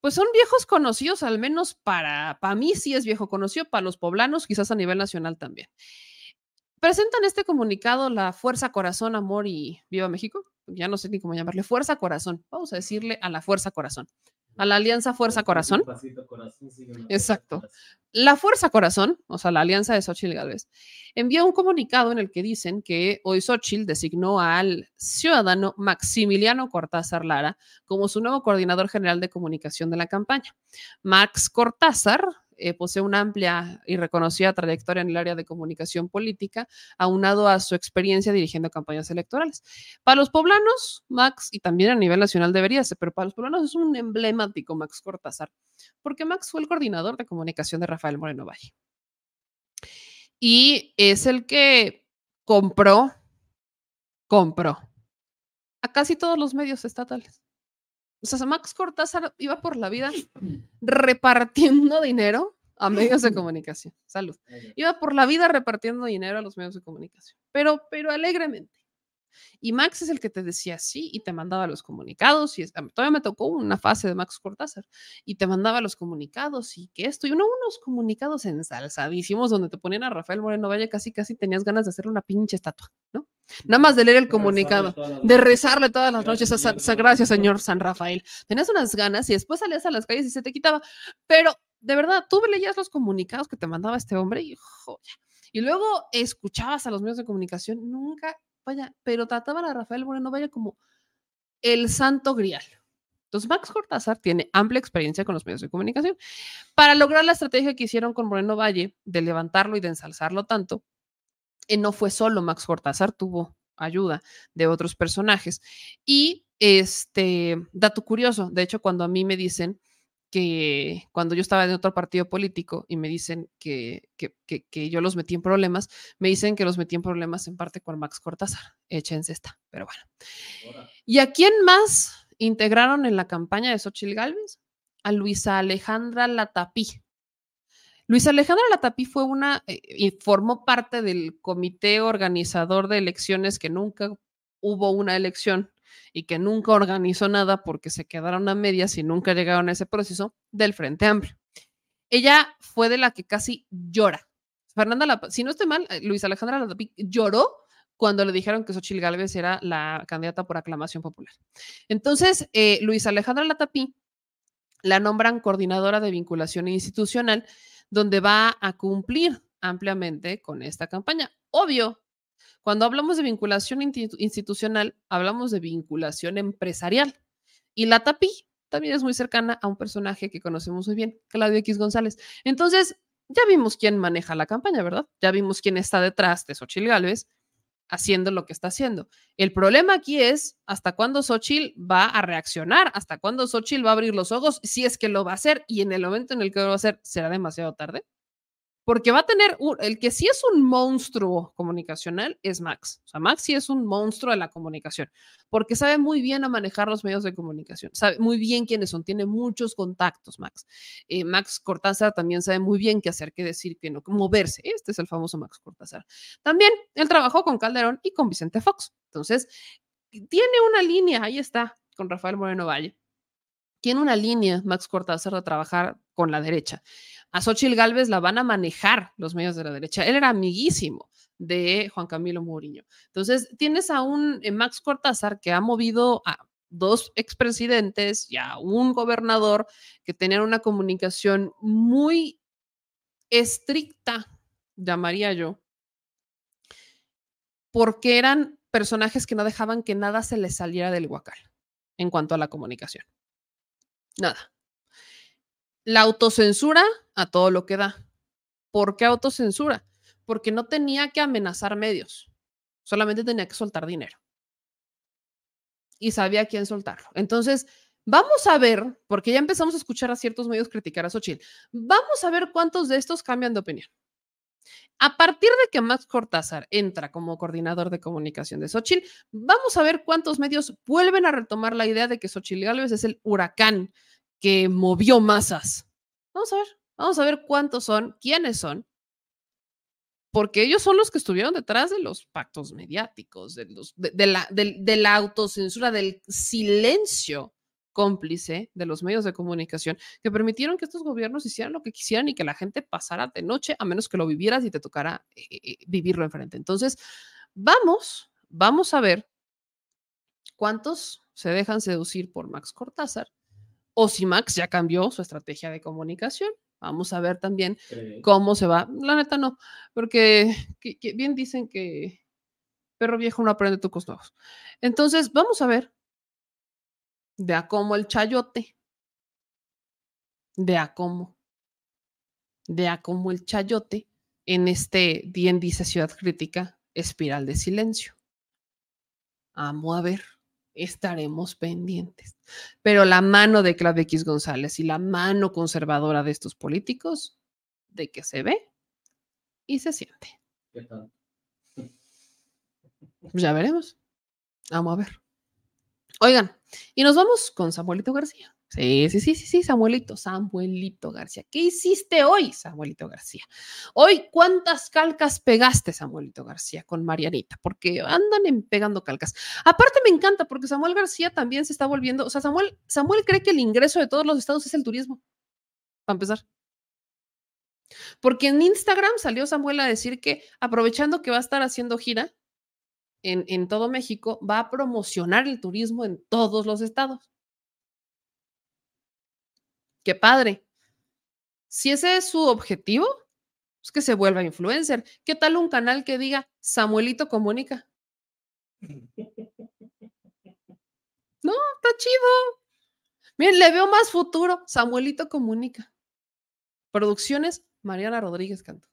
Pues son viejos conocidos, al menos para, para mí sí es viejo conocido, para los poblanos, quizás a nivel nacional también. Presentan este comunicado la Fuerza Corazón, Amor y Viva México. Ya no sé ni cómo llamarle. Fuerza Corazón. Vamos a decirle a la Fuerza Corazón. A la Alianza Fuerza Corazón. Exacto. La Fuerza Corazón, o sea, la alianza de Xochitl Gálvez, envió un comunicado en el que dicen que hoy Xochitl designó al ciudadano Maximiliano Cortázar Lara como su nuevo coordinador general de comunicación de la campaña. Max Cortázar eh, posee una amplia y reconocida trayectoria en el área de comunicación política, aunado a su experiencia dirigiendo campañas electorales. Para los poblanos, Max, y también a nivel nacional debería ser, pero para los poblanos es un emblemático Max Cortázar, porque Max fue el coordinador de comunicación de Rafael Moreno Valle. Y es el que compró, compró a casi todos los medios estatales. O sea, Max Cortázar iba por la vida repartiendo dinero a medios de comunicación. Salud. Iba por la vida repartiendo dinero a los medios de comunicación, pero, pero alegremente. Y Max es el que te decía sí y te mandaba los comunicados. Y todavía me tocó una fase de Max Cortázar y te mandaba los comunicados y que esto, y uno, unos comunicados ensalzadísimos donde te ponían a Rafael Moreno Valle, casi, casi tenías ganas de hacerle una pinche estatua, ¿no? Nada más de leer el comunicado, de rezarle todas las noches a San- gracias, señor San Rafael. Tenías unas ganas y después salías a las calles y se te quitaba. Pero de verdad, tú leías los comunicados que te mandaba este hombre y joya. Y luego escuchabas a los medios de comunicación, nunca, vaya, pero trataban a Rafael Moreno Valle como el santo grial. Entonces, Max Cortázar tiene amplia experiencia con los medios de comunicación. Para lograr la estrategia que hicieron con Moreno Valle de levantarlo y de ensalzarlo tanto, no fue solo Max Cortázar, tuvo ayuda de otros personajes. Y este, dato curioso, de hecho, cuando a mí me dicen que cuando yo estaba en otro partido político y me dicen que, que, que- que yo los metí en problemas, me dicen que los metí en problemas en parte con Max Cortázar. Échense esta, pero bueno. ¿Y a quién más integraron en la campaña de Xochitl Gálvez? A Luisa Alejandra Latapí. Luisa Alejandra Latapí fue una eh, y formó parte del comité organizador de elecciones que nunca hubo una elección y que nunca organizó nada porque se quedaron a medias y nunca llegaron a ese proceso del Frente Amplio. Ella fue de la que casi llora. Fernanda, Lapa- si no estoy mal, eh, Luisa Alejandra Latapí lloró cuando le dijeron que Xochitl Gálvez era la candidata por aclamación popular. Entonces, eh, Luisa Alejandra Latapí la nombran coordinadora de vinculación institucional, donde va a cumplir ampliamente con esta campaña. Obvio, cuando hablamos de vinculación institucional, hablamos de vinculación empresarial. Y la TAPI también es muy cercana a un personaje que conocemos muy bien, Claudio X González. Entonces, ya vimos quién maneja la campaña, ¿verdad? Ya vimos quién está detrás de Xochitl Gálvez haciendo lo que está haciendo. El problema aquí es hasta cuándo Xochitl va a reaccionar, hasta cuándo Xochitl va a abrir los ojos, si es que lo va a hacer y en el momento en el que lo va a hacer, ¿será demasiado tarde? Porque va a tener, un- el que sí es un monstruo comunicacional es Max. O sea, Max sí es un monstruo de la comunicación, porque sabe muy bien a manejar los medios de comunicación, sabe muy bien quiénes son, tiene muchos contactos, Max. Eh, Max Cortázar también sabe muy bien qué hacer, qué decir, qué no, moverse. Este es el famoso Max Cortázar. También él trabajó con Calderón y con Vicente Fox. Entonces, tiene una línea, ahí está, con Rafael Moreno Valle. Tiene una línea, Max Cortázar, de trabajar con la derecha. A Xochitl Gálvez la van a manejar los medios de la derecha. Él era amiguísimo de Juan Camilo Mourinho. Entonces, tienes a un eh, Max Cortázar que ha movido a dos expresidentes y a un gobernador que tenían una comunicación muy estricta, llamaría yo, porque eran personajes que no dejaban que nada se les saliera del huacal en cuanto a la comunicación. Nada. La autocensura a todo lo que da. ¿Por qué autocensura? Porque no tenía que amenazar medios, solamente tenía que soltar dinero. Y sabía quién soltarlo. Entonces, vamos a ver, porque ya empezamos a escuchar a ciertos medios criticar a Xochitl, vamos a ver cuántos de estos cambian de opinión. A partir de que Max Cortázar entra como coordinador de comunicación de Xochitl, vamos a ver cuántos medios vuelven a retomar la idea de que Xochitl Gálvez es el huracán que movió masas. Vamos a ver, vamos a ver cuántos son, quiénes son. porque ellos son los que estuvieron detrás de los pactos mediáticos, de, la, autocensura, del silencio cómplice de los medios de comunicación que permitieron que estos gobiernos hicieran lo que quisieran y que la gente pasara de noche a menos que lo vivieras y te tocara eh, eh, vivirlo enfrente. Entonces, vamos, vamos a ver cuántos se dejan seducir por Max Cortázar o si Max ya cambió su estrategia de comunicación. Vamos a ver también cómo se va. La neta no, porque que- que bien dicen que perro viejo no aprende trucos nuevos. Entonces, vamos a ver de a cómo el chayote, de a cómo, de a cómo el chayote en este bien dice Ciudad Crítica, espiral de silencio. Vamos a ver, estaremos pendientes. Pero la mano de Claudia X González y la mano conservadora de estos políticos, de que se ve y se siente. Pues Ya veremos. Vamos a ver. Oigan, y nos vamos con Samuelito García. Sí, sí, sí, sí, sí, Samuelito, Samuelito García. ¿Qué hiciste hoy, Samuelito García? Hoy, ¿cuántas calcas pegaste, Samuelito García, con Marianita? Porque andan en pegando calcas. Aparte, me encanta porque Samuel García también se está volviendo, o sea, Samuel, Samuel cree que el ingreso de todos los estados es el turismo, para empezar. Porque en Instagram salió Samuel a decir que aprovechando que va a estar haciendo gira en, en todo México, va a promocionar el turismo en todos los estados. Qué padre. Si ese es su objetivo, es que se vuelva influencer. ¿Qué tal un canal que diga Samuelito comunica? No, está chido. Miren, le veo más futuro. Samuelito comunica. Producciones Mariana Rodríguez Canto.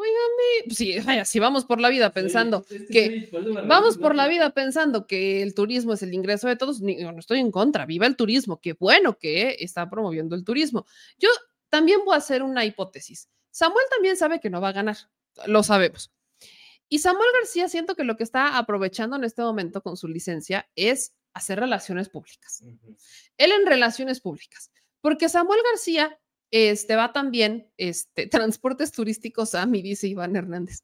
Óigame, sí, vaya, si vamos por la vida pensando que vamos por la vida pensando que el turismo es el ingreso de todos, no estoy en contra, viva el turismo, qué bueno que está promoviendo el turismo. Yo también voy a hacer una hipótesis. Samuel también sabe que no va a ganar, lo sabemos. Y Samuel García siento que lo que está aprovechando en este momento con su licencia es hacer relaciones públicas. Él en relaciones públicas, porque Samuel García este, va también, este, transportes turísticos a mi dice Iván Hernández.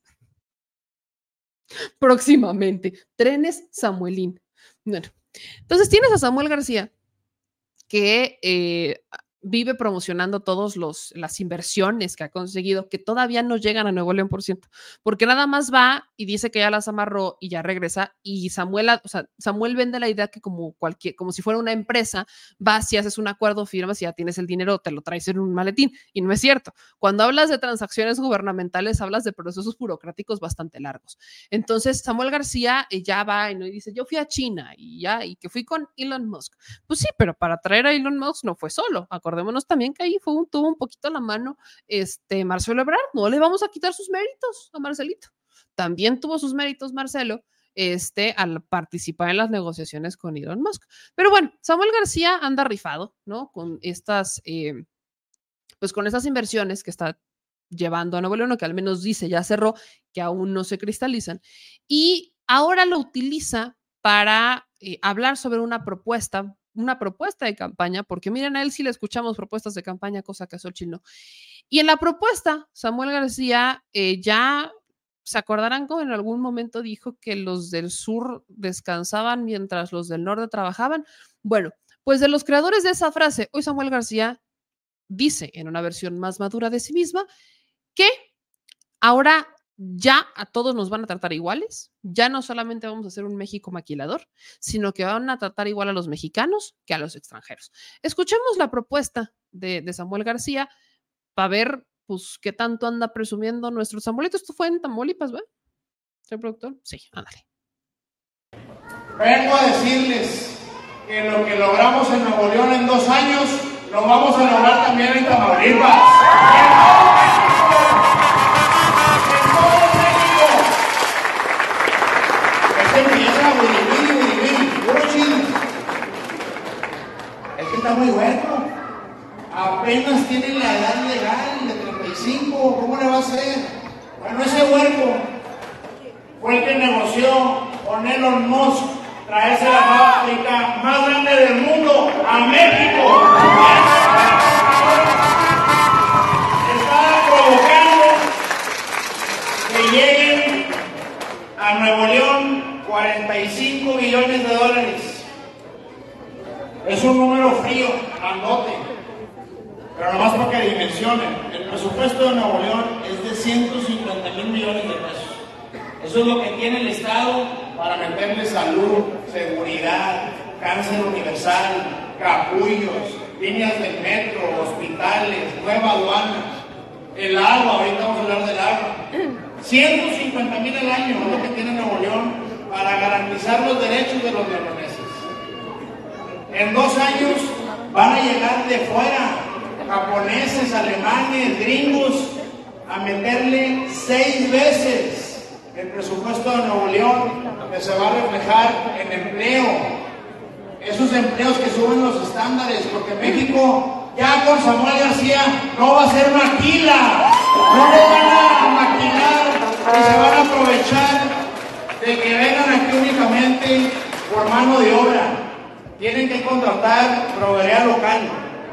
Próximamente, trenes Samuelín. Bueno, entonces tienes a Samuel García que eh, vive promocionando todas las inversiones que ha conseguido, que todavía no llegan a Nuevo León, por ciento, porque nada más va y dice que ya las amarró y ya regresa, y Samuel, o sea, Samuel vende la idea que como cualquier, como si fuera una empresa, vas y haces un acuerdo, firmas y ya tienes el dinero, te lo traes en un maletín, y no es cierto. Cuando hablas de transacciones gubernamentales, hablas de procesos burocráticos bastante largos. Entonces, Samuel García eh, ya va y, ¿no? y dice, yo fui a China y ya, y que fui con Elon Musk. Pues sí, pero para traer a Elon Musk no fue solo. Acordémonos también que ahí tuvo un poquito la mano este Marcelo Ebrard. No le vamos a quitar sus méritos a Marcelito. También tuvo sus méritos Marcelo este, al participar en las negociaciones con Elon Musk. Pero bueno, Samuel García anda rifado, ¿no? Con estas, eh, pues con estas inversiones que está llevando a Nuevo León, que al menos dice ya cerró, que aún no se cristalizan. Y ahora lo utiliza para eh, hablar sobre una propuesta, una propuesta de campaña, porque miren, a él sí le escuchamos propuestas de campaña, cosa que a Xochitl no. Y en la propuesta, Samuel García eh, ya se acordarán como en algún momento dijo que los del sur descansaban mientras los del norte trabajaban. Bueno, pues de los creadores de esa frase, hoy Samuel García dice en una versión más madura de sí misma que ahora ya a todos nos van a tratar iguales, ya no solamente vamos a hacer un México maquilador, sino que van a tratar igual a los mexicanos que a los extranjeros. Escuchemos la propuesta de, Samuel García para ver, pues, qué tanto anda presumiendo nuestro Samuelito. Esto fue en Tamaulipas, ¿verdad? ¿Señor productor? Sí, ándale. Vengo a decirles que lo que logramos en Nuevo León en dos años, lo vamos a lograr también en Tamaulipas. Está muy bueno. Apenas tiene la edad legal de 35, ¿cómo le va a hacer? Bueno, ese huerco fue el que negoció con Elon Musk traerse la fábrica más grande del mundo a México. Está provocando a Nuevo León 45 billones de dólares. Es un número frío, grandote. Pero nomás para que dimensionen, el presupuesto de Nuevo León es de 150 mil millones de pesos. Eso es lo que tiene el Estado para meterle salud, seguridad, cáncer universal, capullos, líneas del metro, hospitales, nueva aduana, el agua, ahorita vamos a hablar del agua. 150 mil al año es lo que tiene Nuevo León para garantizar los derechos de los. En dos años van a llegar de fuera japoneses, alemanes, gringos a meterle seis veces el presupuesto de Nuevo León que se va a reflejar en empleo. Esos empleos que suben los estándares, porque México ya con Samuel García no va a ser maquila, no le van a maquilar y se van a aprovechar de que vengan aquí únicamente por mano de obra. Tienen que contratar proveeduría local,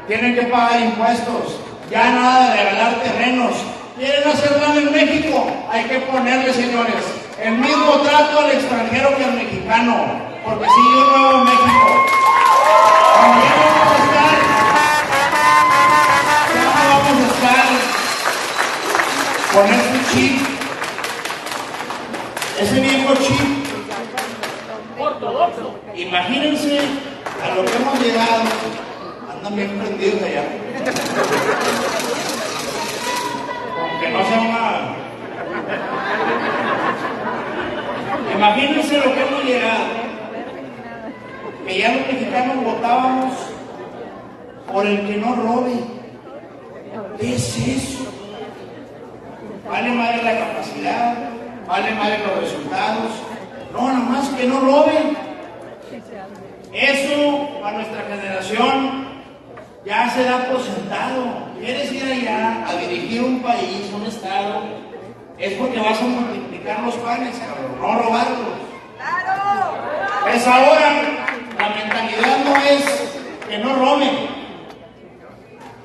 tienen que pagar impuestos, ya nada de regalar terrenos. Quieren hacer nada en México, hay que ponerle, señores, el mismo trato al extranjero que al mexicano, porque si yo no hago México, también vamos a estar, ya no vamos a estar con este chip, ese viejo chip ortodoxo. Imagínense a lo que hemos llegado, andan bien prendidos allá. Aunque no sea una. Imagínense lo que hemos llegado. Que ya los mexicanos votábamos por el que no robe. ¿Qué es eso? Vale madre la capacidad, vale madre los resultados. No, nada más que no roben. Eso a nuestra generación ya se da por sentado. Quieres ir allá a dirigir un país, un estado, es porque vas a multiplicar los panes, cabrón, no robarlos. Pues ahora la mentalidad no es que no roben.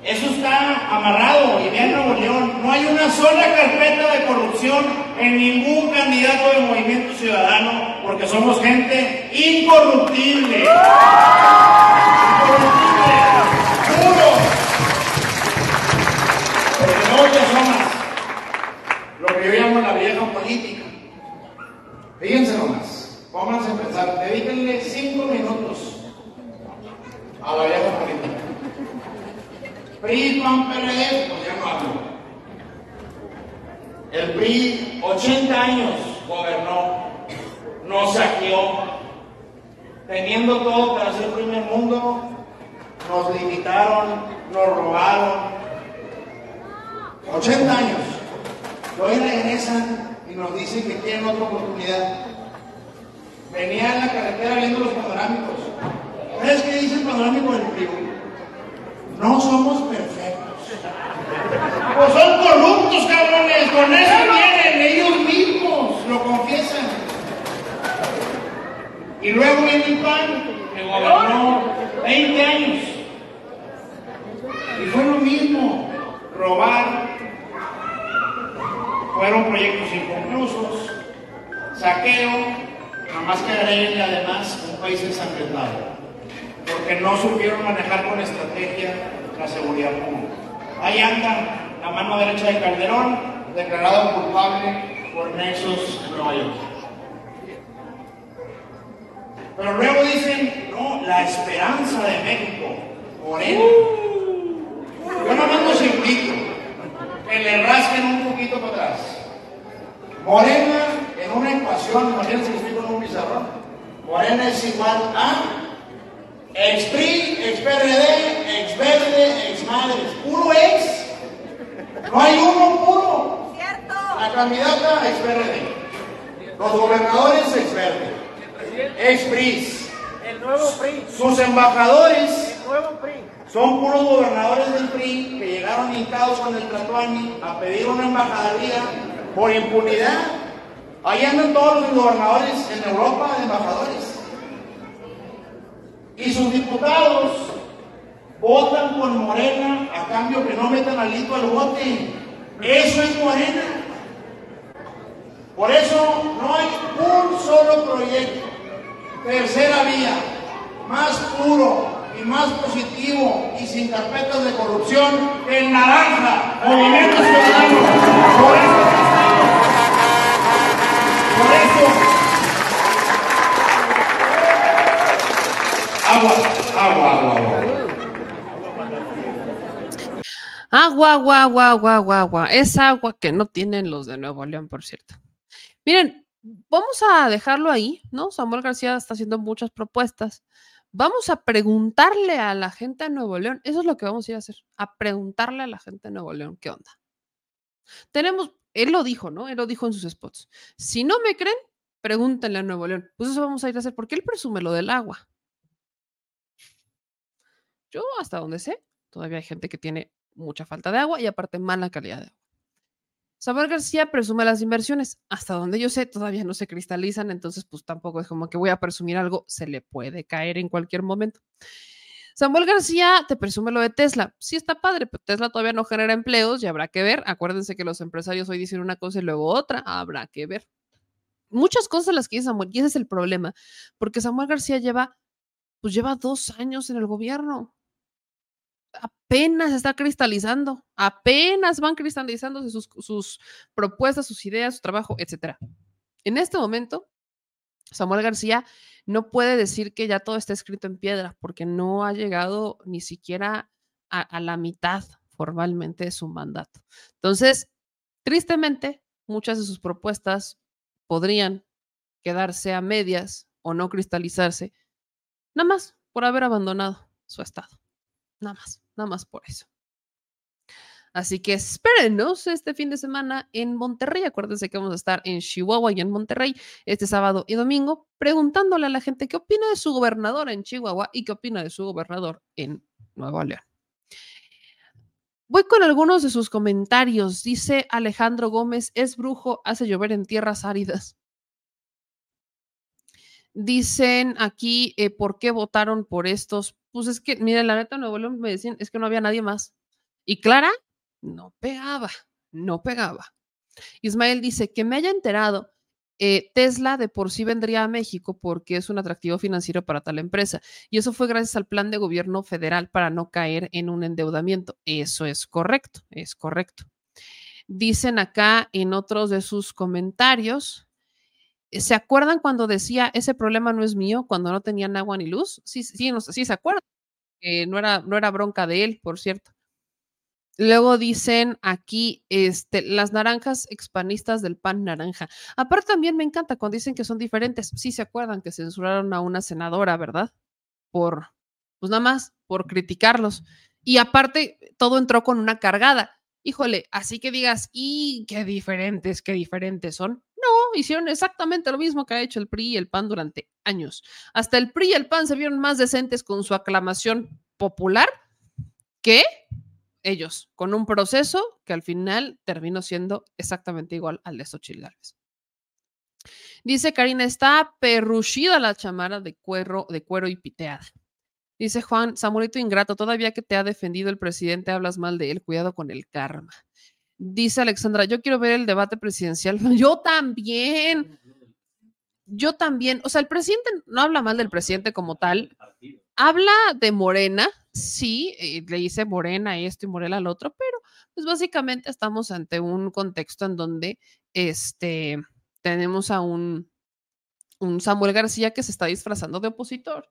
Eso está amarrado y vean Nuevo León. No hay una sola carpeta de corrupción en ningún candidato de Movimiento Ciudadano porque somos gente incorruptible. Incorruptible. Puro. Porque no somos lo que yo llamo la vieja política. Fíjense nomás. Pónganse a pensar. Dedíquenle cinco minutos a la vieja política. PRI, PAN, PRD, hablo. El PRI, 80 años gobernó, nos saqueó, teniendo todo para ser primer mundo, nos limitaron, nos robaron. 80 años. Y hoy regresan y nos dicen que tienen otra oportunidad. Venía en la carretera viendo los panorámicos. ¿Sabes qué dice el panorámico del PRI? No somos perfectos. Pues son corruptos, cabrones. Con eso vienen, ellos mismos lo confiesan. Y luego viene el PAN, que gobernó 20 años. Y fue lo mismo, robar. Fueron proyectos inconclusos, saqueo, nada más que agreguenle además un país ensangrentado porque no supieron manejar con estrategia la seguridad pública. Ahí anda la mano derecha de Calderón, declarado culpable por nexos en Nueva York. Pero luego dicen, no, la esperanza de México, Morena. Yo nada más los invito que le rasquen un poquito para atrás. Morena en una ecuación, imagínense que estoy con un pizarrón. Morena es igual a ex PRI, ex PRD, ex Verde, ex Madres. Puro ex. No hay uno puro. Cierto. La candidata ex PRD. Los gobernadores ex Verde. Ex PRI. El nuevo PRI. Sus embajadores El nuevo PRI. son puros gobernadores del PRI que llegaron hincados con el Tlatuani a pedir una embajaduría por impunidad. Ahí andan todos los gobernadores en Europa de embajadores. Y sus diputados votan con Morena a cambio que no metan alito al bote. Eso es Morena. Por eso no hay proyecto, tercera vía, más puro y más positivo y sin carpetas de corrupción que el naranja, Movimiento Ciudadano. Por eso estamos. Por eso. Agua, agua, agua, agua. Agua, agua. Es agua que no tienen los de Nuevo León, por cierto. Miren, vamos a dejarlo ahí, ¿no? Samuel García está haciendo muchas propuestas. Vamos a preguntarle a la gente de Nuevo León, eso es lo que vamos a ir a hacer, a preguntarle a la gente de Nuevo León qué onda. Tenemos, él lo dijo, ¿no? Él lo dijo en sus spots. Si no me creen, pregúntenle a Nuevo León. Pues eso vamos a ir a hacer, porque él presume lo del agua. Yo, hasta donde sé, todavía hay gente que tiene mucha falta de agua y aparte mala calidad de agua. Samuel García presume las inversiones. Hasta donde yo sé, todavía no se cristalizan, entonces pues tampoco es como que voy a presumir algo, se le puede caer en cualquier momento. Samuel García te presume lo de Tesla. Sí está padre, pero Tesla todavía no genera empleos y habrá que ver. Acuérdense que los empresarios hoy dicen una cosa y luego otra, habrá que ver. Muchas cosas las que dice Samuel, y ese es el problema, porque Samuel García lleva, pues lleva dos años en el gobierno apenas está cristalizando, apenas van cristalizándose sus, propuestas, sus ideas, su trabajo, etc. En este momento, Samuel García no puede decir que ya todo está escrito en piedra, porque no ha llegado ni siquiera a, a la mitad formalmente de su mandato. Entonces, tristemente, muchas de sus propuestas podrían quedarse a medias o no cristalizarse, nada más por haber abandonado su estado. Nada más, nada más por eso. Así que espérenos este fin de semana en Monterrey. Acuérdense que vamos a estar en Chihuahua y en Monterrey este sábado y domingo, preguntándole a la gente qué opina de su gobernador en Chihuahua y qué opina de su gobernador en Nuevo León. Voy con algunos de sus comentarios. Dice Alejandro Gómez, es brujo, hace llover en tierras áridas. Dicen aquí, eh, ¿por qué votaron por estos? Pues es que, miren, la neta, Nuevo León me decían, es que no había nadie más. Y Clara, no pegaba, no pegaba. Ismael dice, que me haya enterado, eh, Tesla de por sí vendría a México porque es un atractivo financiero para tal empresa. Y eso fue gracias al plan de gobierno federal para no caer en un endeudamiento. Eso es correcto, es correcto. Dicen acá en otros de sus comentarios, ¿Se acuerdan cuando decía ese problema no es mío cuando no tenían agua ni luz? Sí, sí, sí se acuerdan. Eh, no, era, no era bronca de él, por cierto. Luego dicen aquí, este, las naranjas expanistas del pan naranja. Aparte también me encanta cuando dicen que son diferentes. Sí se acuerdan que censuraron a una senadora, ¿verdad? Por, pues nada más, por criticarlos. Y aparte, todo entró con una cargada. Híjole, así que digas, y qué diferentes, qué diferentes son. Hicieron exactamente lo mismo que ha hecho el PRI y el PAN durante años. Hasta el PRI y el PAN se vieron más decentes con su aclamación popular que ellos, con un proceso que al final terminó siendo exactamente igual al de Xochitl Gálvez. Dice Karina, está perruchida la chamara de cuero, de cuero y piteada. Dice Juan, Samuelito ingrato, todavía que te ha defendido el presidente, hablas mal de él, cuidado con el karma. Dice Alexandra, yo quiero ver el debate presidencial. Yo también. Yo también. O sea, el presidente no habla mal del presidente como tal. Habla de Morena, sí, eh, le dice Morena esto y Morena al otro, pero pues básicamente estamos ante un contexto en donde este, tenemos a un, un Samuel García que se está disfrazando de opositor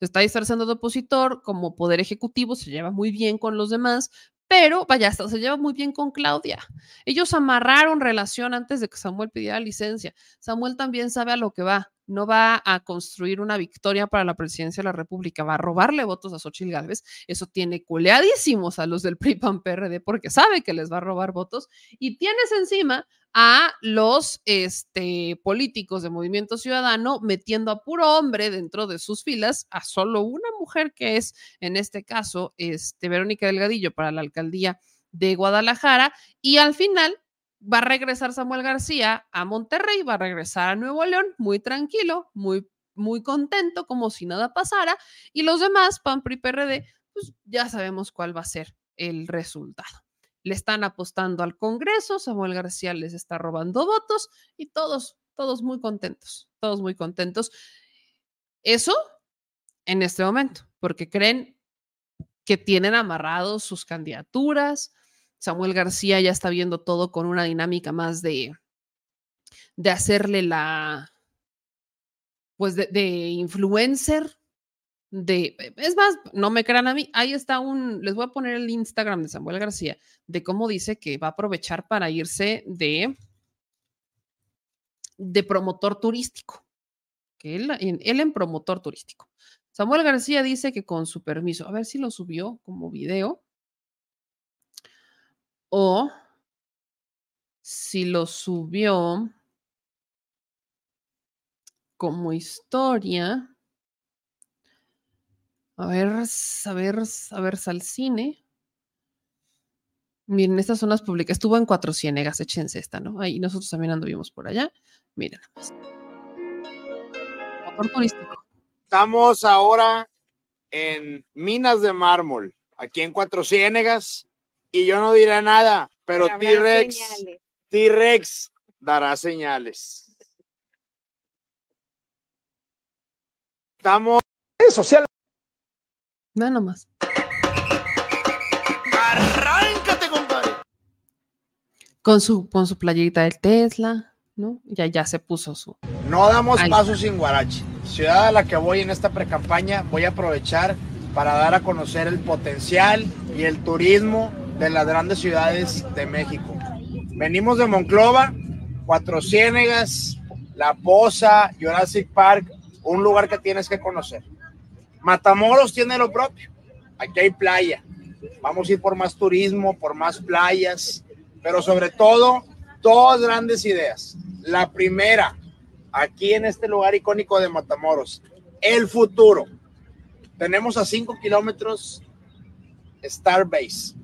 se está disfrazando de opositor, como poder ejecutivo, se lleva muy bien con los demás, pero vaya, hasta se lleva muy bien con Claudia. Ellos amarraron relación antes de que Samuel pidiera licencia. Samuel también sabe a lo que va. No va a construir una victoria para la presidencia de la República, va a robarle votos a Xochitl Gálvez. Eso tiene culeadísimos a los del PRI PAN PRD porque sabe que les va a robar votos y tienes encima a los este, políticos de Movimiento Ciudadano metiendo a puro hombre dentro de sus filas, a solo una mujer que es, en este caso, este, Verónica Delgadillo para la alcaldía de Guadalajara, y al final va a regresar Samuel García a Monterrey, va a regresar a Nuevo León muy tranquilo, muy, muy contento, como si nada pasara, y los demás, PAN, PRI, PRD, pues ya sabemos cuál va a ser el resultado le están apostando al Congreso, Samuel García les está robando votos y todos, todos muy contentos, todos muy contentos. Eso en este momento, porque creen que tienen amarrados sus candidaturas. Samuel García ya está viendo todo con una dinámica más de, de hacerle la, pues de, de influencer, de, es más, no me crean a mí, ahí está un, les voy a poner el Instagram de Samuel García, de cómo dice que va a aprovechar para irse de, de promotor turístico, que él, en- él en promotor turístico. Samuel García dice que con su permiso, a ver si lo subió como video o si lo subió como historia. A ver, a ver, a ver, Salcine. Miren, estas son las públicas. Estuvo en Cuatro Ciénegas, échense esta, ¿no? Ahí nosotros también anduvimos por allá. Miren, nada más. Motor turístico. Estamos ahora en Minas de Mármol, aquí en Cuatro Ciénegas, y yo no diré nada, pero T-Rex, señales. T-Rex dará señales. Estamos social. Nada nomás. Arráncate, compadre. Con su, con su playerita del Tesla, ¿no? Ya, ya se puso su. No damos Ahí paso sin Guarachi. Ciudad a la que voy en esta precampaña, voy a aprovechar para dar a conocer el potencial y el turismo de las grandes ciudades de México. Venimos de Monclova, Cuatro Ciénegas, La Poza, Jurassic Park, un lugar que tienes que conocer. Matamoros tiene lo propio. Aquí hay playa. Vamos a ir por más turismo, por más playas, pero sobre todo, dos grandes ideas. La primera, aquí en este lugar icónico de Matamoros, el futuro. Tenemos a 5 kilómetros Starbase.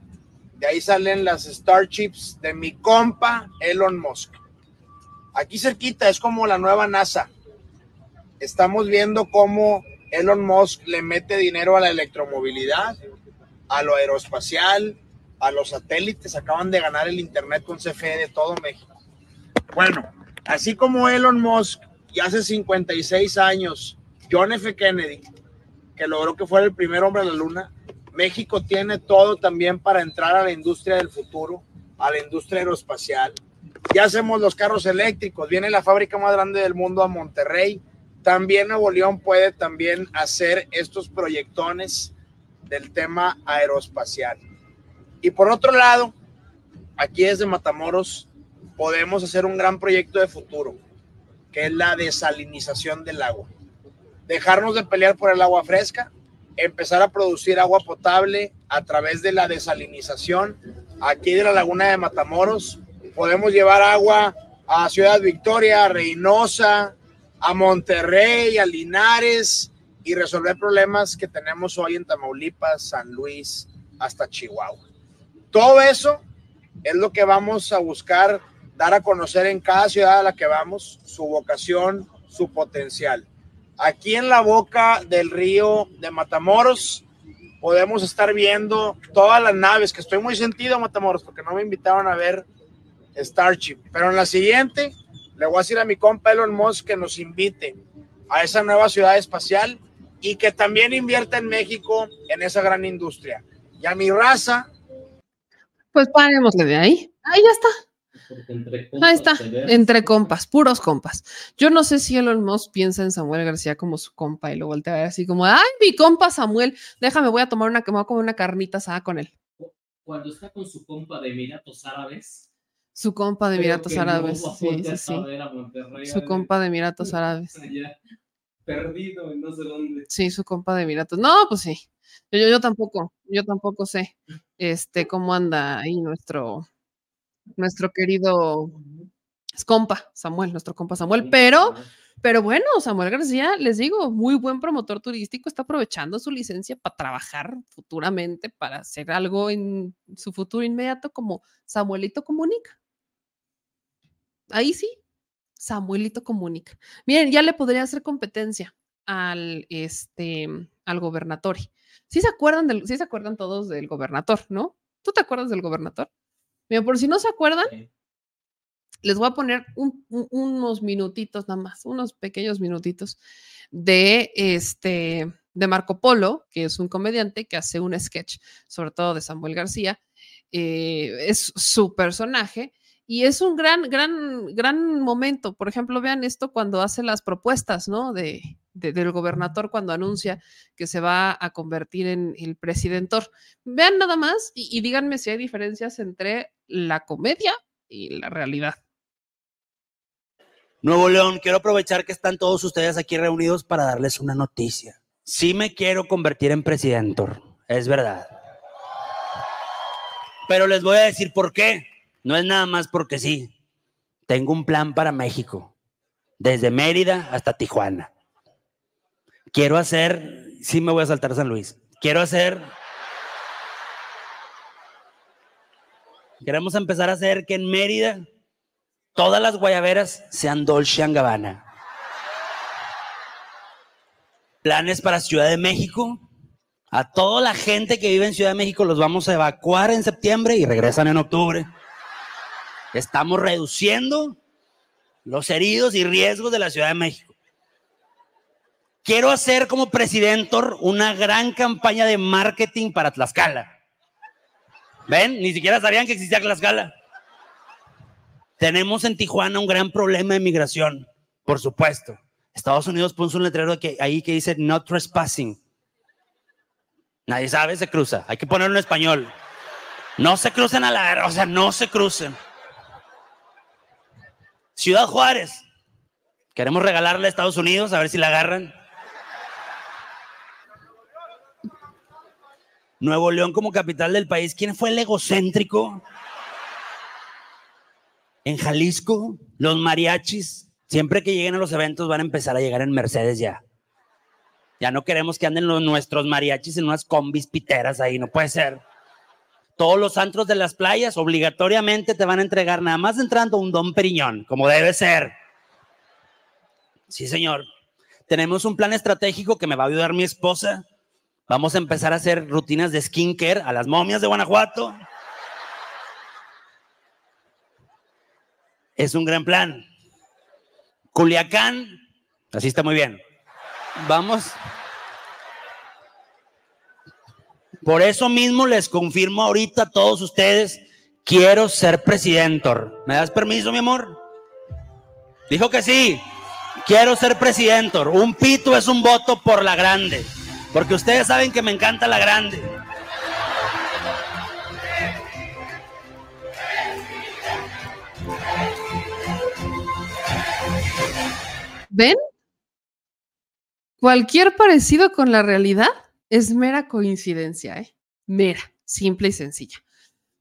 De ahí salen las Starships de mi compa Elon Musk. Aquí cerquita es como la nueva NASA. Estamos viendo cómo Elon Musk le mete dinero a la electromovilidad, a lo aeroespacial, a los satélites. Acaban de ganar el Internet con CFE de todo México. Bueno, así como Elon Musk y hace 56 años, John F. Kennedy, que logró que fuera el primer hombre a la luna, México tiene todo también para entrar a la industria del futuro, a la industria aeroespacial. Ya hacemos los carros eléctricos, viene la fábrica más grande del mundo a Monterrey. También Nuevo León puede también hacer estos proyectones del tema aeroespacial. Y por otro lado, aquí desde Matamoros podemos hacer un gran proyecto de futuro, que es la desalinización del agua. Dejarnos de pelear por el agua fresca, empezar a producir agua potable a través de la desalinización. Aquí de la laguna de Matamoros podemos llevar agua a Ciudad Victoria, a Reynosa, a Monterrey, a Linares y resolver problemas que tenemos hoy en Tamaulipas, San Luis, hasta Chihuahua. Todo eso es lo que vamos a buscar dar a conocer en cada ciudad a la que vamos, su vocación, su potencial. Aquí en la boca del río de Matamoros podemos estar viendo todas las naves, que estoy muy sentido Matamoros porque no me invitaron a ver Starship, pero en la siguiente le voy a decir a mi compa Elon Musk que nos invite a esa nueva ciudad espacial y que también invierta en México en esa gran industria. Y a mi raza, Pues parémosle de ahí. Ahí ya está. Porque entre Ahí compas está, entre compas, puros compas. Yo no sé si Elon Musk piensa en Samuel García como su compa y lo voltea a ver así como, ay, mi compa Samuel, déjame, voy a tomar una, me voy a comer una carnita asada con él. Cuando está con su compa de Emiratos Árabes. Su compa de Emiratos no Árabes. sí, sí, sí. Su compa de Emiratos Árabes. Allá, perdido en no sé dónde. Sí, su compa de Emiratos. No, pues sí. Yo, yo, yo tampoco, yo tampoco sé este cómo anda ahí nuestro, nuestro querido es compa, Samuel, nuestro compa Samuel, pero, pero bueno, Samuel García, les digo, muy buen promotor turístico, está aprovechando su licencia para trabajar futuramente, para hacer algo en su futuro inmediato como Samuelito Comunica. Ahí sí, Samuelito Comunica. Miren, ya le podría hacer competencia al, este, al gobernatorio. ¿Sí se acuerdan del, sí se acuerdan todos del gobernador, no? ¿Tú te acuerdas del gobernador? Mira, por si no se acuerdan, Les voy a poner un- un- unos minutitos nada más, unos pequeños minutitos de este de Marco Polo, que es un comediante que hace un sketch, sobre todo de Samuel García. eh, es su personaje y es un gran, gran, gran momento. Por ejemplo, vean esto cuando hace las propuestas, ¿no? De, de- del gobernador cuando anuncia que se va a convertir en el presidentor. Vean nada más y, y díganme si hay diferencias entre la comedia y la realidad. Nuevo León, quiero aprovechar que están todos ustedes aquí reunidos para darles una noticia. Sí me quiero convertir en presidente, es verdad. Pero les voy a decir por qué. No es nada más porque sí. Tengo un plan para México, desde Mérida hasta Tijuana. Quiero hacer, sí me voy a saltar San Luis. Quiero hacer, queremos empezar a hacer que en Mérida todas las guayaberas sean Dolce Gabbana. Planes para Ciudad de México. A toda la gente que vive en Ciudad de México los vamos a evacuar en septiembre y regresan en octubre. Estamos reduciendo los heridos y riesgos de la Ciudad de México. Quiero hacer como presidente una gran campaña de marketing para Tlaxcala. ¿Ven? Ni siquiera sabían que existía Tlaxcala. Tenemos en Tijuana un gran problema de migración, por supuesto. Estados Unidos puso un letrero que, ahí que dice no trespassing. Nadie sabe, se cruza. Hay que ponerlo en español. No se crucen a la... O sea, no se crucen. Ciudad Juárez. Queremos regalarle a Estados Unidos a ver si la agarran. Nuevo León como capital del país. ¿Quién fue el egocéntrico? En Jalisco, los mariachis, siempre que lleguen a los eventos van a empezar a llegar en Mercedes ya. Ya no queremos que anden los, nuestros mariachis en unas combis piteras ahí, no puede ser. Todos los antros de las playas obligatoriamente te van a entregar nada más entrando un Don Periñón, como debe ser. Sí, señor. Tenemos un plan estratégico que me va a ayudar mi esposa. Vamos a empezar a hacer rutinas de skincare a las momias de Guanajuato. Es un gran plan. Culiacán, así está muy bien. Vamos. Por eso mismo les confirmo ahorita a todos ustedes, quiero ser presidente. ¿Me das permiso, mi amor? Dijo que sí. Quiero ser presidente. Un pito es un voto por la grande. Porque ustedes saben que me encanta la grande. ¿Ven? Cualquier parecido con la realidad es mera coincidencia, ¿eh? Mera, simple y sencilla.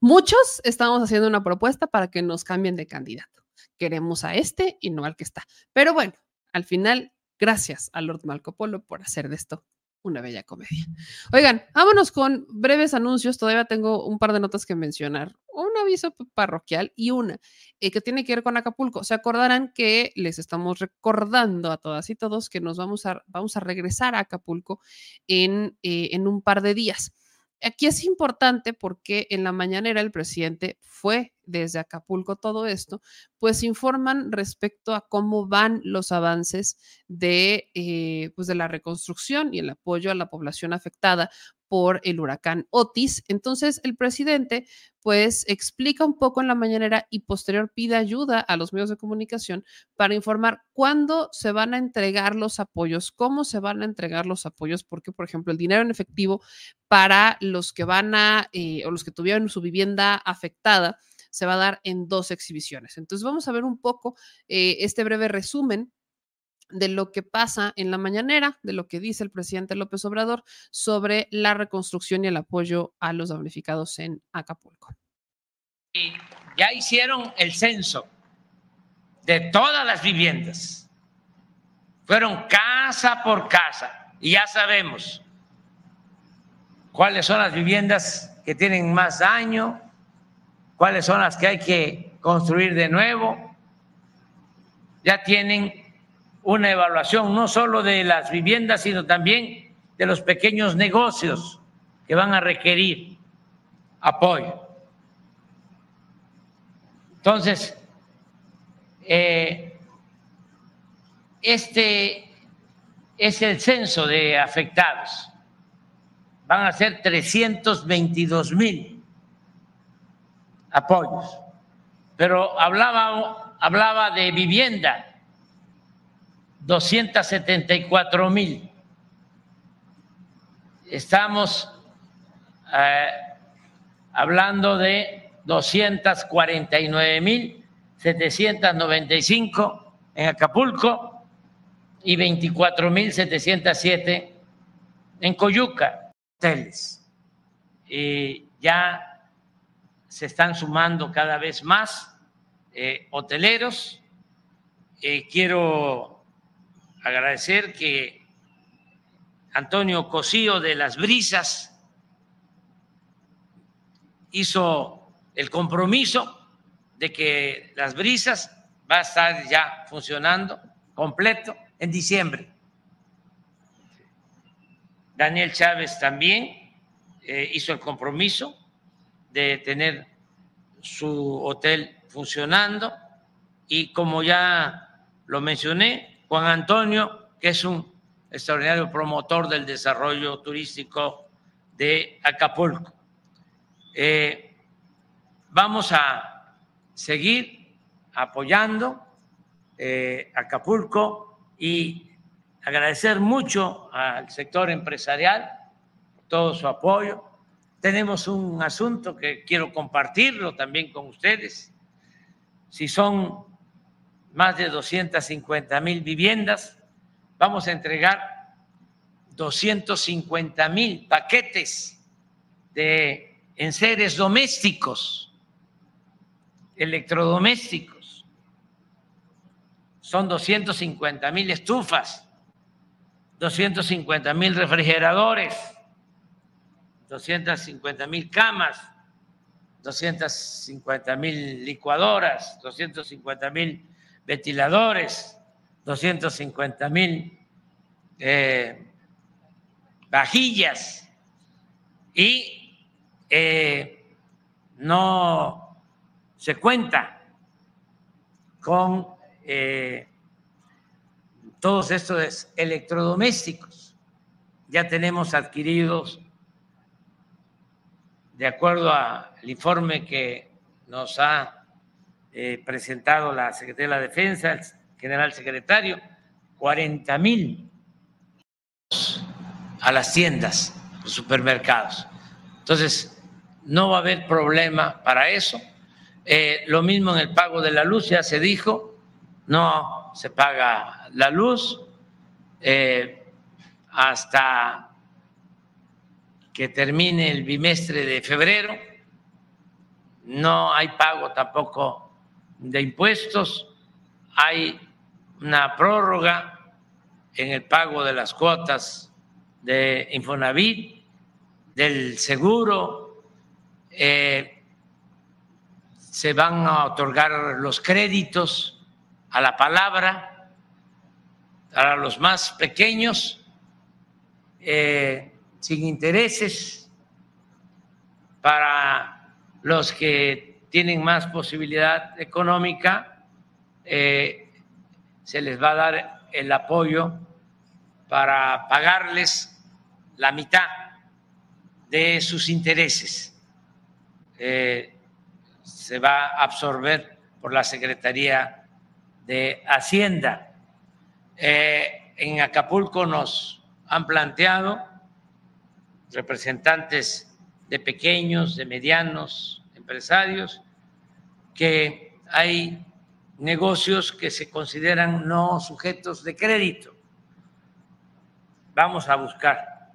Muchos estamos haciendo una propuesta para que nos cambien de candidato. Queremos a este y no al que está. Pero bueno, al final, gracias a Lord Marco Polo por hacer de esto una bella comedia. Oigan, vámonos con breves anuncios. Todavía tengo un par de notas que mencionar. Un aviso parroquial y una eh, que tiene que ver con Acapulco. Se acordarán que les estamos recordando a todas y todos que nos vamos a, vamos a regresar a Acapulco en, eh, en un par de días. Aquí es importante porque en la mañanera el presidente fue desde Acapulco todo esto, pues informan respecto a cómo van los avances de, eh, pues de la reconstrucción y el apoyo a la población afectada por el huracán Otis. Entonces, el presidente pues explica un poco en la mañanera y posterior pide ayuda a los medios de comunicación para informar cuándo se van a entregar los apoyos, cómo se van a entregar los apoyos, porque, por ejemplo, el dinero en efectivo para los que van a, eh, o los que tuvieron su vivienda afectada, se va a dar en dos exhibiciones. Entonces, vamos a ver un poco eh, este breve resumen de lo que pasa en la mañanera, de lo que dice el presidente López Obrador sobre la reconstrucción y el apoyo a los damnificados en Acapulco. Ya hicieron el censo de todas las viviendas. Fueron casa por casa y ya sabemos cuáles son las viviendas que tienen más daño, cuáles son las que hay que construir de nuevo. Ya tienen una evaluación no solo de las viviendas, sino también de los pequeños negocios que van a requerir apoyo. Entonces, eh, este es el censo de afectados. Van a ser 322 mil apoyos. Pero hablaba, hablaba de vivienda, 274 mil. Estamos eh, hablando de 249 mil 795 en Acapulco y 24 mil 707 en Coyuca, hoteles. Ya se están sumando cada vez más eh, hoteleros. Eh, quiero agradecer que Antonio Cosío de Las Brisas hizo el compromiso de que Las Brisas va a estar ya funcionando completo en diciembre. Daniel Chávez también eh, hizo el compromiso de tener su hotel funcionando y como ya lo mencioné, Juan Antonio, que es un extraordinario promotor del desarrollo turístico de Acapulco. Eh, vamos a seguir apoyando eh, Acapulco y agradecer mucho al sector empresarial todo su apoyo. Tenemos un asunto que quiero compartirlo también con ustedes. Si son más de 250 mil viviendas, vamos a entregar 250 mil paquetes de enseres domésticos, electrodomésticos. Son 250 mil estufas, 250 mil refrigeradores, 250 mil camas, 250 mil licuadoras, 250 mil ventiladores, 250 mil eh, vajillas y eh, no se cuenta con eh, todos estos electrodomésticos. Ya tenemos adquiridos, de acuerdo al informe que nos ha eh, presentado la Secretaría de la Defensa, el general secretario, 40 mil a las tiendas, los supermercados. Entonces, no va a haber problema para eso. Eh, lo mismo en el pago de la luz, ya se dijo, no se paga la luz eh, hasta que termine el bimestre de febrero. No hay pago tampoco de impuestos, hay una prórroga en el pago de las cuotas de Infonavit, del seguro, eh, se van a otorgar los créditos a la palabra para los más pequeños, eh, sin intereses, para los que tienen más posibilidad económica, eh, se les va a dar el apoyo para pagarles la mitad de sus intereses. Eh, se va a absorber por la Secretaría de Hacienda. Eh, en Acapulco nos han planteado representantes de pequeños, de medianos empresarios, que hay negocios que se consideran no sujetos de crédito. Vamos a buscar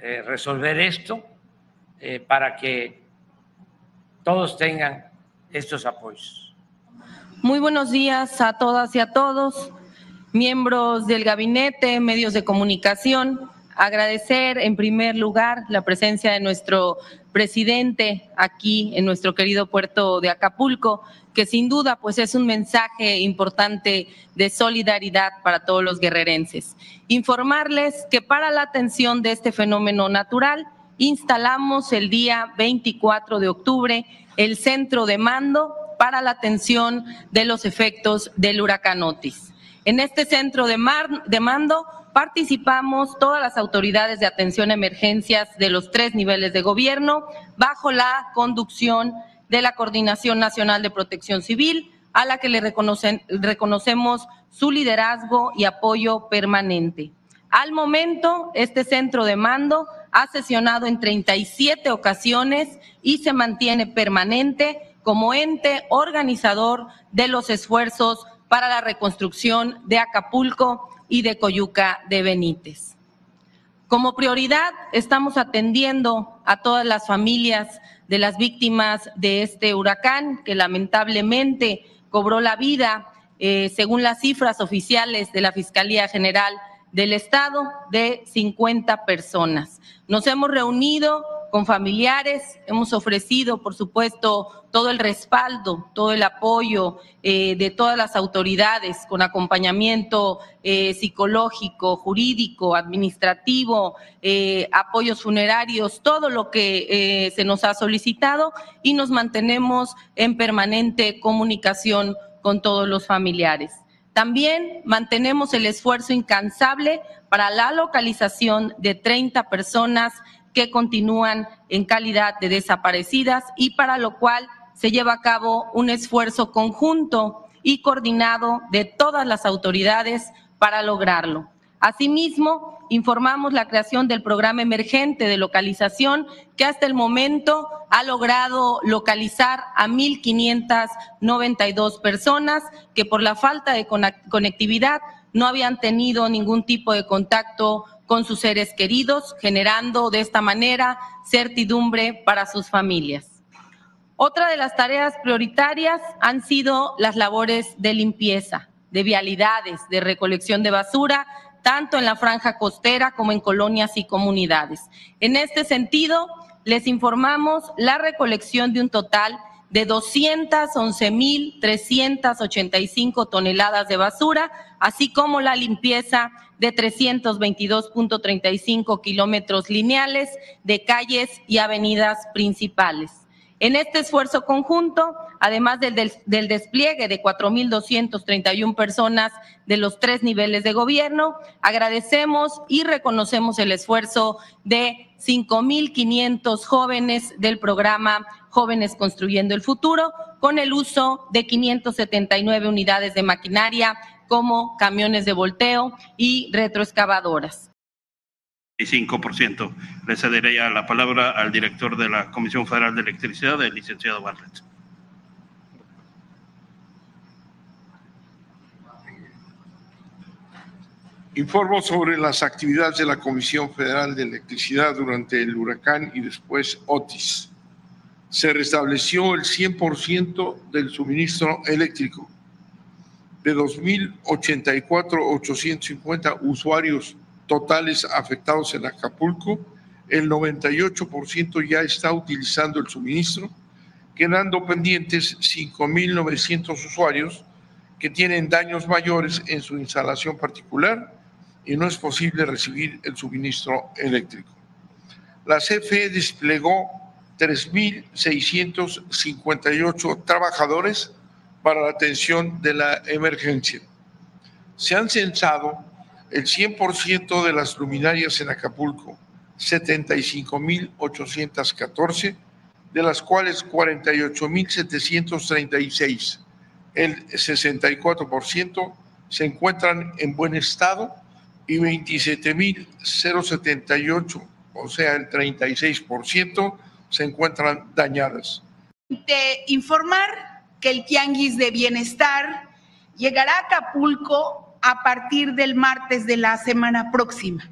eh, resolver esto eh, para que todos tengan estos apoyos. Muy buenos días a todas y a todos, miembros del gabinete, medios de comunicación. Agradecer en primer lugar la presencia de nuestro presidente aquí en nuestro querido puerto de Acapulco, que sin duda pues es un mensaje importante de solidaridad para todos los guerrerenses. Informarles que para la atención de este fenómeno natural instalamos el día 24 de octubre el centro de mando para la atención de los efectos del huracán Otis. En este centro de, mar- de mando participamos todas las autoridades de atención a emergencias de los tres niveles de gobierno bajo la conducción de la Coordinación Nacional de Protección Civil, a la que le reconocemos su liderazgo y apoyo permanente. Al momento, este centro de mando ha sesionado en 37 ocasiones y se mantiene permanente como ente organizador de los esfuerzos para la reconstrucción de Acapulco y de Coyuca de Benítez. Como prioridad, estamos atendiendo a todas las familias de las víctimas de este huracán que lamentablemente cobró la vida, eh, según las cifras oficiales de la Fiscalía General del Estado, de 50 personas. Nos hemos reunido con familiares, hemos ofrecido, por supuesto, todo el respaldo, todo el apoyo eh, de todas las autoridades con acompañamiento eh, psicológico, jurídico, administrativo, eh, apoyos funerarios, todo lo que se nos ha solicitado y nos mantenemos en permanente comunicación con todos los familiares. También mantenemos el esfuerzo incansable para la localización de 30 personas que continúan en calidad de desaparecidas y para lo cual se lleva a cabo un esfuerzo conjunto y coordinado de todas las autoridades para lograrlo. Asimismo, informamos la creación del programa emergente de localización que hasta el momento ha logrado localizar a 1.592 personas que por la falta de conectividad no habían tenido ningún tipo de contacto con sus seres queridos, generando de esta manera certidumbre para sus familias. Otra de las tareas prioritarias han sido las labores de limpieza, de vialidades, de recolección de basura, tanto en la franja costera como en colonias y comunidades. En este sentido, les informamos la recolección de un total de 211.385 toneladas de basura, así como la limpieza de 322.35 kilómetros lineales de calles y avenidas principales. En este esfuerzo conjunto, además del, despliegue de 4.231 personas de los tres niveles de gobierno, agradecemos y reconocemos el esfuerzo de 5.500 jóvenes del programa Jóvenes Construyendo el Futuro, con el uso de 579 unidades de maquinaria como camiones de volteo y retroexcavadoras. 5%. Le cederé la palabra al director de la Comisión Federal de Electricidad, el licenciado Bartlett. Informo sobre las actividades de la Comisión Federal de Electricidad durante el huracán y después Otis. Se restableció el 100% del suministro eléctrico. De 2.084.850 usuarios totales afectados en Acapulco, el 98% ya está utilizando el suministro, quedando pendientes 5.900 usuarios que tienen daños mayores en su instalación particular y no es posible recibir el suministro eléctrico. La CFE desplegó 3.658 trabajadores para la atención de la emergencia. Se han censado el 100% de las luminarias en Acapulco, 75.814, de las cuales 48.736, el 64% se encuentran en buen estado y 27.078, o sea, el 36%, se encuentran dañadas. informar que el Tianguis de Bienestar llegará a Acapulco a partir del martes de la semana próxima.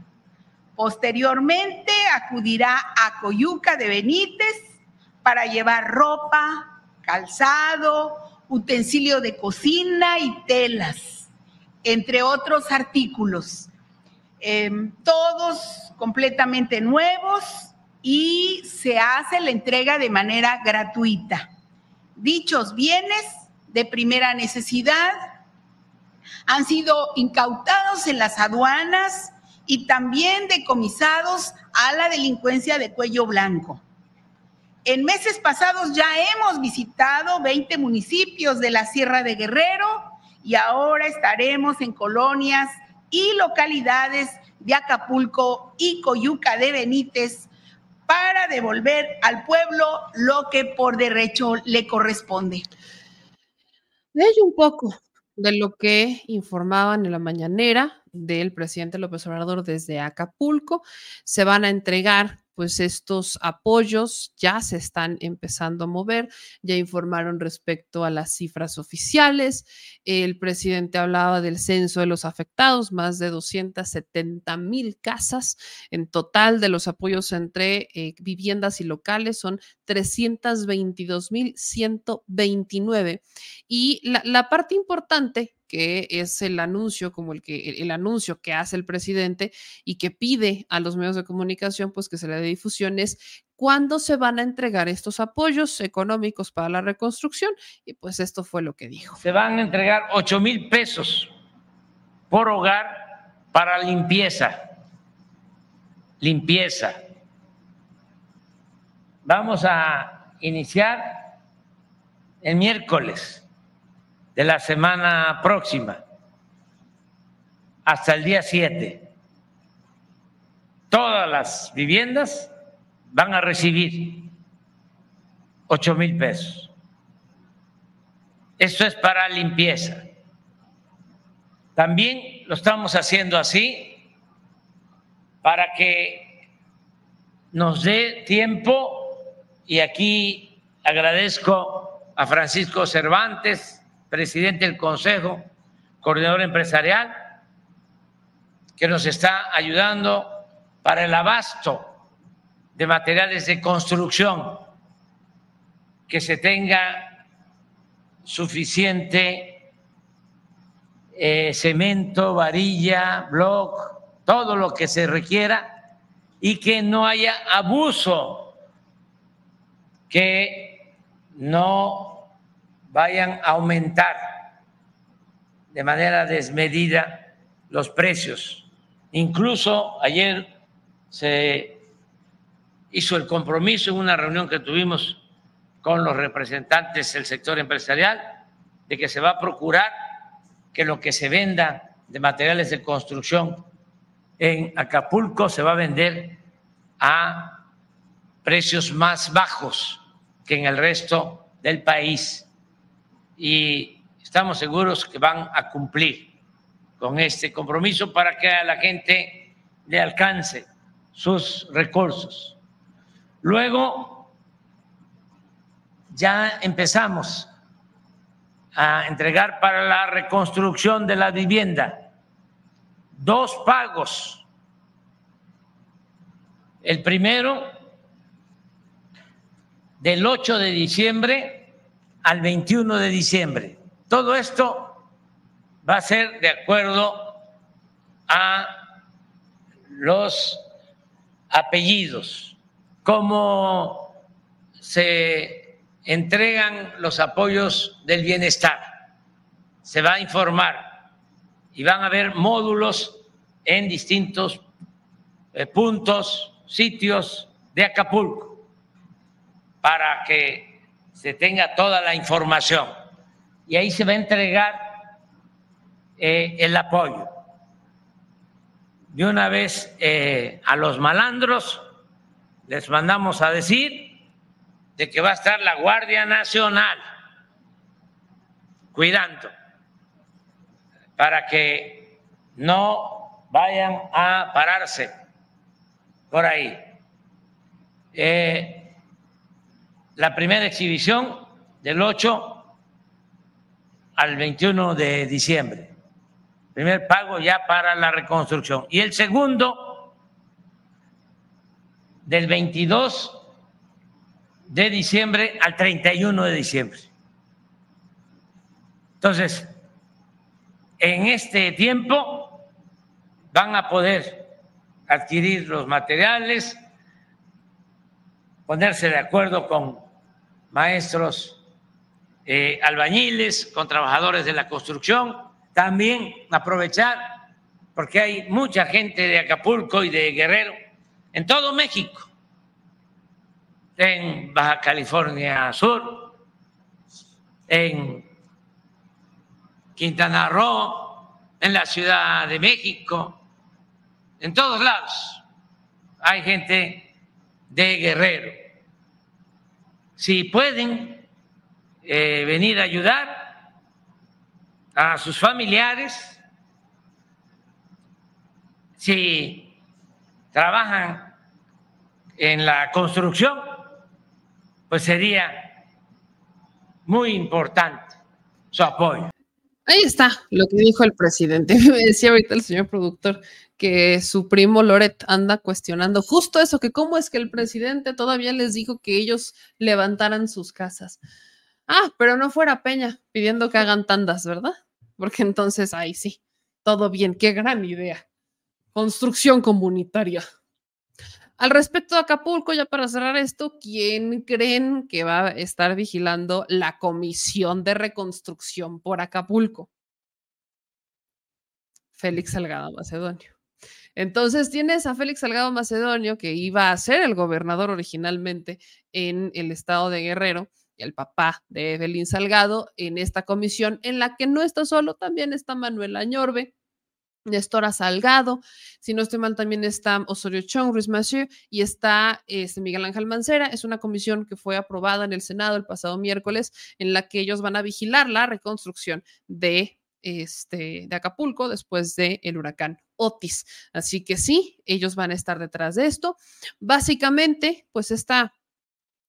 Posteriormente acudirá a Coyuca de Benítez para llevar ropa, calzado, utensilio de cocina y telas, entre otros artículos. Em, todos completamente nuevos y se hace la entrega de manera gratuita. Dichos bienes de primera necesidad han sido incautados en las aduanas y también decomisados a la delincuencia de cuello blanco. En meses pasados ya hemos visitado 20 municipios de la Sierra de Guerrero y ahora estaremos en colonias y localidades de Acapulco y Coyuca de Benítez para devolver al pueblo lo que por derecho le corresponde. De ello un poco de lo que informaban en la mañanera del presidente López Obrador desde Acapulco. Se van a entregar pues estos apoyos ya se están empezando a mover, ya informaron respecto a las cifras oficiales. El presidente hablaba del censo de los afectados, más de 270 mil casas en total de los apoyos entre eh, viviendas y locales son 322 mil 129. Y la, la parte importante que es el anuncio, como el que el, anuncio que hace el presidente y que pide a los medios de comunicación, pues que se le dé difusión, es cuándo se van a entregar estos apoyos económicos para la reconstrucción. Y pues esto fue lo que dijo. Se van a entregar 8 mil pesos por hogar para limpieza. Limpieza. Vamos a iniciar el miércoles de la semana próxima hasta el día 7. Todas las viviendas van a recibir 8 mil pesos. Esto es para limpieza. También lo estamos haciendo así para que nos dé tiempo y aquí agradezco a Francisco Cervantes, presidente del Consejo, coordinador empresarial, que nos está ayudando para el abasto de materiales de construcción, que se tenga suficiente eh, cemento, varilla, bloc, todo lo que se requiera y que no haya abuso, que no vayan a aumentar de manera desmedida los precios. Incluso ayer se hizo el compromiso en una reunión que tuvimos con los representantes del sector empresarial de que se va a procurar que lo que se venda de materiales de construcción en Acapulco se va a vender a precios más bajos que en el resto del país y estamos seguros que van a cumplir con este compromiso para que a la gente le alcance sus recursos. Luego, ya empezamos a entregar para la reconstrucción de la vivienda dos pagos. El primero, del 8 de diciembre al 21 de diciembre. Todo esto va a ser de acuerdo a los apellidos, cómo se entregan los apoyos del bienestar. Se va a informar y van a haber módulos en distintos eh, puntos, sitios de Acapulco, para que se tenga toda la información y ahí se va a entregar eh, el apoyo. De una vez eh, a los malandros les mandamos a decir de que va a estar la Guardia Nacional cuidando para que no vayan a pararse por ahí. Eh, la primera exhibición del 8 al 21 de diciembre. Primer pago ya para la reconstrucción. Y el segundo del 22 de diciembre al 31 de diciembre. Entonces, en este tiempo van a poder adquirir los materiales, ponerse de acuerdo con maestros eh, albañiles, con trabajadores de la construcción, también aprovechar, porque hay mucha gente de Acapulco y de Guerrero, en todo México, en Baja California Sur, en Quintana Roo, en la Ciudad de México, en todos lados hay gente de Guerrero. Si pueden eh, venir a ayudar a sus familiares, si trabajan en la construcción, pues sería muy importante su apoyo. Ahí está lo que dijo el presidente. Me decía ahorita el señor productor que su primo Loret anda cuestionando justo eso, que cómo es que el presidente todavía les dijo que ellos levantaran sus casas. Ah, pero no fuera Peña pidiendo que hagan tandas, ¿verdad? Porque entonces, ahí sí, todo bien, qué gran idea. Construcción comunitaria. Al respecto de Acapulco, ya para cerrar esto, ¿quién creen que va a estar vigilando la comisión de reconstrucción por Acapulco? Félix Salgado Macedonio. Entonces tienes a Félix Salgado Macedonio, que iba a ser el gobernador originalmente en el estado de Guerrero, y el papá de Evelyn Salgado, en esta comisión, en la que no está solo, también está Manuel Añorbe, Nestora Salgado, si no estoy mal, también está Osorio Chong, Ruiz Massieu y está este, Miguel Ángel Mancera. Es una comisión que fue aprobada en el Senado el pasado miércoles, en la que ellos van a vigilar la reconstrucción de, este, de Acapulco después del el huracán Otis. Así que sí, ellos van a estar detrás de esto. Básicamente, pues esta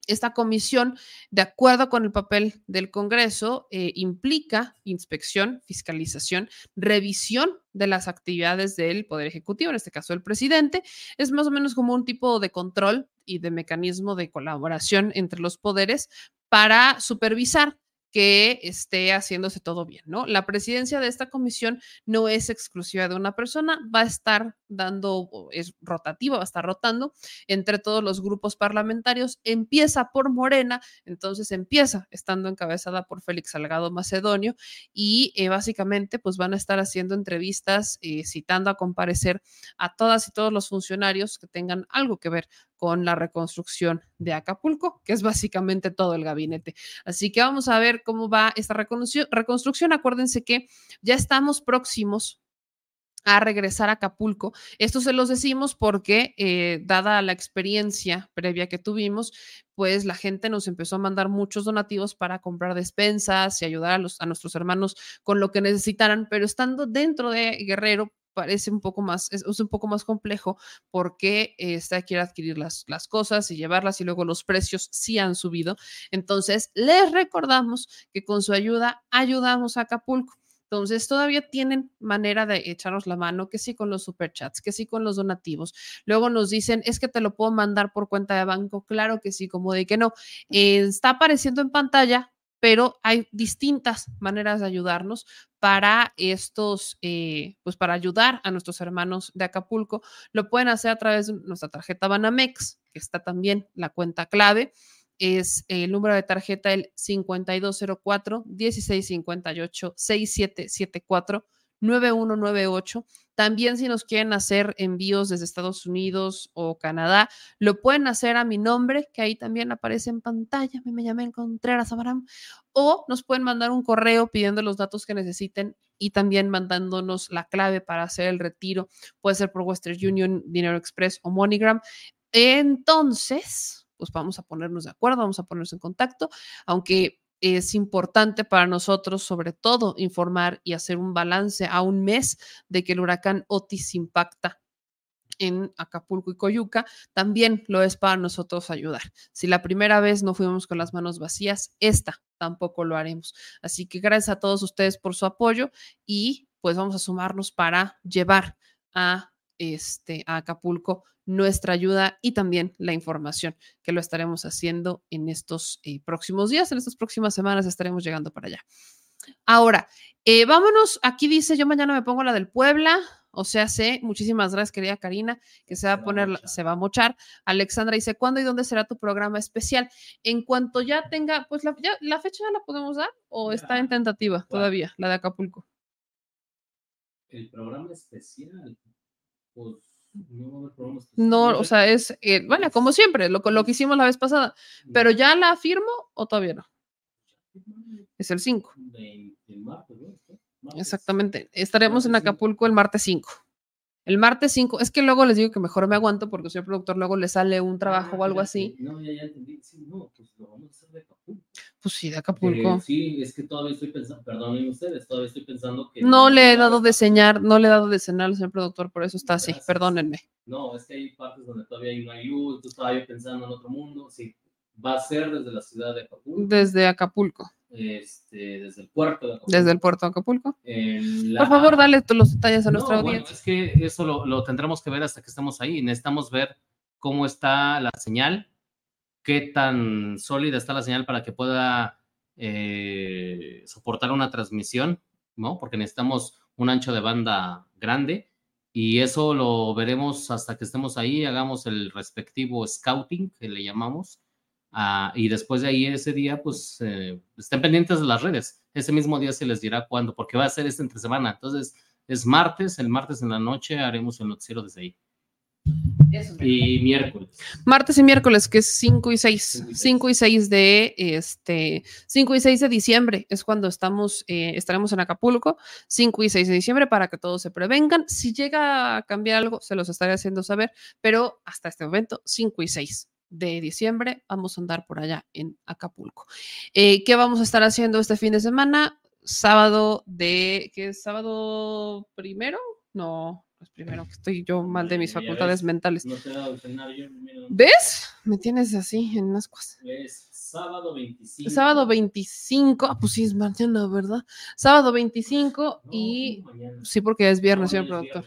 esta comisión, de acuerdo con el papel del Congreso, eh, implica inspección, fiscalización, revisión de las actividades del Poder Ejecutivo, en este caso el presidente. Es más o menos como un tipo de control y de mecanismo de colaboración entre los poderes para supervisar que esté haciéndose todo bien, ¿no? La presidencia de esta comisión no es exclusiva de una persona, va a estar dando, es rotativa, va a estar rotando entre todos los grupos parlamentarios, empieza por Morena, entonces empieza estando encabezada por Félix Salgado Macedonio y eh, básicamente pues van a estar haciendo entrevistas, eh, citando a comparecer a todas y todos los funcionarios que tengan algo que ver con la reconstrucción de Acapulco, que es básicamente todo el gabinete. Así que vamos a ver cómo va esta reconstrucción. Acuérdense que ya estamos próximos a regresar a Acapulco. Esto se los decimos porque, eh, dada la experiencia previa que tuvimos, pues la gente nos empezó a mandar muchos donativos para comprar despensas y ayudar a, los, a nuestros hermanos con lo que necesitaran, pero estando dentro de Guerrero, parece un poco más, es, un poco más complejo porque está quiere adquirir las, las cosas y llevarlas y luego los precios sí han subido. Entonces, les recordamos que con su ayuda ayudamos a Acapulco. Entonces, todavía tienen manera de echarnos la mano, que sí con los superchats, que sí con los donativos. Luego nos dicen, es que te lo puedo mandar por cuenta de banco. Claro que sí, como de que no. Eh, está apareciendo en pantalla pero hay distintas maneras de ayudarnos para estos, eh, pues para ayudar a nuestros hermanos de Acapulco. Lo pueden hacer a través de nuestra tarjeta Banamex, que está también la cuenta clave. Es el número de tarjeta el 5204 1658 6774 9198. También si nos quieren hacer envíos desde Estados Unidos o Canadá, lo pueden hacer a mi nombre, que ahí también aparece en pantalla. Me, llamé Contreras Abraham. O nos pueden mandar un correo pidiendo los datos que necesiten y también mandándonos la clave para hacer el retiro. Puede ser por Western Union, Dinero Express o MoneyGram. Entonces, pues vamos a ponernos de acuerdo, vamos a ponernos en contacto, aunque es importante para nosotros, sobre todo, informar y hacer un balance a un mes de que el huracán Otis impacta en Acapulco y Coyuca, también lo es para nosotros ayudar. Si la primera vez no fuimos con las manos vacías, esta tampoco lo haremos. Así que gracias a todos ustedes por su apoyo y pues vamos a sumarnos para llevar a este a Acapulco nuestra ayuda y también la información que lo estaremos haciendo en estos eh, próximos días, en estas próximas semanas estaremos llegando para allá. Ahora, eh, vámonos, aquí dice, yo mañana me pongo la del Puebla, o sea, sé, muchísimas gracias, querida Karina, que se va a poner, se va a mochar. Alexandra dice, ¿cuándo y dónde será tu programa especial? En cuanto ya tenga, pues la, la fecha ya la podemos dar o está en tentativa todavía, la de Acapulco. El programa especial, pues No, o sea, es, eh, bueno, como siempre, lo, lo que hicimos la vez pasada, pero ya la firmo o todavía no. Es el 5. Exactamente. Estaremos en Acapulco el martes 5. El martes 5, es que luego les digo que mejor me aguanto porque soy productor, luego le sale un trabajo o algo así. No, ya, ya entendí. Sí, no, pues lo vamos a hacer de Acapulco. Pues sí, de Acapulco. Eh, sí, es que todavía estoy pensando, perdonen ustedes, todavía estoy pensando que. No le he dado de señal, no le he dado de cenar al señor productor, por eso está así, perdónenme. No, es que hay partes donde todavía no hay luz, tú estaba yo pensando en otro mundo. Sí, va a ser desde la ciudad de Acapulco, Desde Acapulco, este, desde el puerto de Acapulco. desde el puerto de Acapulco. La- Por favor, dale los detalles a No, nuestra bueno, audiencia. es que eso lo, lo tendremos que ver hasta que estemos ahí. Necesitamos ver cómo está la señal, qué tan sólida está la señal para que pueda eh, soportar una transmisión, ¿no? Porque necesitamos un ancho de banda grande y eso lo veremos hasta que estemos ahí, hagamos el respectivo scouting que le llamamos. Ah, y después de ahí, ese día, pues eh, estén pendientes de las redes. Ese mismo día se les dirá cuándo, porque va a ser este entre semana. Entonces, es martes, el martes en la noche haremos el noticiero desde ahí. Y miércoles. Martes y miércoles, que es 5 y 6. 5 y 6 de este 5 y 6 de diciembre es cuando estamos, eh, estaremos en Acapulco. 5 y 6 de diciembre para que todos se prevengan. Si llega a cambiar algo, se los estaré haciendo saber, pero hasta este momento, 5 y 6 de diciembre, vamos a andar por allá en Acapulco. Eh, ¿Qué vamos a estar haciendo este fin de semana? Sábado de, ¿qué es sábado primero? No, es primero que estoy yo mal de mis facultades ves, mentales. No te ¿Ves? Me tienes así en unas cosas. Es sábado 25. Sábado 25, ah, pues sí, es mañana, ¿verdad? Sábado 25 y... Sí, porque es viernes, señor productor.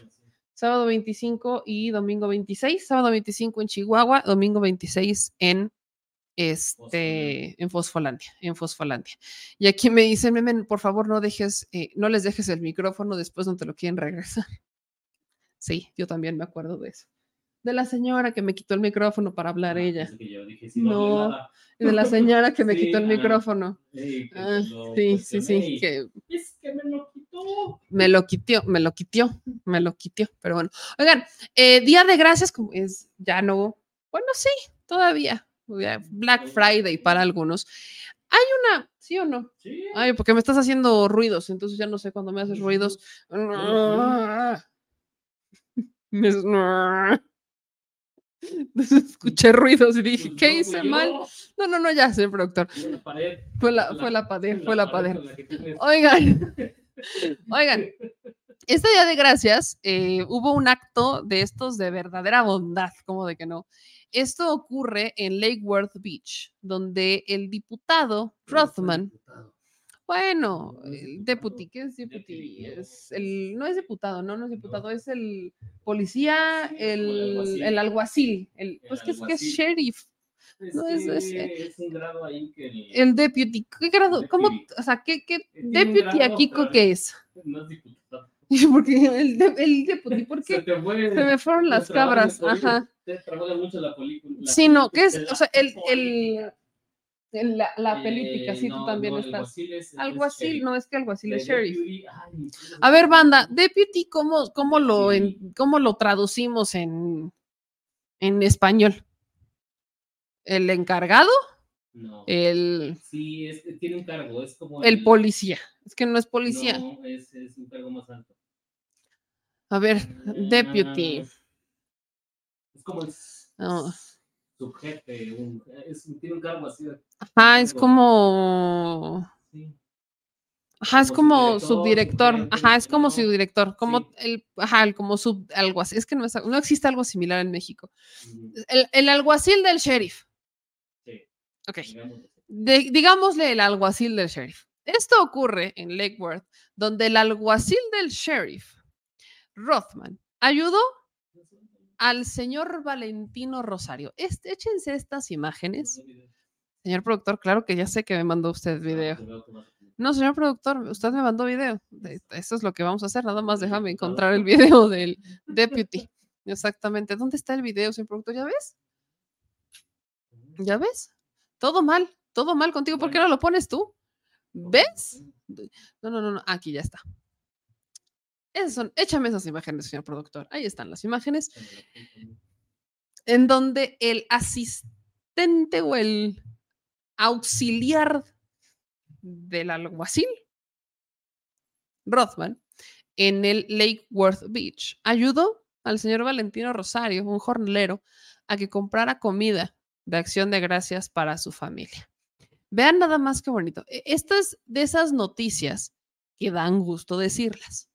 Sábado 25 y domingo 26. Sábado 25 en Chihuahua, domingo 26 en este en Fosfolandia, en Fosfolandia. Y aquí me dicen, Memen, por favor, no dejes, eh, no les dejes el micrófono después no te lo quieren regresar. Sí, yo también me acuerdo de eso. De la señora que me quitó el micrófono para hablar ella. Ah, que yo dije, sí, no de la señora que me Sí, quitó el micrófono. Sí, que Ah, lo sí, sí, sí, que Es que me lo quitó. me lo quitió, me lo quitió, me lo quitió, pero bueno. Oigan, eh, Día de Gracias como es, ya no, bueno, sí, todavía, Black Friday para algunos. Hay una, ¿sí o no? Ay, porque me estás haciendo ruidos, entonces ya no sé cuando me haces ruidos. Me- Escuché ruidos y dije, ¿qué hice mal? No, no, no, ya, señor productor. Fue la pared. Fue la, fue la pared, fue la pared. Oigan, oigan, este día de gracias eh, hubo un acto de estos de verdadera bondad, como de que no. Esto ocurre en Lake Worth Beach, donde el diputado Rothman, bueno, el deputy, ¿qué es deputy? Es el, no es diputado, no, no es diputado, es el policía, el, alguacil. el alguacil, el, pues que es que es sheriff. Es, No, es- que es, eh, es un grado ahí que el- El deputy, ¿qué grado? ¿Cómo? Deputy. O sea, ¿qué, qué un deputy aquí qué es? No es diputado. Porque el, de- el deputy, ¿por qué? Se te fue- Se me fueron las cabras, ajá. Te mucho la película. la Sí, no, ¿qué es? O sea, el, el, el- la, la Eh, política, sí, tú también no, estás. alguacil es- Alguacil, no es que alguacil es sheriff. deputy, ay, A ver, banda, deputy, ¿cómo, cómo, lo, en- cómo lo traducimos en, en español? ¿El encargado? No. El, Sí, es, tiene un cargo, es como el policía. Es que no es policía. No, es, es un cargo más alto. A ver, deputy. Es como el No. Subjefe, un, es, tiene un cargo así. de- Ajá, es como. Ajá, es Como subdirector, Ajá, es como subdirector. Como el, ajá, el como sub, algo así. Es que no, es- no existe algo similar en México. El, el alguacil del sheriff. Sí. Ok. De- digámosle el alguacil del sheriff. Esto ocurre en Lake Worth, donde el alguacil del sheriff, Rothman, ayudó al señor Valentino Rosario. Este, échense estas imágenes. Señor productor, claro que ya sé que me mandó usted video. No, señor productor, usted me mandó video. De- Eso es lo que vamos a hacer. Nada más déjame encontrar el video del deputy. Exactamente. ¿Dónde está el video, señor productor? ¿Ya ves? ¿Ya ves? Todo mal, todo mal contigo. ¿Por qué no lo pones tú? ¿Ves? No, no, no, no. Aquí ya está. Esas son, échame esas imágenes, señor productor. Ahí están las imágenes. En donde el asistente o el auxiliar del alguacil, Rothman, en el Lake Worth Beach, ayudó al señor Valentino Rosario, un jornalero, a que comprara comida de acción de gracias para su familia. Vean nada más qué bonito. E- Estas de esas noticias que dan gusto decirlas,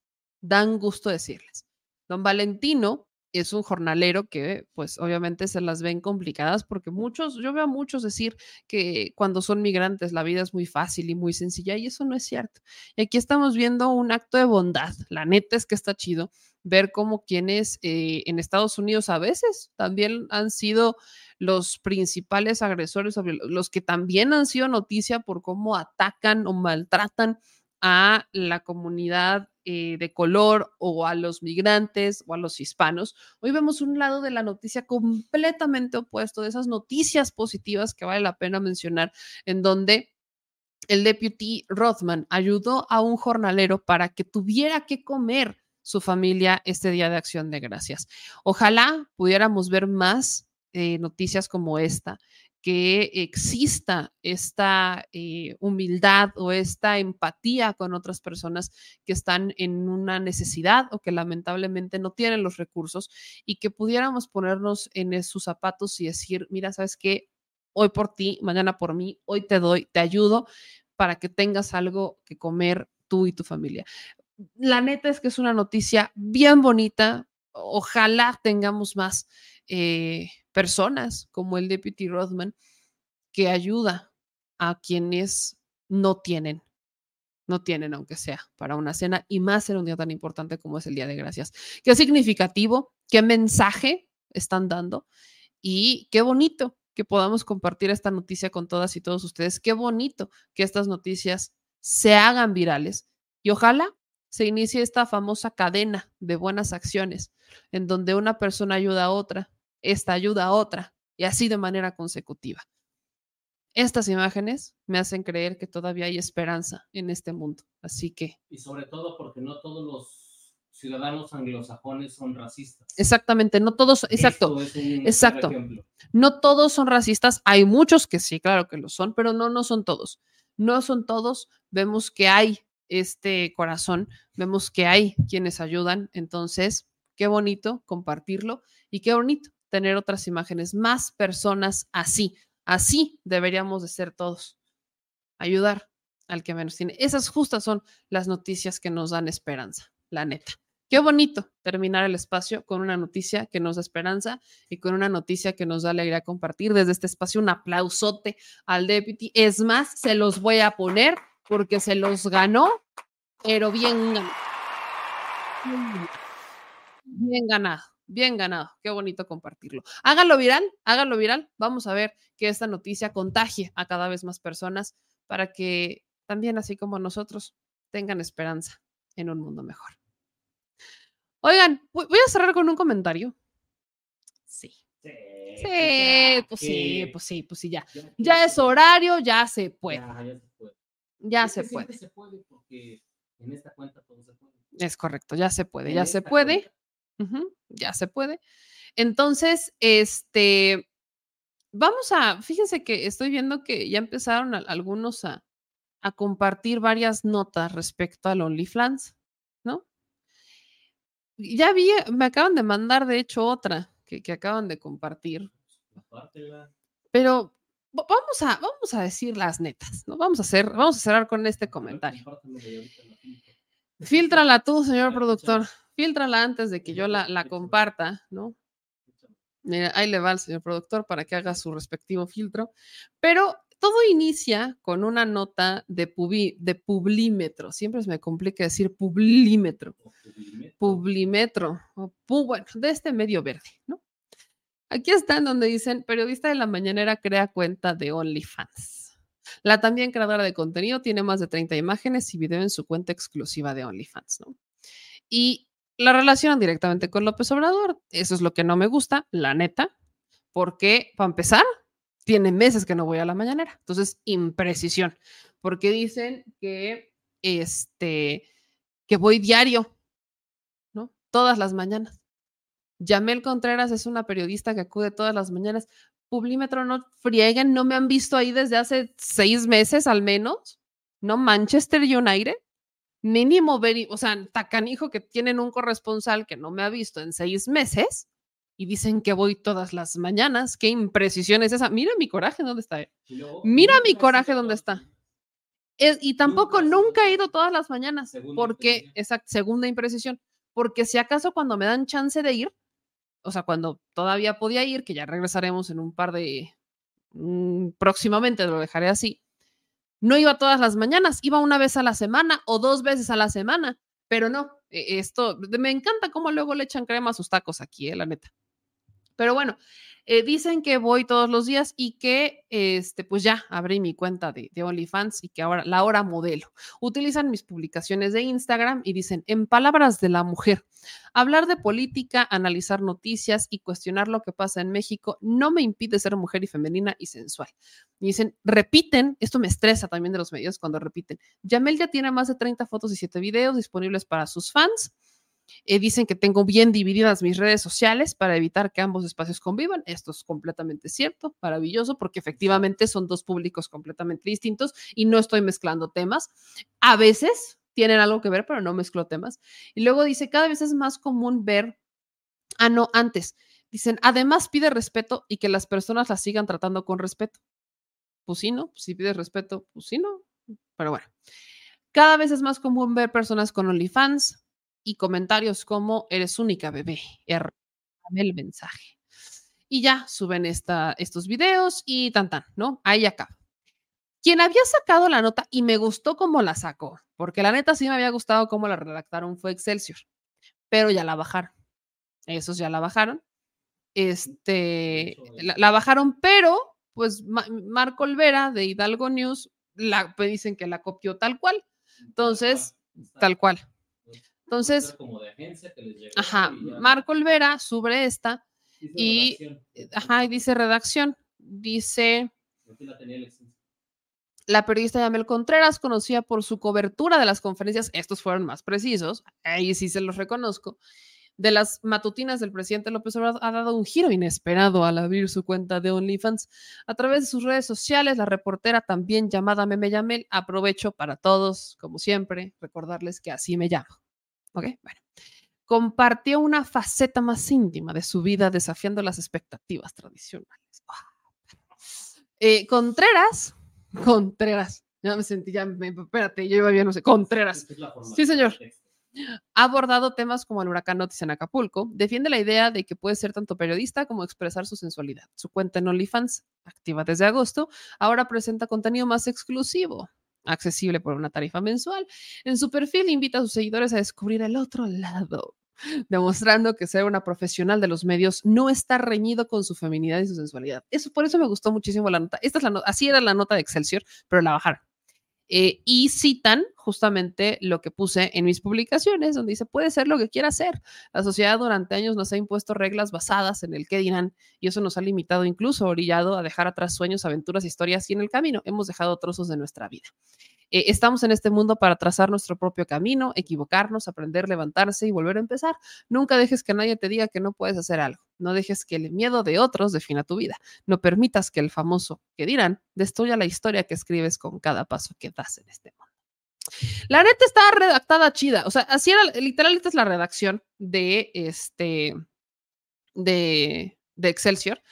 dan gusto decirlas. Don Valentino es un jornalero que, pues, obviamente se las ven complicadas porque muchos, yo veo a muchos decir que cuando son migrantes la vida es muy fácil y muy sencilla y eso no es cierto. Y aquí estamos viendo un acto de bondad. La neta es que está chido ver cómo quienes eh, en Estados Unidos a veces también han sido los principales agresores, los que también han sido noticia por cómo atacan o maltratan a la comunidad eh, de color o a los migrantes o a los hispanos. Hoy vemos un lado de la noticia completamente opuesto, de esas noticias positivas que vale la pena mencionar, en donde el deputy Rothman ayudó a un jornalero para que tuviera que comer su familia este día de acción de gracias. Ojalá pudiéramos ver más eh, noticias como esta, que exista esta eh, humildad o esta empatía con otras personas que están en una necesidad o que lamentablemente no tienen los recursos y que pudiéramos ponernos en sus zapatos y decir, mira, ¿sabes qué? Hoy por ti, mañana por mí, hoy te doy, te ayudo para que tengas algo que comer tú y tu familia. La neta es que es una noticia bien bonita. Ojalá tengamos más eh, personas como el Deputy Rothman que ayuda a quienes no tienen, no tienen aunque sea para una cena y más en un día tan importante como es el Día de Gracias. Qué significativo, qué mensaje están dando y qué bonito que podamos compartir esta noticia con todas y todos ustedes. Qué bonito que estas noticias se hagan virales y ojalá se inicie esta famosa cadena de buenas acciones en donde una persona ayuda a otra, esta ayuda a otra y así de manera consecutiva. Estas imágenes me hacen creer que todavía hay esperanza en este mundo. Así que, Y sobre todo porque no todos los ciudadanos anglosajones son racistas. exactamente, no todos, exacto, es un exacto. No todos son racistas, hay muchos que sí, claro que lo son, pero no, no son todos. No son todos. Vemos que hay este corazón, vemos que hay quienes ayudan. Entonces, qué bonito compartirlo y qué bonito tener otras imágenes, más personas así. Así deberíamos de ser todos. Ayudar al que menos tiene. Esas justas son las noticias que nos dan esperanza, la neta. Qué bonito terminar el espacio con una noticia que nos da esperanza y con una noticia que nos da alegría compartir desde este espacio. Un aplausote al deputy. Es más, se los voy a poner porque se los ganó, pero bien ganado. Bien ganado, bien ganado. Qué bonito compartirlo. Háganlo viral, háganlo viral. Vamos a ver que esta noticia contagie a cada vez más personas para que también, así como nosotros, tengan esperanza en un mundo mejor. Oigan, voy a cerrar con un comentario. Sí. Sí, pues sí, pues sí, pues sí, ya. Ya es horario, ya se puede. Ya, ya se puede. Ya Es se que siempre puede. se puede porque en esta cuenta todo se puede. Es correcto, ya se puede, En ya se esta ya se puede. Entonces, este, vamos a, fíjense que estoy viendo que ya empezaron a- algunos a, a compartir varias notas respecto al OnlyFans, ¿no? Ya vi, me acaban de mandar, de hecho, otra que, que acaban de compartir, pero va- vamos a, vamos a decir las netas, ¿no? Vamos a hacer, vamos a cerrar con este comentario. Compártemela y ahorita la filtro. Fíltrala tú, señor productor. Fíltrala antes de que yo la, la comparta, ¿no? Mira, ahí le va al señor productor para que haga su respectivo filtro. Pero todo inicia con una nota de, pubi- de Publímetro. Siempre se me complica decir Publímetro. Publímetro. o pu- bueno, de este medio verde, ¿no? Aquí está en donde dicen, periodista de la mañanera crea cuenta de OnlyFans. La también creadora de contenido tiene más de 30 imágenes y video en su cuenta exclusiva de OnlyFans, ¿no? Y la relacionan directamente con López Obrador. Eso es lo que no me gusta, la neta, porque, para empezar, tiene meses que no voy a la mañanera. Entonces, imprecisión, porque dicen que, este, que voy diario. todas las mañanas. Yamel Contreras es una periodista que acude todas las mañanas. Publímetro, no frieguen, no me han visto ahí desde hace seis meses al menos. No, Manchester United. Mínimo, ver, o sea, tacanijo que tienen un corresponsal que no me ha visto en seis meses y dicen que voy todas las mañanas. Qué imprecisión es esa. Mira mi coraje, ¿dónde está? eh? Mira mi coraje, ¿dónde está? Es- y tampoco nunca he ido todas las mañanas, porque, esa segunda imprecisión, porque si acaso cuando me dan chance de ir, o sea, cuando todavía podía ir, que ya regresaremos en un par de, mm, próximamente lo dejaré así, no iba todas las mañanas, iba una vez a la semana o dos veces a la semana, pero no, e- esto, me encanta cómo luego le echan crema a sus tacos aquí, eh, la neta. Pero bueno, eh, dicen que voy todos los días y que, este, pues ya abrí mi cuenta de, de OnlyFans y que ahora la hora modelo. Utilizan mis publicaciones de Instagram y dicen, en palabras de la mujer, hablar de política, analizar noticias y cuestionar lo que pasa en México no me impide ser mujer y femenina y sensual. Y dicen, repiten, esto me estresa también de los medios cuando repiten. Yamel ya tiene más de 30 fotos y 7 videos disponibles para sus fans. Eh, dicen que tengo bien divididas mis redes sociales para evitar que ambos espacios convivan. Esto es completamente cierto, maravilloso, porque efectivamente son dos públicos completamente distintos y no estoy mezclando temas. A veces tienen algo que ver, pero no mezclo temas. Y luego dice, cada vez es más común ver, ah, no, antes, dicen, además pide respeto y que las personas la sigan tratando con respeto. Pues sí, ¿no? Si pides respeto, pues sí, ¿no? Pero bueno. Cada vez es más común ver personas con OnlyFans y comentarios como eres única, bebé. Er- dame el mensaje. Y ya suben esta, estos videos y tan tan, ¿no? Ahí acaba. Quien había sacado la nota y me gustó cómo la sacó, porque la neta sí me había gustado cómo la redactaron fue Excelsior, pero ya la bajaron. Esos ya la bajaron. Este, la, la bajaron, pero pues Ma- Marco Olvera de Hidalgo News la, pues, dicen que la copió tal cual. Entonces, tal cual. Entonces, como de agencia que les llegó Ajá. Marco Olvera sobre esta Dice y, redacción. ajá, y dice redacción, dice la tenía la periodista Yamel Contreras, conocida por su cobertura de las conferencias, estos fueron más precisos, ahí sí se los reconozco, de las matutinas del presidente López Obrador, ha dado un giro inesperado al abrir su cuenta de OnlyFans. A través de sus redes sociales, la reportera también llamada Meme Yamel, aprovecho para todos, como siempre, recordarles que así me llamo. ¿Ok? Bueno. Compartió una faceta más íntima de su vida desafiando las expectativas tradicionales. Ah, eh, Contreras, Contreras, ya me sentí, ya me, espérate, yo iba bien, no sé, Contreras. Sí, señor. Ha abordado temas como el huracán Otis en Acapulco. Defiende la idea de que puede ser tanto periodista como expresar su sensualidad. Su cuenta en OnlyFans, activa desde agosto, ahora presenta contenido más exclusivo, accesible por una tarifa mensual. En su perfil invita a sus seguidores a descubrir el otro lado, demostrando que ser una profesional de los medios no está reñido con su feminidad y su sensualidad. Eso, por eso me gustó muchísimo la nota. Esta es la así era la nota de Excelsior, pero la bajaron. Eh, y citan justamente lo que puse en mis publicaciones, donde dice, puede ser lo que quiera ser. La sociedad durante años nos ha impuesto reglas basadas en el qué dirán, y eso nos ha limitado, incluso orillado a dejar atrás sueños, aventuras, historias, y en el camino hemos dejado trozos de nuestra vida. Eh, estamos en este mundo para trazar nuestro propio camino, equivocarnos, aprender, levantarse y volver a empezar. Nunca dejes que nadie te diga que no puedes hacer algo. No dejes que el miedo de otros defina tu vida. No permitas que el famoso que dirán destruya la historia que escribes con cada paso que das en este mundo. La neta estaba redactada chida. O sea, así era, literal, esta es la redacción de este, de, de Excelsior.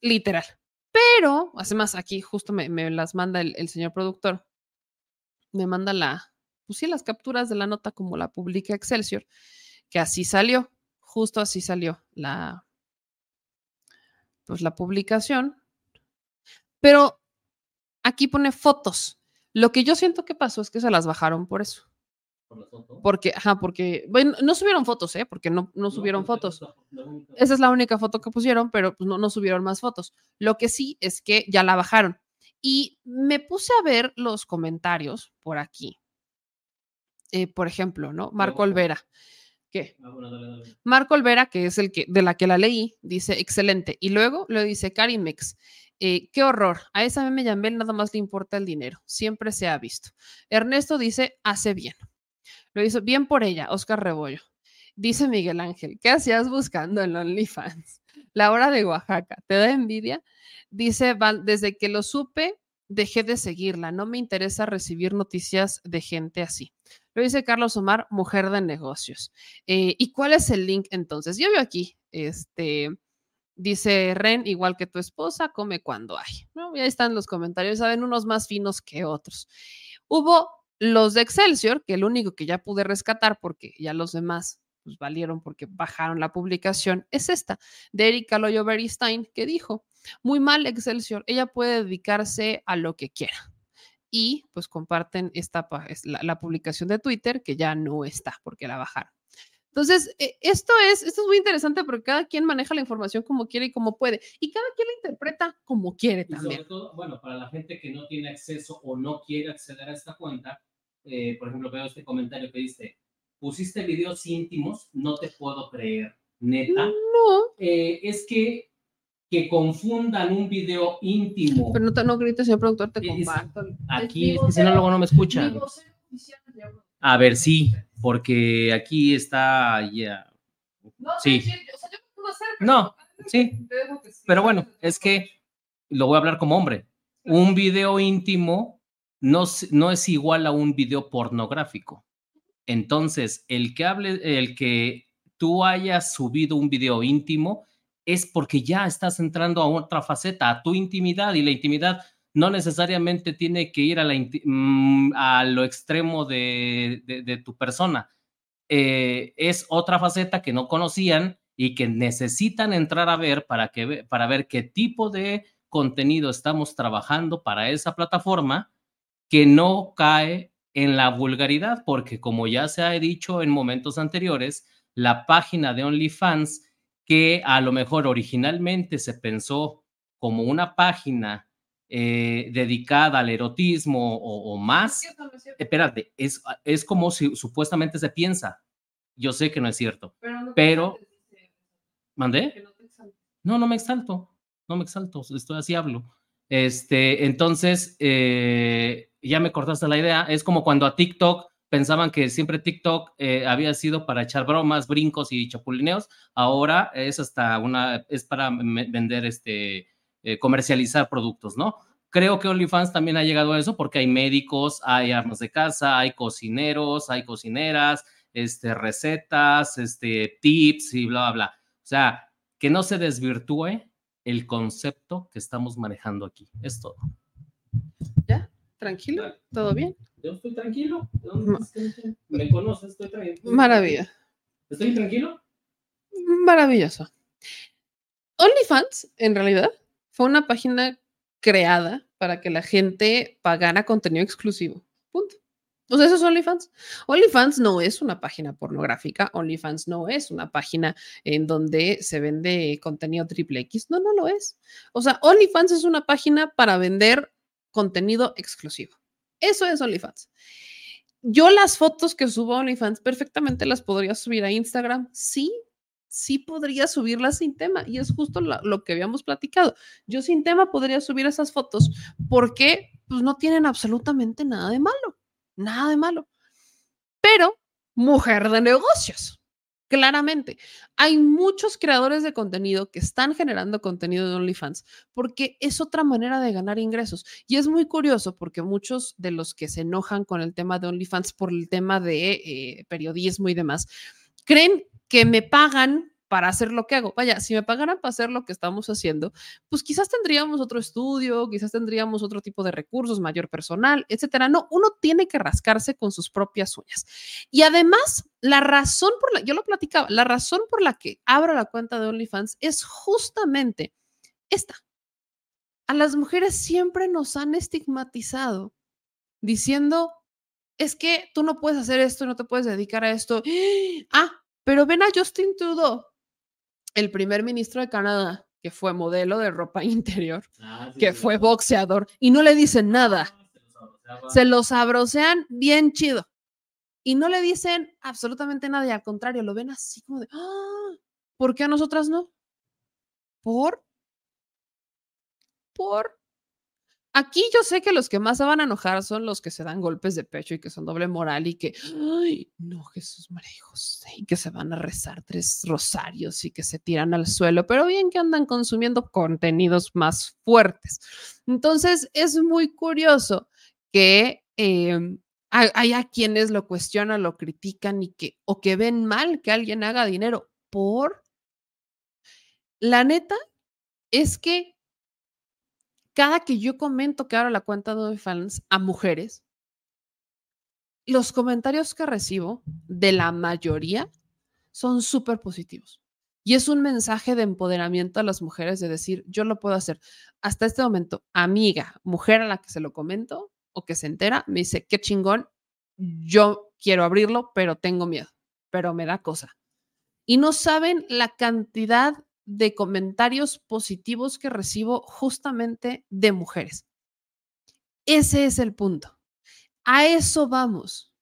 Literal. Pero, además, aquí justo me, me las manda el, el señor productor. Me manda la, pues las capturas de la nota como la publica Excelsior, que así salió, justo así salió la, pues la publicación. Pero aquí pone fotos. Lo que yo siento que pasó es que se las bajaron por eso. Por la foto. Porque, ajá, porque, bueno, no subieron fotos, ¿eh? Porque no, no subieron fotos. esa es la- la única- Esa es la única foto que pusieron, pero pues no, no subieron más fotos. Lo que sí es que ya la bajaron. Y me puse a ver los comentarios por aquí. Eh, por ejemplo, ¿no? Marco Olvera. ¿Qué? Ah, bueno, dale, dale. Marco Olvera, que es el que de la que la leí, dice excelente. Y luego lo dice Karimex. Eh, qué horror. A esa meme Yambel nada más le importa el dinero. Siempre se ha visto. Ernesto dice hace bien. Lo hizo bien por ella, Oscar Rebollo. Dice Miguel Ángel, ¿qué hacías buscando en OnlyFans? La hora de Oaxaca, ¿te da envidia? Dice, Val, desde que lo supe, dejé de seguirla. No me interesa recibir noticias de gente así. Lo dice Carlos Omar, mujer de negocios. Eh, ¿Y cuál es el link entonces? Yo veo aquí, este, dice Ren, igual que tu esposa, come cuando hay. ¿no? Y ahí están los comentarios, saben, unos más finos que otros. Hubo los de Excelsior, que el único que ya pude rescatar, porque ya los demás pues, valieron porque bajaron la publicación, es esta, de Erika Loyo Beristain, que dijo, muy mal Excelsior, ella puede dedicarse a lo que quiera. Y pues comparten esta, la, la publicación de Twitter, que ya no está, porque la bajaron. Entonces, eh, esto es, esto es muy interesante porque cada quien maneja la información como quiere y como puede. Y cada quien la interpreta como quiere Y sobre también. todo, bueno, para la gente que no tiene acceso o no quiere acceder a esta cuenta, eh, por ejemplo, veo este comentario que dice, pusiste videos íntimos, no te puedo creer, neta. No. es que, que confundan un video íntimo. Pero no, te, no grites, señor productor, te Es- comparto. Aquí, es que si no, luego no me escuchan. A ver, sí, porque aquí está ya. Sí. No, sí. Pero bueno, es que lo voy a hablar como hombre. Un video íntimo no, no es igual a un video pornográfico. Entonces, el que hable, el que tú hayas subido un video íntimo es porque ya estás entrando a otra faceta, a tu intimidad, y la intimidad no necesariamente tiene que ir a, mm, lo extremo de, tu persona. Eh, es otra faceta que no conocían y que necesitan entrar a ver para, que, para ver qué tipo de contenido estamos trabajando para esa plataforma que no cae en la vulgaridad, porque como ya se ha dicho en momentos anteriores, la página de OnlyFans, que a lo mejor originalmente se pensó como una página eh, dedicada al erotismo o, o más, espérate, es, es como si supuestamente se piensa. Yo sé que no es cierto, Pero no. ¿Mandé? No, no me exalto, no me exalto, estoy así hablo. Este, entonces, eh, ya me cortaste la idea. Es como cuando a TikTok pensaban que siempre TikTok eh, había sido para echar bromas, brincos y chapulineos. Ahora es hasta una, es para vender, este, eh, comercializar productos, ¿no? Creo que OnlyFans también ha llegado a eso porque hay médicos, hay armas de casa, hay cocineros, hay cocineras, este, recetas, este, tips y bla, bla, bla. O sea, que no se desvirtúe el concepto que estamos manejando aquí. Es todo. Tranquilo, todo bien. Yo estoy tranquilo. Me conoces, estoy tranquilo. Maravilla. ¿Estoy tranquilo? Maravilloso. OnlyFans, en realidad, fue una página creada para que la gente pagara contenido exclusivo. Punto. O sea, eso es OnlyFans. OnlyFans no es una página pornográfica. OnlyFans no es una página en donde se vende contenido triple X. No, no lo es. O sea, OnlyFans es una página para vender contenido exclusivo. Eso es OnlyFans. Yo las fotos que subo a OnlyFans perfectamente las podría subir a Instagram. Sí, sí podría subirlas sin tema. Y es justo lo, lo que habíamos platicado. Yo sin tema podría subir esas fotos porque pues, no tienen absolutamente nada de malo. Nada de malo. Pero, mujer de negocios. Claramente, hay muchos creadores de contenido que están generando contenido de OnlyFans porque es otra manera de ganar ingresos. Y es muy curioso porque muchos de los que se enojan con el tema de OnlyFans por el tema de eh, periodismo y demás, creen que me pagan para hacer lo que hago. Vaya, si me pagaran para hacer lo que estamos haciendo, pues quizás tendríamos otro estudio, quizás tendríamos otro tipo de recursos, mayor personal, etcétera. No, uno tiene que rascarse con sus propias uñas. Y además, la razón por la, yo lo platicaba, la razón por la que abro la cuenta de OnlyFans es justamente esta. A las mujeres siempre nos han estigmatizado diciendo, es que tú no puedes hacer esto, no te puedes dedicar a esto. Ah, pero ven a Justin Trudeau, el primer ministro de Canadá, que fue modelo de ropa interior, que fue boxeador, y no le dicen nada. Se lo sabrosean bien chido. Y no le dicen absolutamente nada, y al contrario, lo ven así como de, "Ah, ¿por qué a nosotras no? ¿Por? ¿Por? Aquí yo sé que los que más se van a enojar son los que se dan golpes de pecho y que son doble moral y que, ay, no, Jesús María y José, y que se van a rezar tres rosarios y que se tiran al suelo, pero bien que andan consumiendo contenidos más fuertes. Entonces, es muy curioso que eh, hay- haya quienes lo cuestionan, lo critican y que, o que ven mal que alguien haga dinero por... La neta es que cada que yo comento que abro la cuenta de OnlyFans a mujeres, los comentarios que recibo de la mayoría son súper positivos. Y es un mensaje de empoderamiento a las mujeres de decir, yo lo puedo hacer. Hasta este momento, amiga, mujer a la que se lo comento o que se entera, me dice, qué chingón, yo quiero abrirlo, pero tengo miedo, pero me da cosa. Y no saben la cantidad de comentarios positivos que recibo justamente de mujeres. Ese es el punto. A eso vamos.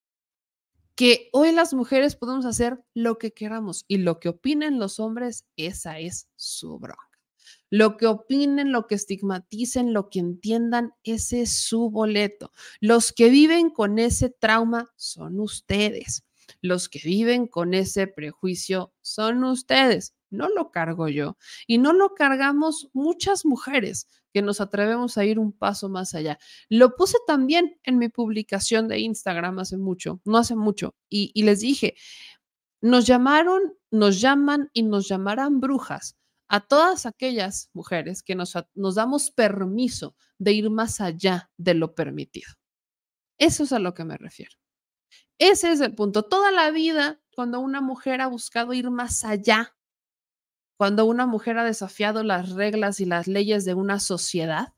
Que hoy las mujeres podemos hacer lo que queramos y lo que opinen los hombres, esa es su bronca. Lo que opinen, lo que estigmaticen, lo que entiendan, ese es su boleto. Los que viven con ese trauma son ustedes. Los que viven con ese prejuicio son ustedes. No lo cargo yo. Y no lo cargamos muchas mujeres que nos atrevemos a ir un paso más allá. Lo puse también en mi publicación de Instagram hace mucho, no hace mucho, y, les dije, nos llamaron, nos llaman y nos llamarán brujas a todas aquellas mujeres que nos damos permiso de ir más allá de lo permitido. Eso es a lo que me refiero. Ese es el punto. Toda la vida, cuando una mujer ha buscado ir más allá, cuando una mujer ha desafiado las reglas y las leyes de una sociedad,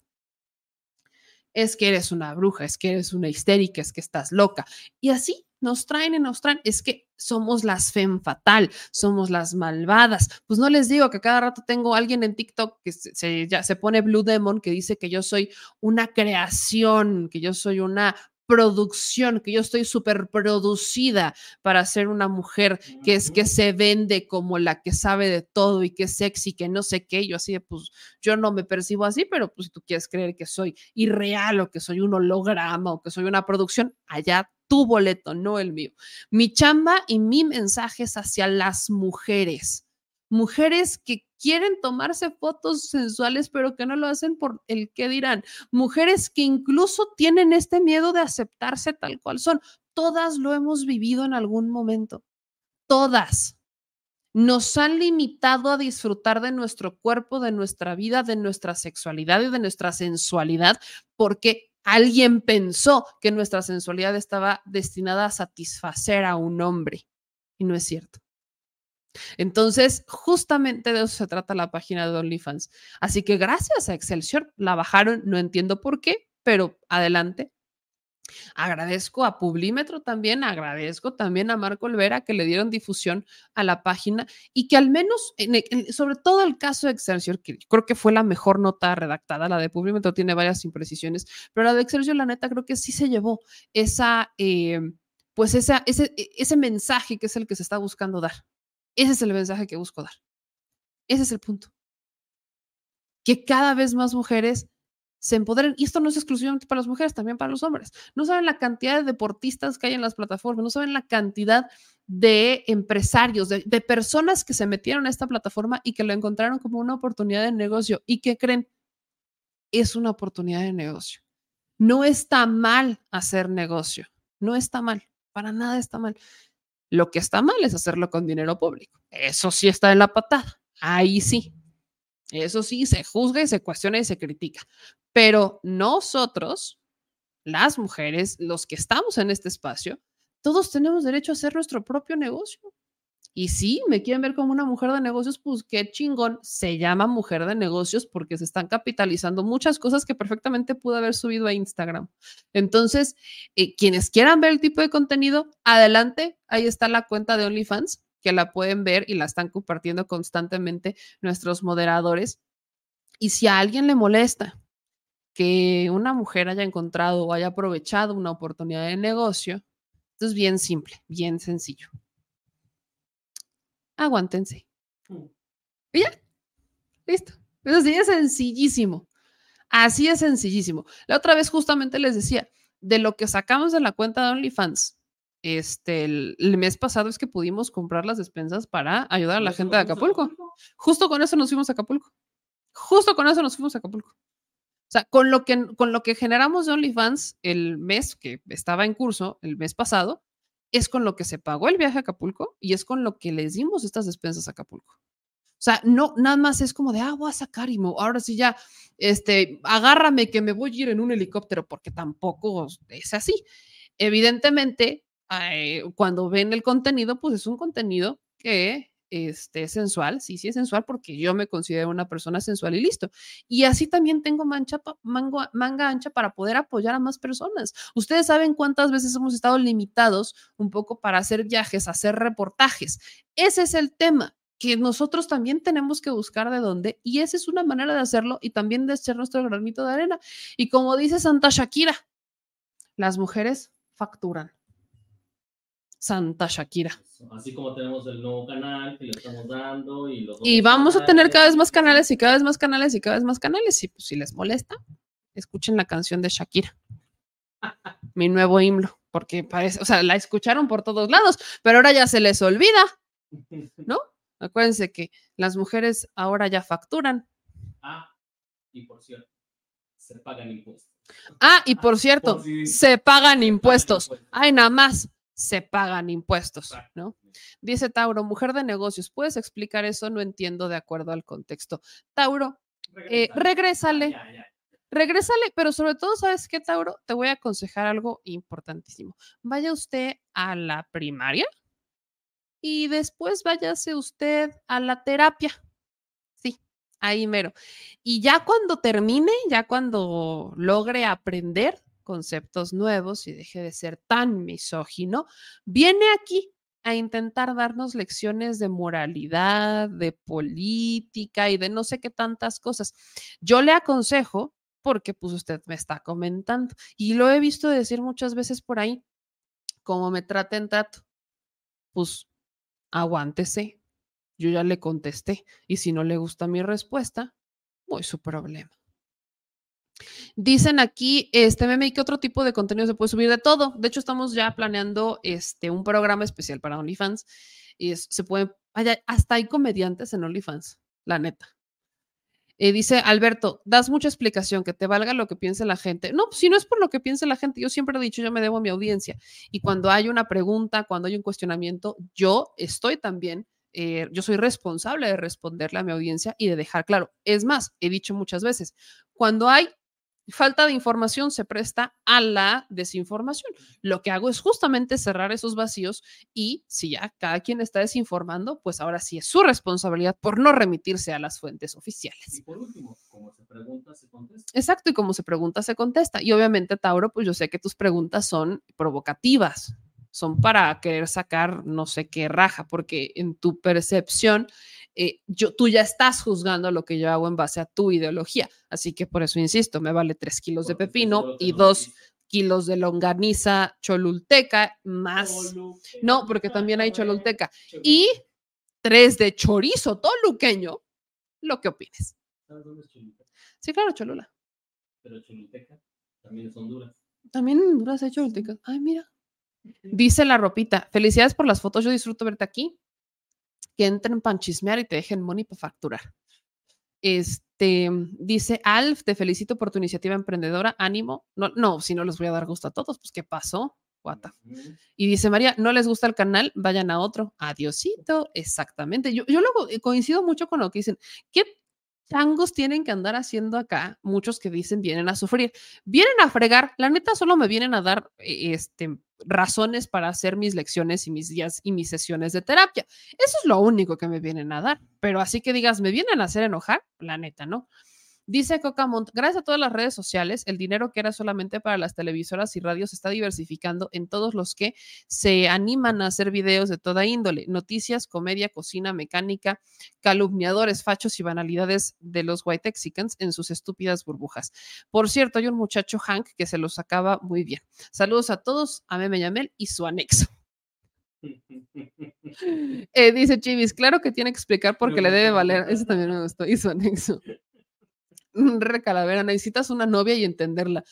es que eres una bruja, es que eres una histérica, es que estás loca. Y así nos traen y nos traen, es que somos las fem fatal, somos las malvadas. Pues no les digo que cada rato tengo alguien en TikTok que se- ya se pone Blue Demon que dice que yo soy una creación, que yo soy una producción, que yo estoy súper producida para ser una mujer que es que se vende como la que sabe de todo y que es sexy, que no sé qué, yo así de, pues yo no me percibo así, pero pues si tú quieres creer que soy irreal o que soy un holograma o que soy una producción, allá tu boleto, no el mío. Mi chamba y mi mensaje es hacia las mujeres. Mujeres que quieren tomarse fotos sensuales, pero que no lo hacen por el qué dirán. Mujeres que incluso tienen este miedo de aceptarse tal cual son. Todas lo hemos vivido en algún momento. Todas nos han limitado a disfrutar de nuestro cuerpo, de nuestra vida, de nuestra sexualidad y de nuestra sensualidad, porque alguien pensó que nuestra sensualidad estaba destinada a satisfacer a un hombre. Y no es cierto. Entonces, justamente de eso se trata la página de OnlyFans. Así que gracias a Excelsior la bajaron, no entiendo por qué, pero adelante. Agradezco a Publímetro también, agradezco también a Marco Olvera que le dieron difusión a la página y que al menos, en- sobre todo el caso de Excelsior, que creo que fue la mejor nota redactada, la de Publímetro tiene varias imprecisiones, pero la de Excelsior, la neta, creo que sí se llevó esa, eh, pues esa, ese, e- ese mensaje que es el que se está buscando dar. Ese es el mensaje que busco dar. Ese es el punto. Que cada vez más mujeres se empoderen. Y esto no es exclusivamente para las mujeres, también para los hombres. No saben la cantidad de deportistas que hay en las plataformas, no saben la cantidad de empresarios, de, personas que se metieron a esta plataforma y que lo encontraron como una oportunidad de negocio y que creen es una oportunidad de negocio. No está mal hacer negocio, no está mal, para nada está mal. Lo que está mal es hacerlo con dinero público. Eso sí está en la patada. Ahí sí. Eso sí, se juzga y se cuestiona y se critica. Pero nosotros, las mujeres, los que estamos en este espacio, todos tenemos derecho a hacer nuestro propio negocio. Y si me quieren ver como una mujer de negocios, pues qué chingón. Se llama mujer de negocios porque se están capitalizando muchas cosas que perfectamente pude haber subido a Instagram. Entonces, eh, quienes quieran ver el tipo de contenido, adelante. Ahí está la cuenta de OnlyFans que la pueden ver y la están compartiendo constantemente nuestros moderadores. Y si a alguien le molesta que una mujer haya encontrado o haya aprovechado una oportunidad de negocio, esto es bien simple, bien sencillo. Aguántense. Y ya, listo. Eso sí, es sencillísimo. Así es sencillísimo. La otra vez justamente les decía, de lo que sacamos de la cuenta de OnlyFans, este, el, el mes pasado es que pudimos comprar las despensas para ayudar a la gente de Acapulco. Justo con eso nos fuimos a Acapulco. Justo con eso nos fuimos a Acapulco. O sea, con lo que, con lo que generamos de OnlyFans el mes que estaba en curso, el mes pasado, es con lo que se pagó el viaje a Acapulco y es con lo que les dimos estas despensas a Acapulco. O sea, no, nada más es como de, ah, voy a sacar y ahora sí ya, este, agárrame que me voy a ir en un helicóptero, porque tampoco es así. Evidentemente, eh, cuando ven el contenido, pues es un contenido que este, es sensual, sí, sí es sensual, porque yo me considero una persona sensual y listo. Y así también tengo mancha, mango- manga ancha para poder apoyar a más personas. Ustedes saben cuántas veces hemos estado limitados un poco para hacer viajes, hacer reportajes. Ese es el tema que nosotros también tenemos que buscar de dónde y esa es una manera de hacerlo y también de echar nuestro granito de arena. Y como dice Santa Shakira, las mujeres facturan. Santa Shakira. Así como tenemos el nuevo canal que le estamos dando y los Y vamos a tener cada vez más canales y cada vez más canales y cada vez más canales. Y pues si les molesta, escuchen la canción de Shakira. Mi nuevo himno, porque parece, o sea, la escucharon por todos lados, pero ahora ya se les olvida, ¿no? Acuérdense que las mujeres ahora ya facturan. Ah, y por cierto, se pagan impuestos. Ah, y por cierto, Por si- se pagan impuestos. Ay, nada más, se pagan impuestos, ¿no? Dice Tauro, mujer de negocios, ¿puedes explicar eso? No entiendo de acuerdo al contexto. Tauro, eh, regrésale. Regrésale, pero sobre todo, ¿sabes qué, Tauro? Te voy a aconsejar algo importantísimo. Vaya usted a la primaria y después váyase usted a la terapia. Sí, ahí mero. Y ya cuando termine, ya cuando logre aprender conceptos nuevos y deje de ser tan misógino, viene aquí a intentar darnos lecciones de moralidad, de política y de no sé qué tantas cosas. Yo le aconsejo, porque pues usted me está comentando y lo he visto decir muchas veces por ahí, como me traten trato, pues aguántese. Yo ya le contesté y si no le gusta mi respuesta, muy su problema. Dicen aquí, este meme, ¿y qué otro tipo de contenido se puede subir de todo? De hecho, estamos ya planeando este, un programa especial para OnlyFans. Y es- se puede, vaya, hasta hay comediantes en OnlyFans, la neta. Eh, dice Alberto, das mucha explicación, que te valga lo que piense la gente. No, si no es por lo que piense la gente, yo siempre he dicho, yo me debo a mi audiencia. Y cuando hay una pregunta, cuando hay un cuestionamiento, yo estoy también, eh, yo soy responsable de responderle a mi audiencia y de dejar claro. Es más, he dicho muchas veces, cuando hay falta de información se presta a la desinformación. Lo que hago es justamente cerrar esos vacíos y si ya cada quien está desinformando, pues ahora sí es su responsabilidad por no remitirse a las fuentes oficiales. Y por último, como se pregunta, se contesta. Exacto, y como se pregunta, se contesta. Y obviamente, Tauro, pues yo sé que tus preguntas son provocativas, son para querer sacar no sé qué raja, porque en tu percepción, eh, yo, tú ya estás juzgando lo que yo hago en base a tu ideología. Así que por eso insisto, me vale tres kilos de pepino y dos kilos de longaniza cholulteca más. No, porque también hay cholulteca. Y tres de chorizo toluqueño, lo que opines. ¿Sabes dónde es Cholula? Sí, claro, Cholula. Pero Choluteca también es Honduras. También en Honduras hay cholultecas. Ay, mira. Dice la ropita, felicidades por las fotos, yo disfruto verte aquí. Que entren para chismear y te dejen money para facturar. Este, dice Alf, te felicito por tu iniciativa emprendedora, ánimo. No, no, si no les voy a dar gusto a todos, pues ¿qué pasó? F- Y dice María, no les gusta el canal, vayan a otro. Adiosito, exactamente. Yo, yo luego eh, coincido mucho con lo que dicen. ¿Qué changos tienen que andar haciendo acá? Muchos que dicen vienen a sufrir. Vienen a fregar. La neta solo me vienen a dar eh, este, razones para hacer mis lecciones y mis días y mis sesiones de terapia. Eso es lo único que me vienen a dar. Pero así que digas, ¿me vienen a hacer enojar? La neta, ¿no? Dice Cocamont, gracias a todas las redes sociales, el dinero que era solamente para las televisoras y radios se está diversificando en todos los que se animan a hacer videos de toda índole, noticias, comedia, cocina, mecánica, calumniadores, fachos y banalidades de los white Mexicans en sus estúpidas burbujas. Por cierto, hay un muchacho Hank que se los acaba muy bien. Saludos a todos, a Meme Yamel y su anexo. Eh, dice Chivis, claro que tiene que explicar porque le debe valer. Eso también me gustó. Y su anexo. Re calavera, necesitas una novia y entenderla.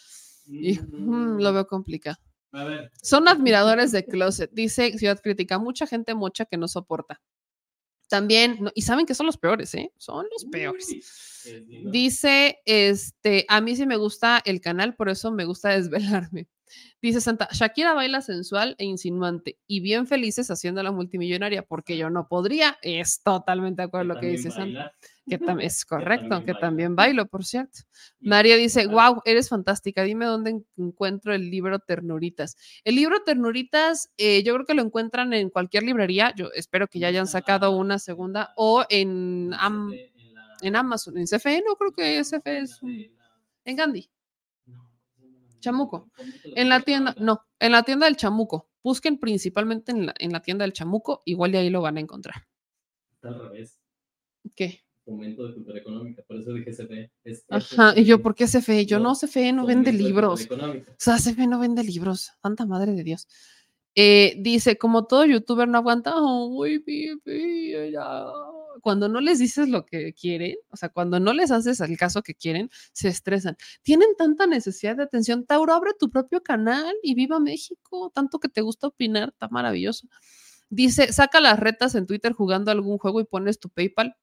Y, mm, lo veo complicado. A ver. Son admiradores de Closet, dice Ciudad Crítica. Mucha gente mocha que no soporta. También, no- y saben que son los peores, ¿eh? Son los peores. Dice, este, a mí sí me gusta el canal, por eso me gusta desvelarme. Dice Santa, Shakira baila sensual e insinuante y bien felices haciendo la multimillonaria, porque yo no podría. Es totalmente de acuerdo lo que dice Santa. Que es correcto, también que también bailo, por cierto. María dice, wow, eres fantástica. Dime dónde en- encuentro el libro Ternuritas. El libro Ternuritas, eh, yo creo que lo encuentran en cualquier librería. Yo espero que ya hayan sacado una segunda o en, Am- en Amazon, en CFE, no creo que CFE es un- en Gandhi. Chamuco. En la tienda, no, en la tienda del Chamuco. Busquen principalmente en la, en la tienda del Chamuco, igual de ahí lo van a encontrar. Está al revés. ¿Qué? Fomento de cultura económica, por eso dije CFE. Es Ajá, y yo, ¿por qué CFE? Yo no, CFE no vende libros. O sea, CFE no vende libros. Santa madre de Dios. Eh, dice, como todo youtuber no aguanta, uy, pi, pi, ya". Cuando no les dices lo que quieren, o sea, cuando no les haces el caso que quieren, se estresan. Tienen tanta necesidad de atención. Tauro, abre tu propio canal y viva México. Tanto que te gusta opinar, está maravilloso. Dice, saca las retas en Twitter jugando algún juego y pones tu PayPal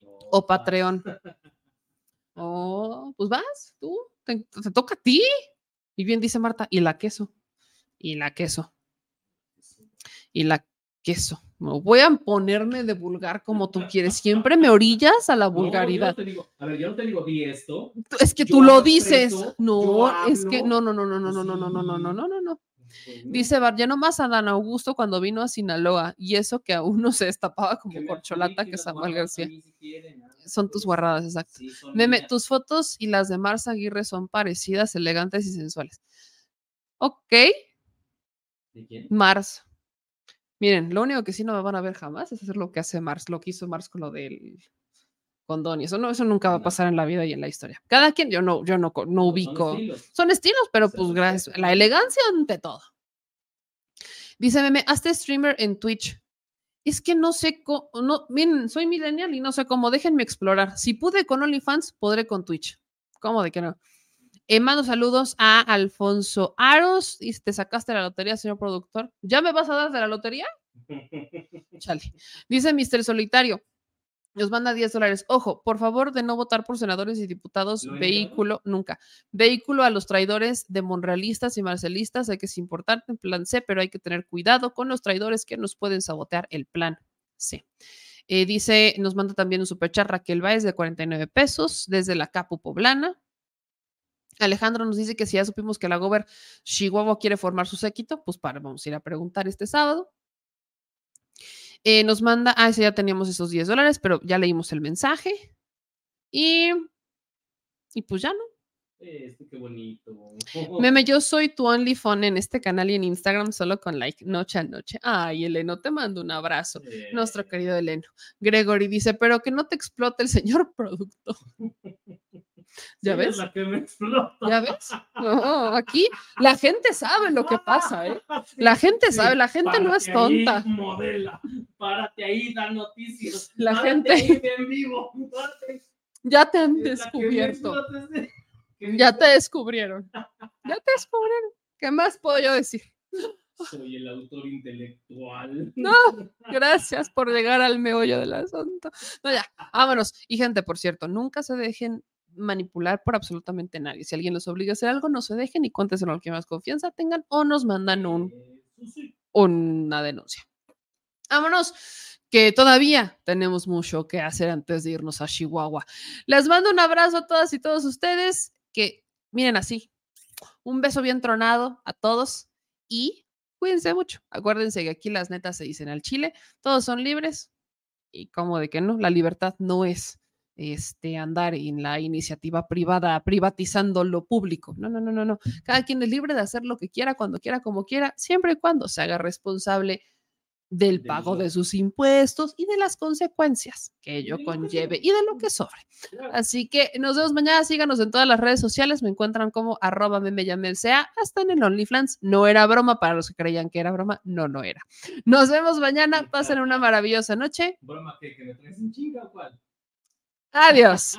o Patreon. Oh, pues vas, tú, te, te toca a ti. Y bien dice Marta, y la queso, y la queso, y la queso. No voy a ponerme de vulgar como tú quieres. Siempre me orillas a la No, yo no vulgaridad. te digo, a ver, yo no te digo di esto. Es que tú lo dices. No, es que no, no, no, no, no, no, no, no, no, no, no, no, no. Dice Bar, ya nomás a Dan Augusto cuando vino a Sinaloa y eso que aún no se destapaba como corcholata que Samuel García. Son tus guarradas, exacto. Meme, tus fotos y las de Mars Aguirre son parecidas, elegantes y sensuales. Ok, ¿De quién? Mars. Miren, lo único que sí no me van a ver jamás es hacer lo que hace Mars, lo que hizo Mars con lo del condón y eso no, eso nunca va a pasar en la vida y en la historia. Cada quien, yo no, yo no, no ubico. estilos. Son estilos, pero pues gracias. La elegancia ante todo. Dice Meme, hazte streamer en Twitch. Es que no sé cómo, no, miren, soy millennial y no sé cómo, déjenme explorar. Si pude con OnlyFans, podré con Twitch. ¿Cómo de que no? Eh, mando saludos a Alfonso Aros. Y te sacaste la lotería, señor productor. ¿Ya me vas a dar de la lotería? Chale. Dice Mr. Solitario. Nos manda 10 dólares. Ojo, por favor, de no votar por senadores y diputados, ¿Lo he vehículo, nunca. Vehículo a los traidores de monrealistas y marcelistas. Sé que es importante en plan C, pero hay que tener cuidado con los traidores que nos pueden sabotear el plan C. Eh, dice, nos manda también un superchat Raquel Baez de 49 pesos desde la Capu Poblana. Alejandro nos dice que si ya supimos que la Gober Chihuahua quiere formar su séquito, pues para, vamos a ir a preguntar este sábado. Eh, nos manda, ah, ese ya teníamos esos 10 dólares, pero ya leímos el mensaje. Y, y pues ya no. Este, qué bonito. Meme, yo soy tu OnlyFan en este canal y en Instagram solo con like noche a noche. Ay, Eleno, te mando un abrazo. Nuestro querido Eleno. Gregory dice, pero que no te explote el señor producto. ¿Ya Sí, ves? es la que me explota. ¿Ya ves? No, aquí la gente sabe lo que pasa, ¿eh? La gente sabe, la gente no es ahí, tonta. modela. Párate ahí, da noticias. La Párate gente- ahí, ve en vivo. Párate. Ya te han Es descubierto. Ya te descubrieron. Ya te descubrieron. ¿Qué más puedo yo decir? Soy el autor intelectual. No, gracias por llegar al meollo del asunto. No, ya, vámonos. Y gente, por cierto, nunca se dejen manipular por absolutamente nadie. Si alguien los obliga a hacer algo, no se dejen y cuéntenselo al que más confianza tengan o nos mandan un, una denuncia. Vámonos, que todavía tenemos mucho que hacer antes de irnos a Chihuahua. Les mando un abrazo a todas y todos ustedes que miren así. Un beso bien tronado a todos y cuídense mucho. Acuérdense que aquí las netas se dicen al chile, todos son libres y como de que no, la libertad no es este andar en la iniciativa privada privatizando lo público. No, no, no, no, no. Cada quien es libre de hacer lo que quiera, cuando quiera, como quiera, siempre y cuando se haga responsable del pago de sus impuestos y de las consecuencias que ello conlleve y de lo que sobre. Así que nos vemos mañana, síganos en todas las redes sociales, me encuentran como arroba sea, hasta en el OnlyFans. No era broma, para los que creían que era broma, no, no era. Nos vemos mañana, pasen una maravillosa noche. Broma que, que me traes un chinga cuál. Adiós.